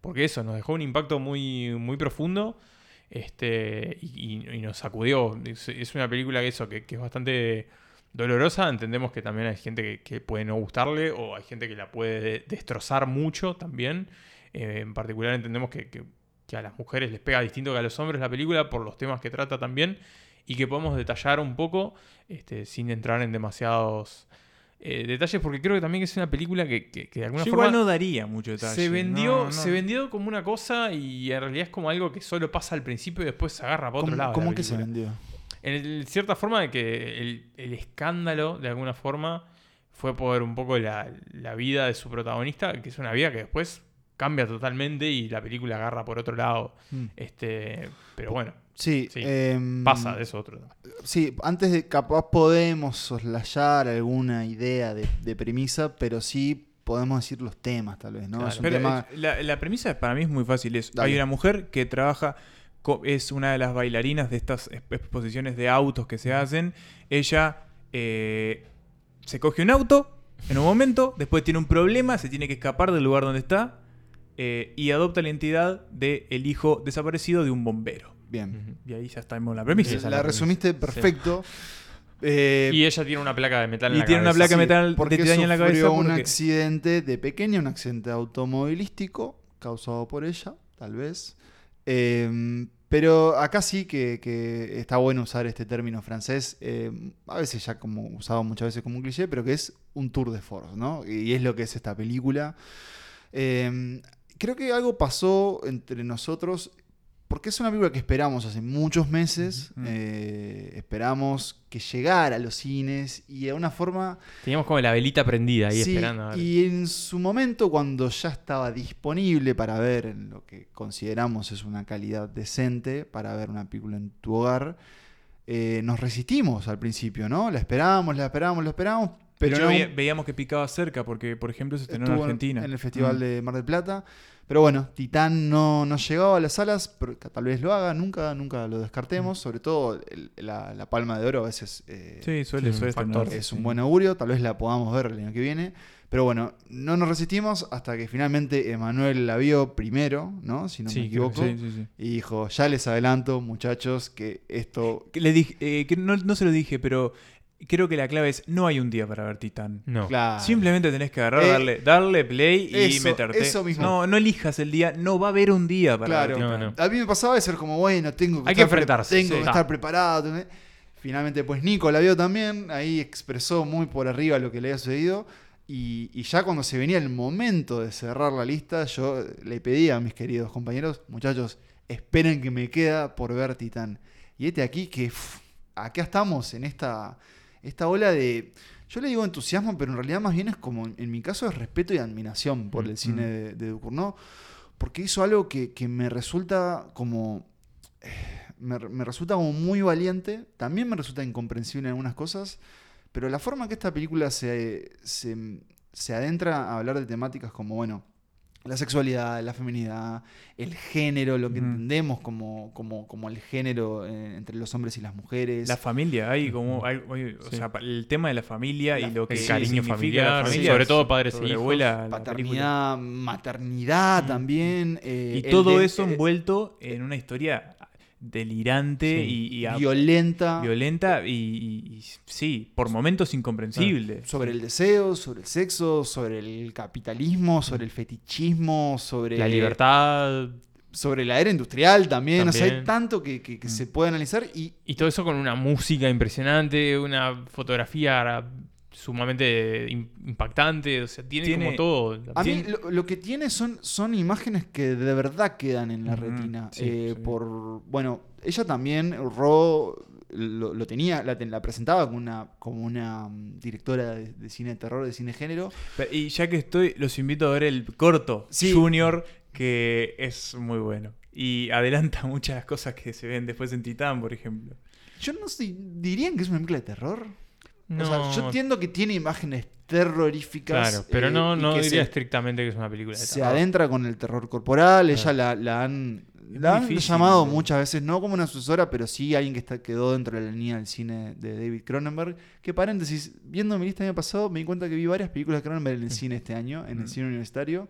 porque eso nos dejó un impacto muy, muy profundo este, y, y- y nos sacudió. Es, es una película que eso, que, que es bastante dolorosa. Entendemos que también hay gente que, que puede no gustarle o hay gente que la puede de- destrozar mucho también. Eh, en particular entendemos que, que- que a las mujeres les pega distinto que a los hombres la película por los temas que trata también y que podemos detallar un poco este, sin entrar en demasiados... eh, detalles porque creo que también es una película que, que- que de alguna Yo forma igual no daría mucho detalle. se vendió, No, no. se vendió como una cosa y en realidad es como algo que solo pasa al principio y después se agarra para otro ¿Cómo, lado. cómo la que se vendió? En cierta forma de que el, el escándalo, de alguna forma, fue por un poco la, la vida de su protagonista, que es una vida que después cambia totalmente y la película agarra por otro lado. Mm. Este, pero bueno, Sí, em, pasa de eso otro. Sí, antes de capaz podemos soslayar alguna idea de, de premisa, pero sí podemos decir los temas, tal vez, ¿no? Claro. Es un Pero, tema. eh, la, la premisa para mí es muy fácil. Es, Dale. hay una mujer que trabaja, es una de las bailarinas de estas exp- exposiciones de autos que se hacen. Ella eh, se coge un auto en un momento, después tiene un problema, se tiene que escapar del lugar donde está eh, y adopta la identidad del hijo desaparecido de un bombero. Bien. Y ahí ya estamos en la premisa. la, la resumiste perfecto. Eh, Y ella tiene una placa de metal en y la tiene una cabeza. placa de metal porque de en la cabeza. un porque- accidente de pequeño, un accidente automovilístico causado por ella, tal vez. Eh, pero acá sí que, que está bueno usar este término francés, eh, a veces ya como usado muchas veces como un cliché, pero que es un tour de force, ¿no? Y es lo que es esta película. Eh, creo que algo pasó entre nosotros, porque es una película que esperamos hace muchos meses, eh, esperamos que llegara a los cines y de una forma... Teníamos como la velita prendida ahí Sí, esperando. a ver. Y en su momento, cuando ya estaba disponible para ver en lo que consideramos es una calidad decente para ver una película en tu hogar, eh, nos resistimos al principio, ¿no? La esperábamos, la esperábamos, la esperábamos, pero Pero no veía- veíamos que picaba cerca, porque por ejemplo se estrenó en Argentina. En el Festival Mm. de Mar del Plata. Pero bueno, Titán no, no llegaba a las salas, pero tal vez lo haga, nunca, nunca lo descartemos. Sobre todo el- la, la Palma de Oro a veces eh, Sí, suele- es un suele factor, estrenarse, es un sí. buen augurio, tal vez la podamos ver el año que viene. Pero bueno, no nos resistimos hasta que finalmente Emanuel la vio primero, ¿no? Si no Sí, me creo que equivoco. sí, sí, sí. Y dijo, ya les adelanto, muchachos, que esto... Que le dije, eh, que no, no se lo dije, pero creo que la clave es no hay un día para ver Titán. No. Claro. Simplemente tenés que agarrar, Eh, darle, darle play y eso- meterte. eso mismo. No, no elijas el día, no va a haber un día para Claro, ver Titán. a mí me pasaba de ser como, bueno, tengo que, Hay que estar, pre- enfrentarse, tengo sí. que Ta. estar preparado. Finalmente, pues Nico la vio también, ahí expresó muy por arriba lo que le había sucedido. Y, y ya cuando se venía el momento de cerrar la lista, yo le pedí a mis queridos compañeros, muchachos, esperen que me queda por ver Titán. Y este aquí que uf, acá estamos en esta, esta ola de, yo le digo entusiasmo, pero en realidad más bien es como, en mi caso es respeto y admiración por el cine de, de Ducournau, porque hizo algo que, que me resulta como, eh, me, me resulta como muy valiente, también me resulta incomprensible en algunas cosas, pero la forma que esta película se, se, se adentra a hablar de temáticas como, bueno, la sexualidad, la feminidad, el género, lo que entendemos como, como, como el género eh, entre los hombres y las mujeres. La familia, hay como. hay- hay- o Sí. sea, pa- el tema de la familia y lo que el cariño significa familiar, la familia, sobre todo padres e sobrevuela hijos. la paternidad, maternidad también. eh, Y todo de- eso envuelto en una historia delirante Sí. y, Violenta. Violenta y, y- y sí, por momentos incomprensible. Sobre el deseo, sobre el sexo, sobre el capitalismo, sobre el fetichismo, sobre... La libertad. Sobre la era industrial también. O sea, hay tanto que, que- que se puede analizar y... Y todo eso con una música impresionante, una fotografía sumamente im- impactante. O sea, tiene, Tiene- como todo. A mí lo, lo que tiene son, son imágenes que de verdad quedan en la retina. sí, eh, sí. Por, bueno, ella también, Ro, lo, lo tenía, la, presentaba como una, como una mm, directora de, de cine de terror, de cine de género. Pero- Y ya que estoy, los invito a ver el corto Sí. Junior, que es muy bueno. Y adelanta muchas cosas que se ven después en Titán, por ejemplo. Yo no sé, ¿dirían que es una película de terror? O sea, No. yo entiendo que tiene imágenes terroríficas. Claro, pero eh, no, y no que diría se- estrictamente que es una película de se terror. adentra con el terror corporal. Ella Claro. la, la han, Es la muy han difícil, llamado ¿no? muchas veces, no como una sucesora, pero sí alguien que está, quedó dentro de la línea del cine de David Cronenberg. Que paréntesis, viendo mi lista el año pasado, me di cuenta que vi varias películas de Cronenberg en el cine este año, en el Mm. cine universitario.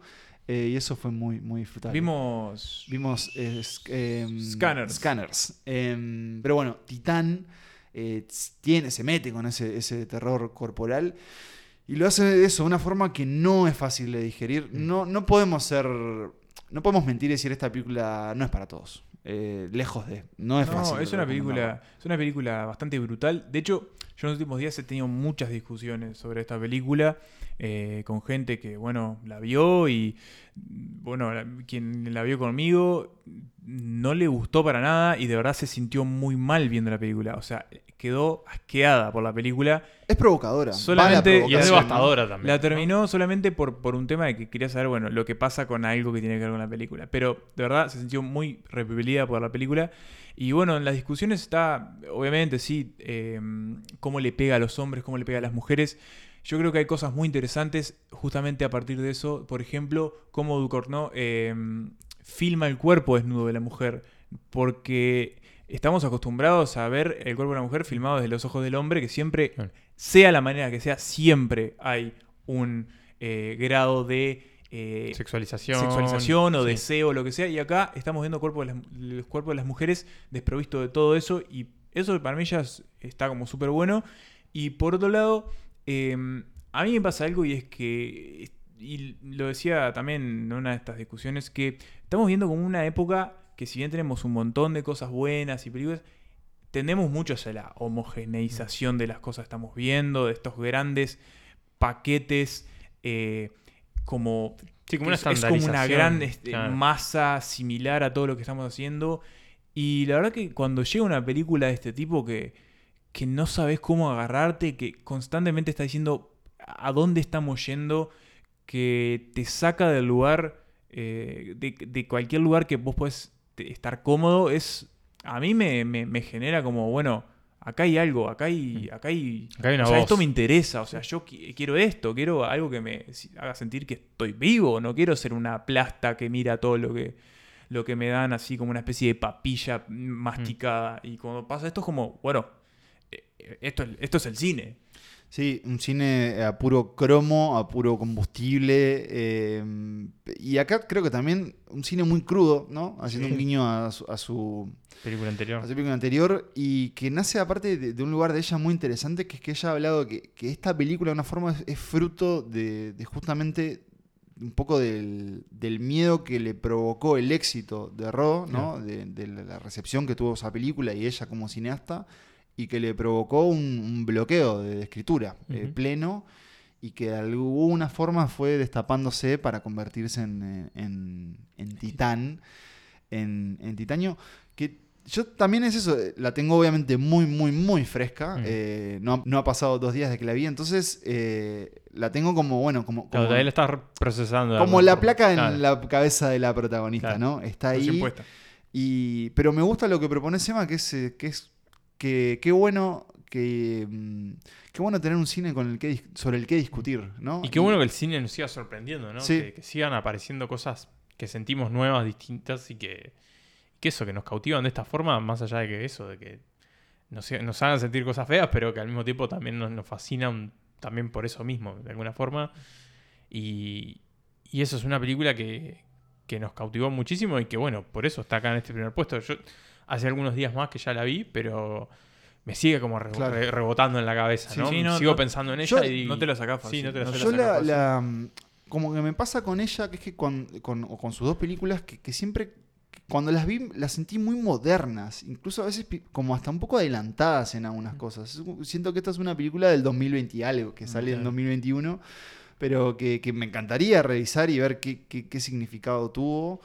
eh, y eso fue muy, muy disfrutable. Vimos. Vimos eh, em, Scanners. Scanners. Em, pero bueno, Titán eh, tiene, se mete con ese, ese terror corporal. Y lo hace de eso, de una forma que no es fácil de digerir. Mm. No, no podemos ser. No podemos mentir y decir esta película no es para todos. Eh, lejos de. No es No, fácil. es una película, es una película bastante brutal. De hecho, yo en los últimos días he tenido muchas discusiones sobre esta película eh, con gente que, bueno, la vio y, bueno, la- quien la vio conmigo no le gustó para nada y de verdad se sintió muy mal viendo la película. O sea, quedó asqueada por la película. Es provocadora. Solamente Y es devastadora ¿no? también. La terminó solamente por, por un tema de que quería saber, bueno, lo que pasa con algo que tiene que ver con la película. Pero de verdad se sintió muy repelida por la película. Y bueno, en las discusiones está, obviamente, sí, eh, cómo le pega a los hombres, cómo le pega a las mujeres. Yo creo que hay cosas muy interesantes justamente a partir de eso. Por ejemplo, cómo Ducournau eh, filma el cuerpo desnudo de la mujer. Porque estamos acostumbrados a ver el cuerpo de la mujer filmado desde los ojos del hombre, que siempre, sea la manera que sea, siempre hay un eh, grado de eh, Sexualización. sexualización o sí. deseo, lo que sea. Y acá estamos viendo cuerpo de las- los cuerpos de las mujeres desprovisto de todo eso. Y eso para mí ya es- está como súper bueno. Y por otro lado, eh, a mí me pasa algo y es que, y lo decía también en una de estas discusiones, que estamos viendo como una época que si bien tenemos un montón de cosas buenas y películas, tendemos mucho hacia la homogeneización de las cosas que estamos viendo, de estos grandes paquetes eh, como, Sí, como una es, es como una gran este, claro. masa similar a todo lo que estamos haciendo. Y la verdad que cuando llega una película de este tipo que, que no sabes cómo agarrarte, que constantemente está diciendo a dónde estamos yendo, que te saca del lugar, eh, de, de cualquier lugar que vos puedes estar cómodo, es a mí me, me- me genera como, bueno, acá hay algo, acá hay, acá hay, Acá hay una o sea, voz. esto me interesa, o sea, yo qui- quiero esto, quiero algo que me haga sentir que estoy vivo, no quiero ser una plasta que mira todo lo que, lo que me dan así como una especie de papilla masticada. Y cuando pasa esto es como, bueno, eh, esto, es- esto es el cine. Sí, un cine a puro cromo, a puro combustible. eh, y acá creo que también un cine muy crudo, ¿no? Haciendo Sí. un guiño a su, a su Película anterior. a su película anterior y que nace aparte de, de un lugar de ella muy interesante, que es que ella ha hablado que, que esta película de una forma es, es fruto de, de justamente un poco del, del miedo que le provocó el éxito de Ro, ¿no? De, de la recepción que tuvo esa película y ella como cineasta, y que le provocó un, un bloqueo de, escritura eh, pleno y que de alguna forma fue destapándose para convertirse en, eh, en- en titán, en, en titanio, que yo también es eso, eh, la tengo obviamente muy, muy, muy fresca, Mm. eh, no, ha- no ha pasado dos días de que la vi, entonces eh, la tengo como, bueno, como... Como- estás procesando. como la placa en Claro. la cabeza de la protagonista, Claro. ¿no? Está ahí. Y, pero me gusta lo que propone Sema, que es, que es que qué bueno que, mm, qué bueno tener un cine con el que, sobre el que discutir, ¿no? Y qué bueno que el cine nos siga sorprendiendo, ¿no? Sí. Que, que sigan apareciendo cosas que sentimos nuevas, distintas y que, que eso, que nos cautivan de esta forma, más allá de que eso, de que nos, nos hagan sentir cosas feas, pero que al mismo tiempo también nos, nos fascinan también por eso mismo, de alguna forma. Y, y eso es una película que, que nos cautivó muchísimo y que, bueno, por eso está acá en este primer puesto. Yo hace algunos días más que ya la vi, pero me sigue como re- Claro. re- rebotando en la cabeza, Sí, ¿no? sí, no, Sigo no- pensando en yo- ella y... no te la sacás fácil, Sí, no te la no te sacás Yo la la, mm, como que me pasa con ella, que es que con, con- o con sus dos películas, que, que siempre, cuando las vi, las sentí muy modernas, incluso a veces como hasta un poco adelantadas en algunas cosas. Es un- Siento que esta es una película del 2020 y algo, que sale en Claro. 2021, pero que, que me encantaría revisar y ver qué, qué- qué significado tuvo.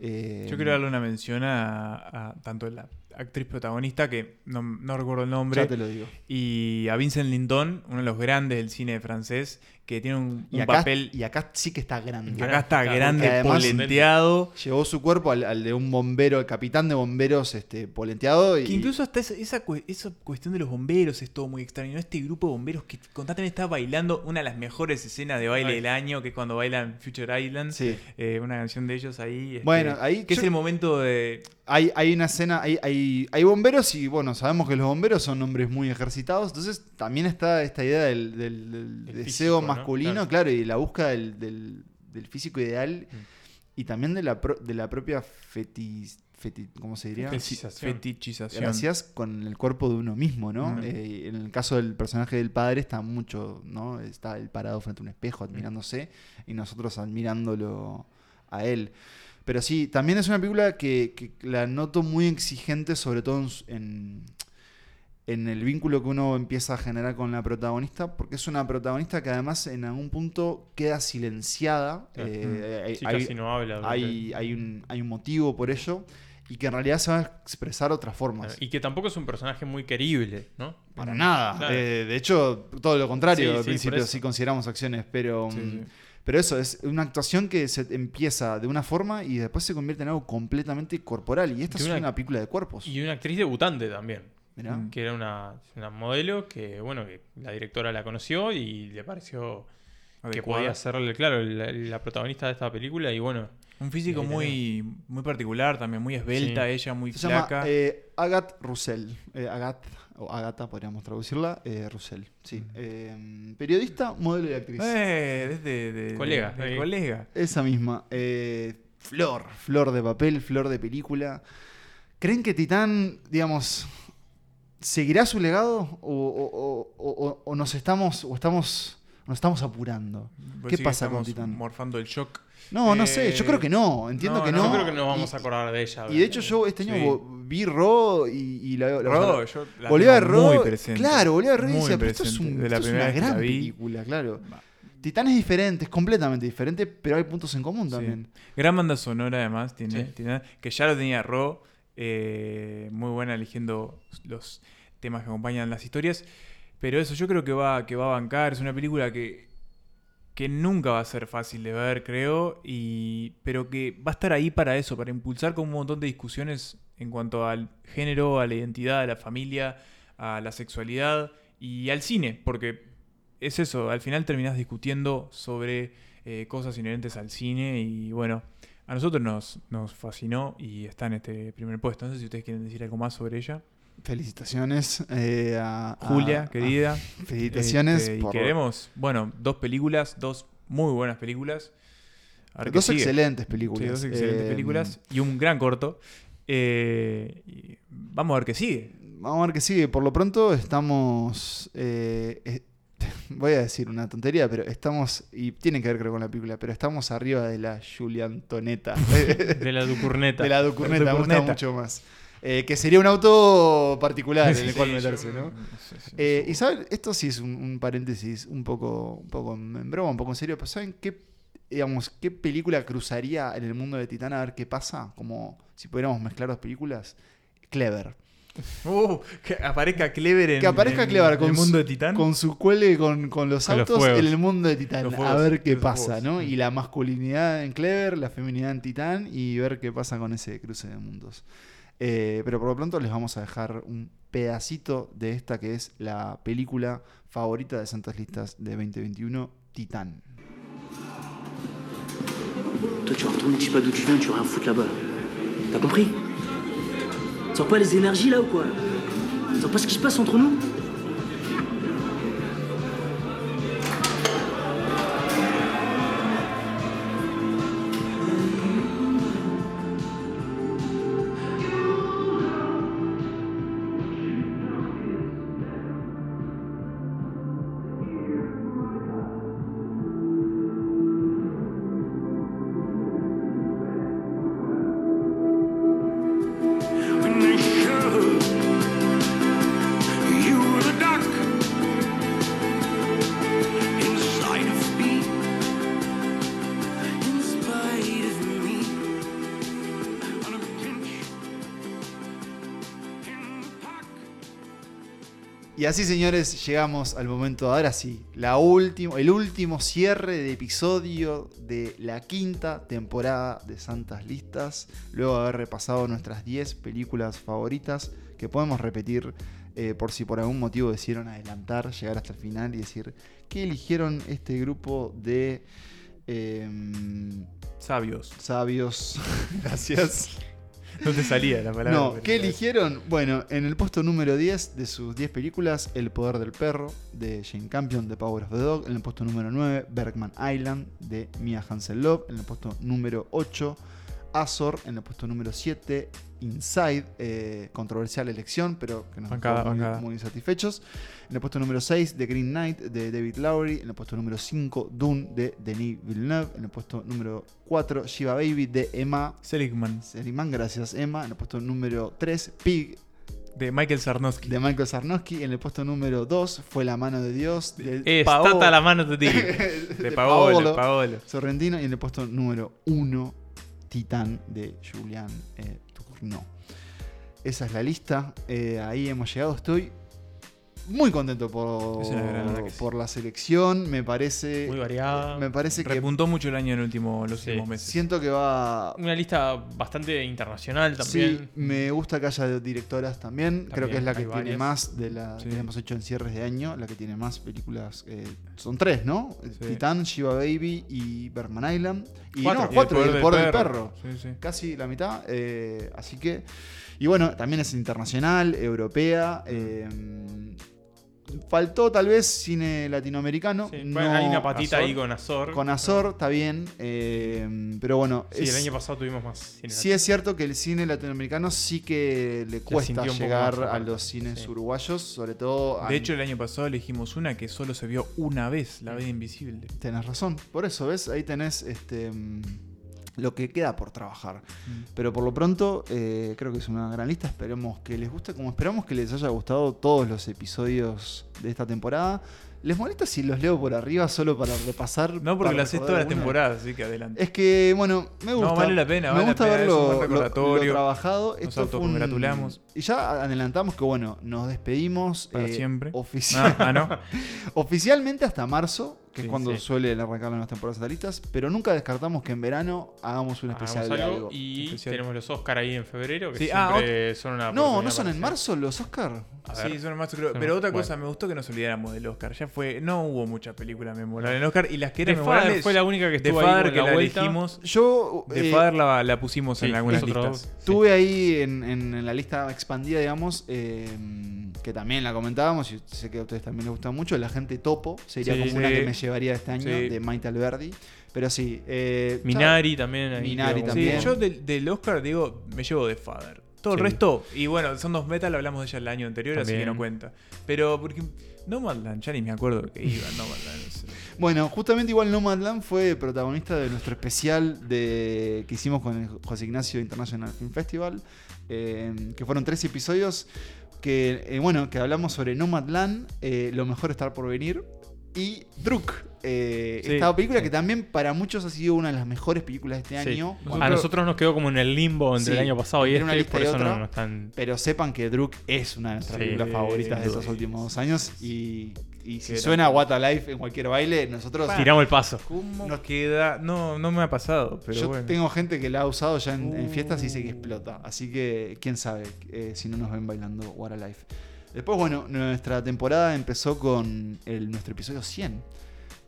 Eh, Yo quiero darle una mención a, a tanto la actriz protagonista, que no, no recuerdo el nombre, Ya te lo digo. y a Vincent Lindon, uno de los grandes del cine francés, que tiene un, Y un acá, papel... y acá sí que está grande. Acá está Claro, grande, polenteado. Llevó su cuerpo al, al de un bombero, el capitán de bomberos este, polenteado. Y, Que incluso hasta esa, esa, cue- esa cuestión de los bomberos es todo muy extraño. Este grupo de bomberos que constantemente está bailando una de las mejores escenas de baile Ay. del año, que es cuando bailan Future Island. Sí. Eh, una canción de ellos ahí. este, Bueno, ahí Que yo- es el momento de. Hay, hay una escena, hay, hay, hay bomberos y bueno, sabemos que los bomberos son hombres muy ejercitados, entonces también está esta idea del, del- del Del deseo físico, ¿no? Masculino, Claro. claro. y la búsqueda del, del- del físico ideal y también de la, pro- de la propia feti, feti- ¿cómo se diría? Fetichización. Fetichización. Gracias con el cuerpo de uno mismo, ¿no? Eh, en el caso del personaje del padre está mucho, ¿no? Está él parado frente a un espejo admirándose y nosotros admirándolo a él. Pero sí, también es una película que, que la noto muy exigente, sobre todo en, en el vínculo que uno empieza a generar con la protagonista, porque es una protagonista que además en algún punto queda silenciada. Eh, Mm. hay- Sí, hay- casi no habla Hay, hay, un, hay un motivo por ello y que en realidad se va a expresar otras formas. Y que tampoco es un personaje muy querible, ¿no? Para nada. Claro. Eh, de hecho, todo lo contrario Sí, al sí, principio, si consideramos acciones. Pero, Sí, mm, sí. pero eso, es una actuación que se empieza de una forma y después se convierte en algo completamente corporal. Y esta es una película de cuerpos. Y una actriz debutante también. Mirá. Mm. Que era una, una modelo que, bueno, que la directora la conoció y le pareció que podía ser, claro, la, la protagonista de esta película y bueno. Un físico muy, muy particular también, muy esbelta, Sí. ella muy Se llama flaca. eh, Agathe Roussel. Eh, Agathe, o Agatha podríamos traducirla. eh, Roussel, sí. Eh, periodista, modelo y actriz. Eh, desde de, Colega, de- de ahí. colega. Esa misma. Eh, flor, flor de papel, flor de película. ¿Creen que Titán, digamos, seguirá su legado o, o- o- o- o nos estamos o estamos nos estamos apurando? Vos ¿Qué pasa con estamos Titán? Morfando el shock. No, no Eh, sé, yo creo que no, entiendo que no. Yo creo que nos Y- vamos a acordar de ella. Y de hecho yo este año Sí. vi Ro y, y la, la- Ro, yo la volví a Ro. muy presente. Claro, volví a ver Ro y decía, pero esto es, presente. un- De la esto es primera una gran película, claro. Titán es diferente, es completamente diferente, pero hay puntos en común Sí. también. Gran banda sonora además, tiene, Sí. tiene- que ya lo tenía Ro, eh, muy buena eligiendo los temas que acompañan las historias. Pero eso yo creo que va, que va a bancar, es una película que, que nunca va a ser fácil de ver, creo, y, pero que va a estar ahí para eso, para impulsar con un montón de discusiones en cuanto al género, a la identidad, a la familia, a la sexualidad y al cine, porque es eso, al final terminás discutiendo sobre eh, cosas inherentes al cine y bueno, a nosotros nos, nos fascinó y está en este primer puesto. No sé si ustedes quieren decir algo más sobre ella. Felicitaciones eh, a, Julia, a- querida. felicitaciones Este, y queremos, bueno, dos películas, dos muy buenas películas. Dos sigue. excelentes Sí, películas. dos excelentes Eh, películas y un gran corto. Eh, vamos a ver qué sigue. Vamos a ver qué sigue. Por lo pronto estamos. eh, eh, voy a decir una tontería, pero estamos. Y tiene que ver, creo, con la película, pero estamos arriba de la Julia Antoneta. De la Ducurneta. de la Ducurneta, me gusta mucho más. Eh, que sería un auto particular en el Sí, cual yo- meterse, ¿no? sí, sí, Eh, y saben, esto sí es un, un paréntesis un poco, un poco en broma, un poco en serio, pero ¿saben qué, digamos, qué película cruzaría en el mundo de Titán a ver qué pasa? Como si pudiéramos mezclar dos películas. Clever. Uh, que aparezca Clever en, que aparezca en- Clever en con el mundo de Titán. con su cuele con, con los Con autos en el mundo de Titán. A ver qué pasa, fuegos. ¿no? Y la masculinidad en Clever, la feminidad en Titán y ver qué pasa con ese cruce de mundos. Eh, pero por lo pronto les vamos a dejar un pedacito de esta que es la película favorita de Santas Listas de 2021, Titán. Toi, tu tu sais pas d'où tu viens, tu vas rien foutre là-bas. T'as compris Sens pas les énergies là ou quoi? Sens pas ce qui se passe entre nous? Y así, señores, llegamos al momento, ahora sí, la último, el último cierre de episodio de la quinta temporada de Santas Listas. Luego de haber repasado nuestras 10 películas favoritas, que podemos repetir eh, por si por algún motivo decidieron adelantar, llegar hasta el final y decir que eligieron este grupo de em, Sabios. sabios. Gracias. No te salía la palabra. No, ¿qué eligieron? Bueno, en el puesto número 10 de sus 10 películas, El poder del perro, de Jane Campion, The Power of the Dog. En el puesto número 9, Bergman Island, de Mia Hansen Love. En el puesto número 8, Azor. En el puesto número 7, Inside, eh, controversial elección, pero que nos Bancada, dejó muy, muy satisfechos. En el puesto número 6, The Green Knight, de David Lowry. En el puesto número 5, Dune, de Denis Villeneuve. En el puesto número 4, Shiva Baby, de Emma Seligman. Seligman, gracias Emma. En el puesto número 3, Pig. De Michael Sarnowski. De Michael Sarnowski. En el puesto número 2, Fue la mano de Dios. De Es Paolo- la mano de ti. De Paolo, Paolo. Sorrentino. Y en el puesto número 1, Titán de Julian eh, Tourneau. Esa es la lista. Eh, ahí hemos llegado. Estoy muy contento por, Es una gran verdad que sí. por la selección. Me parece. Muy variada. Me parece que. Repuntó mucho el año en el último, los Sí. últimos meses. Siento que va. Una lista bastante internacional Sí, también. me gusta que haya directoras también. Creo que es la que tiene varias. más de la Sí. que hemos hecho en cierres de año, la que tiene más películas. eh, son tres, ¿no? Sí. Titán, Shiva Baby y Bergman Island. Y Cuatro. no, cuatro, El y el del poder del perro. perro. Sí, sí. Casi la mitad. eh, así que. Y bueno, también es internacional, europea. eh, faltó tal vez cine latinoamericano. Sí, no- hay una patita Azor. ahí con Azor. Con Azor, está bien. eh, pero bueno. Sí, es- el año pasado tuvimos más cine Sí es cierto que el cine latinoamericano sí que le cuesta sintió un poco llegar más a los cines sí. uruguayos, sobre todo... a- De hecho, el año pasado elegimos una que solo se vio una vez, La Vida Invisible. Tenés razón, por eso, ¿ves? Ahí tenés este, mm, lo que queda por trabajar. Pero por lo pronto, eh, creo que es una gran lista. Esperemos que les guste, como esperamos que les haya gustado todos los episodios de esta temporada. ¿Les molesta si los leo por arriba solo para repasar? No, porque la haces toda la temporada, así que adelante. Es que, bueno, me gusta. No, vale la pena, Me vale gusta verlo lo- lo, trabajado. Nos Esto un- autocongratulamos. Y ya adelantamos que, bueno, nos despedimos. Para eh, siempre. oficial- Ah, ah, ¿no? Oficialmente hasta marzo, que Sí, es cuando sí. suelen arrancar las temporadas natalistas, pero nunca descartamos que en verano hagamos un especial Hagamos de algo y Especial. tenemos los Oscar ahí en febrero, que Sí, ah, siempre son una No, no son en marzo los Oscar. Sí, son más creo. Son- Pero otra bueno. cosa, me gustó que nos olvidáramos del Oscar. Ya fue, no hubo mucha película memorable en el Oscar y las que eran The Father memorables. fue la única que The estuvo ahí Father con que la la vuelta. elegimos. Yo The eh, Father la, la pusimos sí, en algunas listas. Tuve ahí en, en- en la lista expandida, digamos, eh, que también la comentábamos, y sé que a ustedes también les gusta mucho, La gente topo, sería Sí, como una que me llevaría este año, Sí. de Maite Alberdi. Pero sí. eh, Minari también. ahí Minari quedó- Sí, también. yo del, del Oscar digo, me llevo The Father. Todo el resto, y bueno, son dos metal, hablamos de ella el año anterior, así que También. no cuenta. Pero porque Nomadland, ya ni me acuerdo que iba Nomadland. no sé. Bueno, justamente igual Nomadland fue protagonista de nuestro especial de que hicimos con el José Ignacio International Film Festival, eh, que fueron tres episodios que, eh, bueno, que hablamos sobre Nomadland, eh, Lo mejor estar por venir, y Druk, eh, Sí, esta película sí. que también para muchos ha sido una de las mejores películas de este Sí. año. A nosotros nos quedó como en el limbo entre Sí, el año pasado y este, lista por eso otra. no, no están... Pero sepan que Druk es una de nuestras Sí, películas favoritas de estos últimos dos años y, y si suena. What a Life en cualquier baile, nosotros Tiramos el paso. ¿Cómo Nos- queda? No, no me ha pasado, pero Yo bueno. tengo gente que la ha usado ya en, en Uh. fiestas y dice que explota. Así que quién sabe eh, si no nos ven bailando What a Life. Después, bueno, nuestra temporada empezó con el- nuestro episodio 100.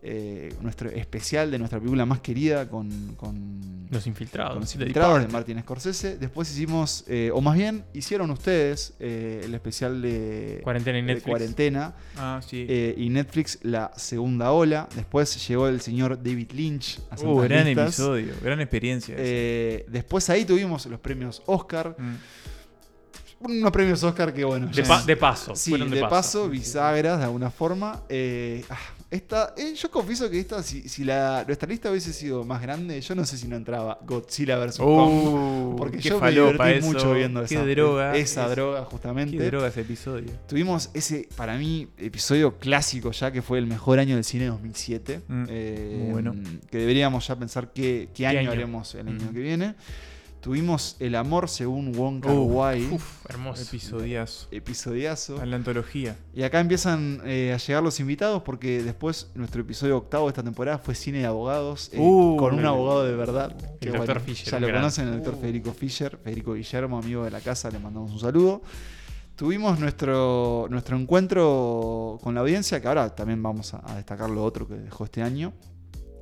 eh, nuestro especial de nuestra película más querida con, con Los infiltrados. con Los infiltrados de. Martin Scorsese. Después hicimos, eh, o más bien, hicieron ustedes eh, el especial de Cuarentena y de Netflix. cuarentena. Ah, sí. Eh, y Netflix la segunda ola. Después llegó el señor David Lynch a Uh, gran Listas. episodio, gran experiencia. Eh, después ahí tuvimos los premios Oscar. Mm. Unos premios Oscar que bueno. De pa- de paso, Sí, de de, paso. bisagras de alguna forma. Eh, ah, esta, eh, yo confieso que esta, si, si la, nuestra lista hubiese sido más grande, yo no sé si no entraba Godzilla vs. Uh, Kong. Porque qué yo me divertí eso, mucho viendo qué esa, droga esa es- droga, justamente. Qué droga ese episodio. Tuvimos ese, para mí, episodio clásico ya, que fue el mejor año del cine 2007. Mm, eh, muy bueno. Que deberíamos ya pensar qué, qué, año, año? haremos el año Mm. que viene. Tuvimos El amor según Wong Kar Uh, Wai. Uf, hermoso. Episodiazo. Episodiazo. A la antología. Y acá empiezan eh, a llegar los invitados porque después nuestro episodio octavo de esta temporada fue cine de abogados eh, Uh, con un abogado de verdad. el Dr. Fisher, Ya un lo gran. conocen, el doctor Federico Fischer, Federico Guillermo, amigo de la casa, le mandamos un saludo. Tuvimos nuestro, nuestro encuentro con la audiencia, que ahora también vamos a, a destacar lo otro que dejó este año,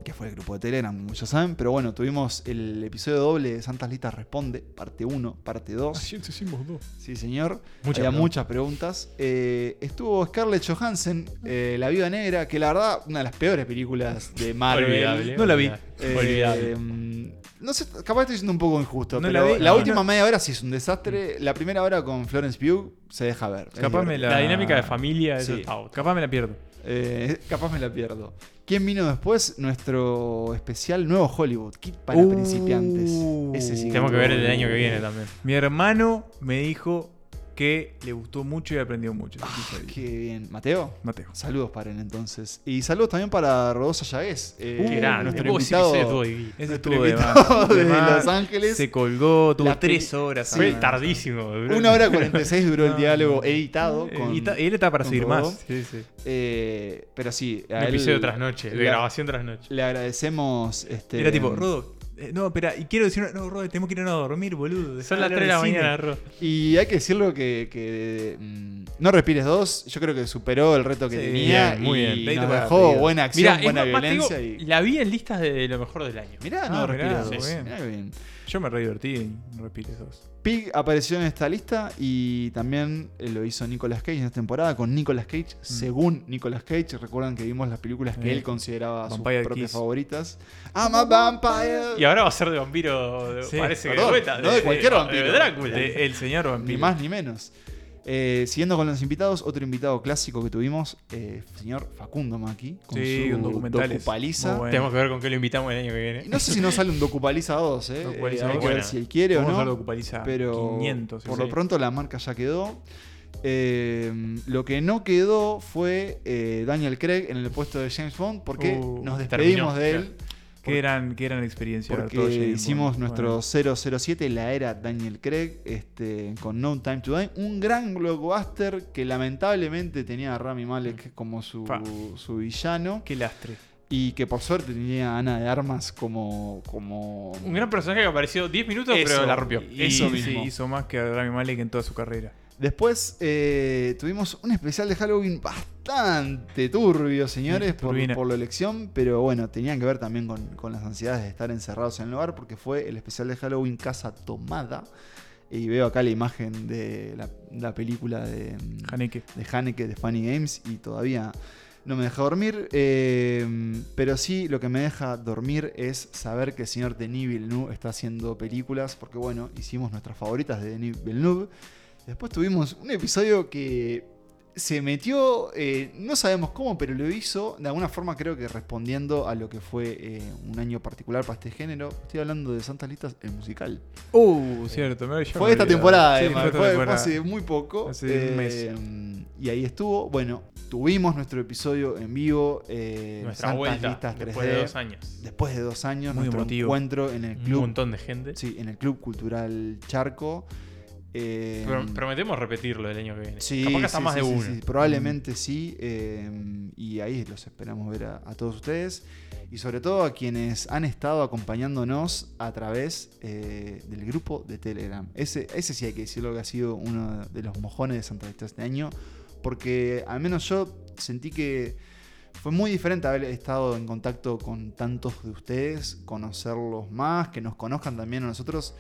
que fue el grupo de Telegram, como ya saben. Pero bueno, tuvimos el episodio doble de Santas Listas Responde, parte 1, parte 2. Sí, señor. Muchas Había preguntas. muchas preguntas. Eh, estuvo Scarlett Johansson, eh, La Viuda Negra, que la verdad, una de las peores películas de Marvel. Olvidable, No la vi. Eh, Olvidable. mm, no sé, capaz estoy siendo un poco injusto, No pero la la, vi, no, última no. media hora sí es un desastre. La primera hora con Florence Pugh se deja ver. Es Capaz me la- La dinámica de familia, Sí. otro. Capaz me la pierdo. Eh, capaz me la pierdo. ¿Quién vino después? Nuestro especial Nuevo Hollywood, Kit para Uh, principiantes. Ese sí. Tenemos que ver el año que viene también. Mi hermano me dijo que le gustó mucho y aprendió mucho. episodio. Qué bien. Mateo. Mateo. Saludos para él entonces. Y saludos también para Rodosa Yagués. eh, Qué grande. nuestro sí, invitado, ese estuvo de invitado más, de más. Los Ángeles. Se colgó, tuvo La tres horas. Fue tardísimo. Una hora 46 duró el diálogo editado. Eh, Con, y él está para seguir más. Sí, sí. Eh, pero sí, a Un él episodio tras noche, de grabación tras noche. Le agradecemos. Este, Era tipo, Rodo, no, espera, y quiero decir, no, Rodo, tenemos que ir a dormir, boludo. Son las hablar 3 de la cine". mañana, Ro. Y hay que decirlo que, que, mm, No Respires 2, yo creo que superó el reto que Sí, tenía. bien, muy y bien. Nos dejó buena acción, Mirá, buena más, más te digo, violencia. y... la vi en listas de lo mejor del año. Mirá, Ah, No mirá, Respires 2. bien. Mirá bien. Yo me re divertí en 2. Pig apareció en esta lista y también eh, lo hizo Nicolas Cage en esta temporada con Nicolas Cage, según Nicolas Cage. Recuerdan que vimos las películas que Eh, él consideraba sus propias Kiss. favoritas. I'm a vampire. Y ahora va a ser de vampiro, de- Sí, parece que de no de cualquier vampiro. De Drácula. De El Señor Ni Vampiro. más ni menos. Eh, siguiendo con los invitados, otro invitado clásico que tuvimos, eh, señor Facundo Maki, con Sí, su docupaliza. Bueno. Tenemos que ver con qué lo invitamos el año que viene. Y no sé si no sale un Docupaliza 2, eh. Docupaliza Eh, hay que ver Buena. si él quiere o a no. Docupaliza Pero 500, sí, por sí. lo pronto la marca ya quedó. Eh, lo que no quedó fue eh, Daniel Craig en el puesto de James Bond porque Uh, nos despedimos terminó, de él. Qué gran, qué gran experiencia. Porque todo hicimos nuestro Bueno. 007, la era Daniel Craig, este, con No Time to Die. Un gran blockbuster que lamentablemente tenía a Rami Malek como su, su villano. Qué lastre. Y que por suerte tenía a Ana de Armas como. como Un gran personaje que apareció 10 minutos, Eso, pero la rompió. Y, Eso sí, mismo. hizo más que a Rami Malek en toda su carrera. Después eh, tuvimos un especial de Halloween bastante turbio, señores, por, por la elección, pero bueno, tenían que ver también con, con las ansiedades de estar encerrados en el hogar, porque fue el especial de Halloween Casa Tomada. Y veo acá la imagen de la, la película de mm, Haneke. de Haneke de Funny Games y todavía no me deja dormir. eh, pero sí, lo que me deja dormir es saber que el señor Denis Villeneuve está haciendo películas, porque bueno, hicimos nuestras favoritas de Denis Villeneuve. Después tuvimos un episodio que se metió, eh, no sabemos cómo, pero lo hizo de alguna forma creo que respondiendo a lo que fue eh, un año particular para este género. Estoy hablando de Santas Listas, el musical. Uh, cierto. me- ya me Fue esta temporada, Sí, fue esta fue, fue temporada. hace muy poco. Hace un mes. eh, Y ahí estuvo. Bueno, tuvimos nuestro episodio en vivo. eh, Nuestra Santas vuelta Listas después 3D. de dos años. Después de dos años, Muy nuestro emotivo. encuentro en el Un club. montón de gente. Sí, en el Club Cultural Charco. Eh, Pro- prometemos repetirlo el año que viene. Sí, Capaz que hasta sí, más sí, de uno. sí, probablemente sí. eh, y ahí los esperamos ver a, a todos ustedes. Y sobre todo a quienes han estado acompañándonos a través eh, del grupo de Telegram. Ese, ese sí hay que decirlo que ha sido uno de los mojones de Santa Rita este año. Porque al menos yo sentí que fue muy diferente haber estado en contacto con tantos de ustedes, conocerlos más, que nos conozcan también a nosotros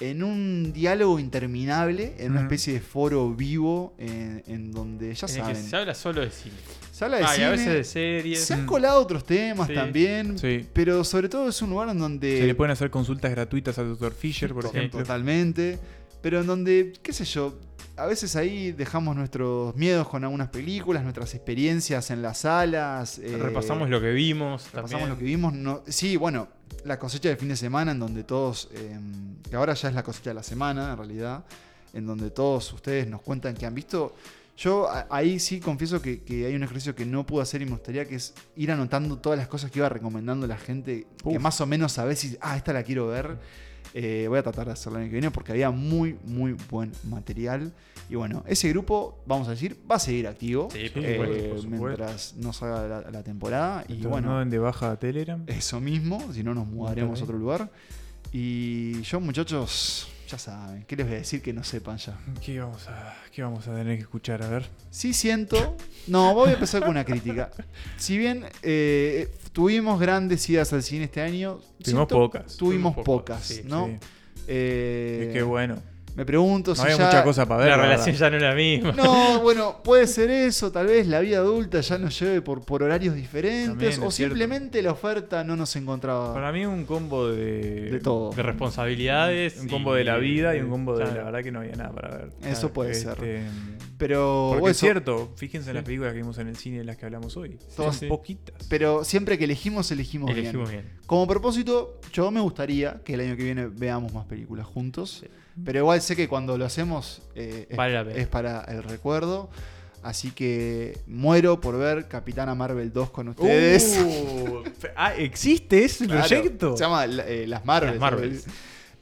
en un diálogo interminable, en una especie de foro vivo, en, en donde ya En el que saben. se habla solo de cine. Se habla de Ah, y cine. a veces de series. Se han colado otros temas Sí. también, Sí. pero sobre todo es un lugar en donde... Se le pueden hacer consultas gratuitas al Dr. Fisher, por To- ejemplo. Totalmente. Pero en donde, qué sé yo, a veces ahí dejamos nuestros miedos con algunas películas, nuestras experiencias en las salas. eh, Repasamos lo que vimos. repasamos también. lo que vimos. No, sí, bueno, la cosecha del fin de semana en donde todos, eh, que ahora ya es la cosecha de la semana en realidad, en donde todos ustedes nos cuentan que han visto. Yo ahí sí confieso que, que hay un ejercicio que no pude hacer y me gustaría que es ir anotando todas las cosas que iba recomendando la gente, que más o menos sabés si, ah, esta la quiero ver. Eh, voy a tratar de hacerlo el año que viene porque había muy, muy buen material. Y bueno, ese grupo, vamos a decir, va a seguir activo Sí, eh, mientras no salga la, la temporada. Y bueno, no den de baja a Telegram. eso mismo, si no nos mudaremos a otro lugar. Y yo, muchachos, ya saben, ¿qué les voy a decir que no sepan ya? ¿Qué vamos a, qué vamos a tener que escuchar? A ver. Sí siento. No, voy a empezar con una crítica. Si bien eh, tuvimos grandes idas al cine este año, Tuvimos siento- pocas. Tuvimos Tuvimos pocas, pocas, sí, ¿no? sí. Eh, Es que bueno. Me pregunto No si había ya- mucha cosa para ver. La la relación verdad. ya no es la misma. No, bueno, puede ser eso, tal vez la vida adulta ya nos lleve por, por horarios diferentes También o cierto. simplemente la oferta no nos encontraba. Para mí un combo de... De todo. De responsabilidades. Un combo y- de la vida y un combo de la verdad que no había nada para ver. Eso puede Este, ser. Pero Porque es cierto, fíjense en las películas que vimos en el cine de las que hablamos hoy. Todas- Son poquitas. Pero siempre que elegimos, elegimos, Elegimos bien. bien. Como propósito, yo me gustaría que el año que viene veamos más películas juntos. Pero igual sé que cuando lo hacemos eh, es, Vale para el recuerdo. Así que muero por ver Capitana Marvel 2 con ustedes. Uh, ah, ¿existe ese Claro, proyecto? Se llama eh, Las Marvels. Las Marvels.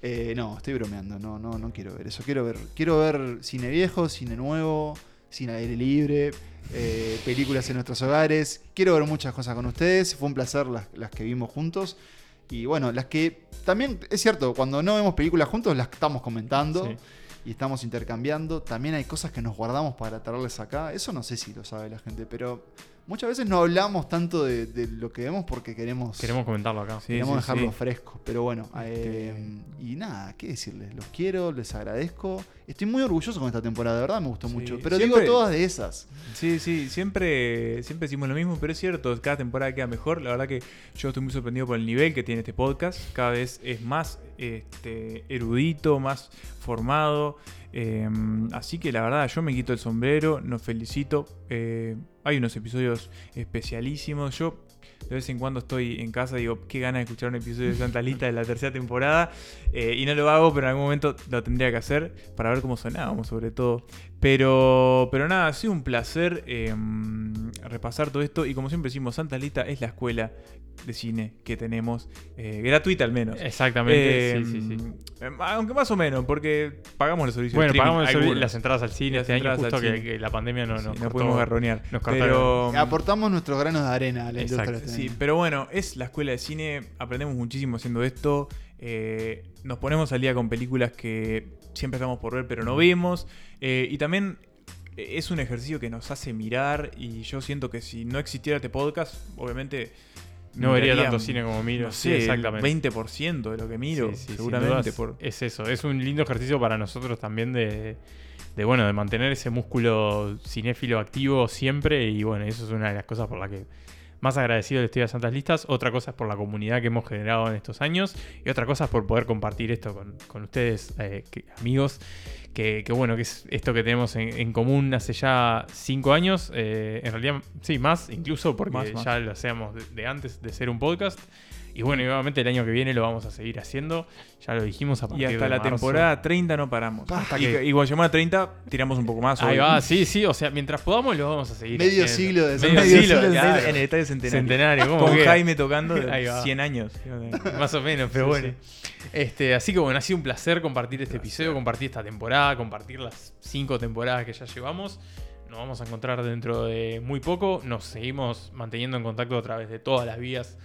Eh, no, estoy bromeando. No, no, no quiero ver eso. Quiero ver, quiero ver cine viejo, cine nuevo, cine aire libre, películas en nuestros hogares. Quiero ver muchas cosas con ustedes. Fue un placer las, las que vimos juntos. Y bueno, las que también es cierto, cuando no vemos películas juntos las estamos comentando Sí. y estamos intercambiando. También hay cosas que nos guardamos para traerles acá. Eso no sé si lo sabe la gente, pero muchas veces no hablamos tanto de, de lo que vemos porque queremos, Queremos comentarlo acá. Sí, queremos sí, dejarlo sí. fresco. Pero bueno, Este- eh, y nada, ¿qué decirles? Los quiero, les agradezco. Estoy muy orgulloso con esta temporada, de verdad me gustó Sí. mucho. Pero Siempre- digo todas de esas. Sí, sí, siempre, siempre decimos lo mismo, pero es cierto, cada temporada queda mejor. La verdad que yo estoy muy sorprendido por el nivel que tiene este podcast. Cada vez es más este, erudito, más formado. Eh, así que la verdad, yo me quito el sombrero, nos felicito. Eh, hay unos episodios especialísimos. Yo de vez en cuando estoy en casa y digo, qué ganas de escuchar un episodio de Santa Lista de la tercera temporada. Eh, y no lo hago, pero en algún momento lo tendría que hacer para ver cómo sonábamos, sobre todo. Pero, pero nada, ha sido un placer eh, repasar todo esto. Y como siempre decimos, Santa Lista es la escuela de cine que tenemos, eh, gratuita al menos. Exactamente, Eh, sí, sí, sí. eh, Aunque más o menos, porque pagamos los servicios Bueno, de pagamos el servi- algunos. las entradas al cine Las este año, entradas justo al que, cine. que la pandemia no, Sí, nos no cortó- pudimos garronear. Nos cortaron. Pero, Aportamos nuestros granos de arena a la Exacto, industria. Sí, pero bueno, es la escuela de cine, aprendemos muchísimo haciendo esto, eh, nos ponemos al día con películas que siempre estamos por ver pero no vemos, eh, y también eh, es un ejercicio que nos hace mirar, y yo siento que si no existiera este podcast, obviamente... No vería tanto cine como miro. No sí, exactamente. el 20% de lo que miro, Sí, seguramente. por... Es eso, es un lindo ejercicio para nosotros también de, de, bueno, de mantener ese músculo cinéfilo activo siempre y bueno, eso es una de las cosas por la que más agradecido le estoy a Santas Listas. Otra cosa es por la comunidad que hemos generado en estos años y otra cosa es por poder compartir esto con, con ustedes, eh, que- amigos. Que, que bueno, que es esto que tenemos en, en común hace ya cinco años. eh, en realidad, sí, más incluso porque Más, más. ya lo hacíamos de, de antes de ser un podcast. Y bueno, y obviamente el año que viene lo vamos a seguir haciendo. Ya lo dijimos a Y partir hasta de la marzo. temporada 30 no paramos. Hasta y, que- y cuando llegamos a 30, tiramos un poco más. Ahí obvio. va, sí, sí, o sea, mientras podamos lo vamos a seguir. Medio haciendo. siglo de medio, medio siglo, siglo de- claro. en el estadio centenario. Centenario, ¿cómo Con? Jaime tocando de Ahí va. 100 años. Más o menos, pero Sí, bueno. Este, así que bueno, ha sido un placer compartir este episodio, compartir esta temporada. temporada, compartir las cinco temporadas que ya llevamos. Nos vamos a encontrar dentro de muy poco. Nos seguimos manteniendo en contacto a través de todas las vías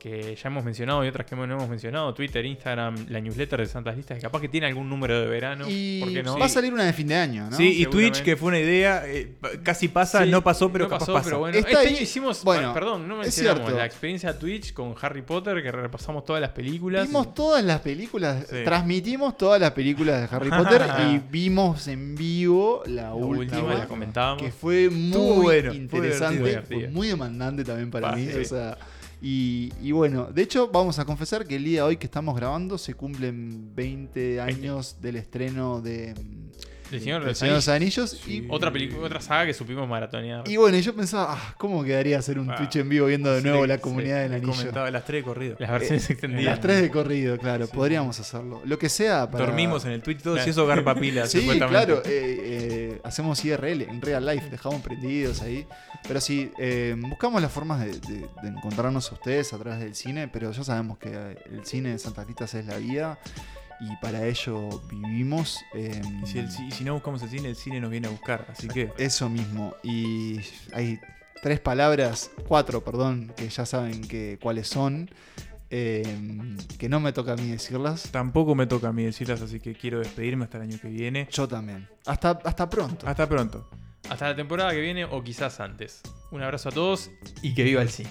que ya hemos mencionado y otras que no hemos mencionado, Twitter, Instagram, la newsletter de Santas Listas, que capaz que tiene algún número de verano. Y ¿por qué no? va a salir una de fin de año, ¿no? Sí, y. Twitch, que fue una idea, eh, casi pasa, Sí, no pasó, pero no capaz pasó, pasa. pero bueno, Está este ahí- año hicimos, bueno, perdón, no es mencionamos la experiencia Twitch con Harry Potter, que repasamos todas las películas. Vimos todas las películas, Sí. transmitimos todas las películas de Harry Potter y vimos en vivo la, última, última, la comentábamos. que fue muy bueno, fue interesante, divertido, fue muy demandante también para Pa, mí. o sea, y, y bueno, de hecho vamos a confesar que el día de hoy que estamos grabando se cumplen 20 años del estreno de El Señor de los Señor de los Anillos. Y Otra, película, otra saga que supimos maratonear. y bueno, yo pensaba, ah, ¿cómo quedaría hacer un Ah, Twitch en vivo viendo de sí, nuevo la sí, comunidad del anillo? Comentaba las tres de corrido. Las versiones Eh, extendidas. Las tres de corrido, claro, podríamos hacerlo. Lo que sea para... Dormimos en el Twitch todos Claro. y eso garpa pilas. Sí, claro, eh, eh, hacemos IRL en real life, dejamos prendidos ahí. Pero sí, eh, buscamos las formas de, de- de encontrarnos a ustedes a través del cine, pero ya sabemos que el cine de Santa Rita es la vida y para ello vivimos. eh, Y si, el- y si no buscamos el cine, el cine nos viene a buscar. Así que Eso mismo. Y hay tres palabras, cuatro, perdón, que ya saben que, cuáles son, eh, que no me toca a mí decirlas. tampoco me toca a mí decirlas, así que quiero despedirme hasta el año que viene. Yo también. Hasta, hasta pronto. Hasta pronto. Hasta la temporada que viene o quizás antes. Un abrazo a todos y que viva el cine.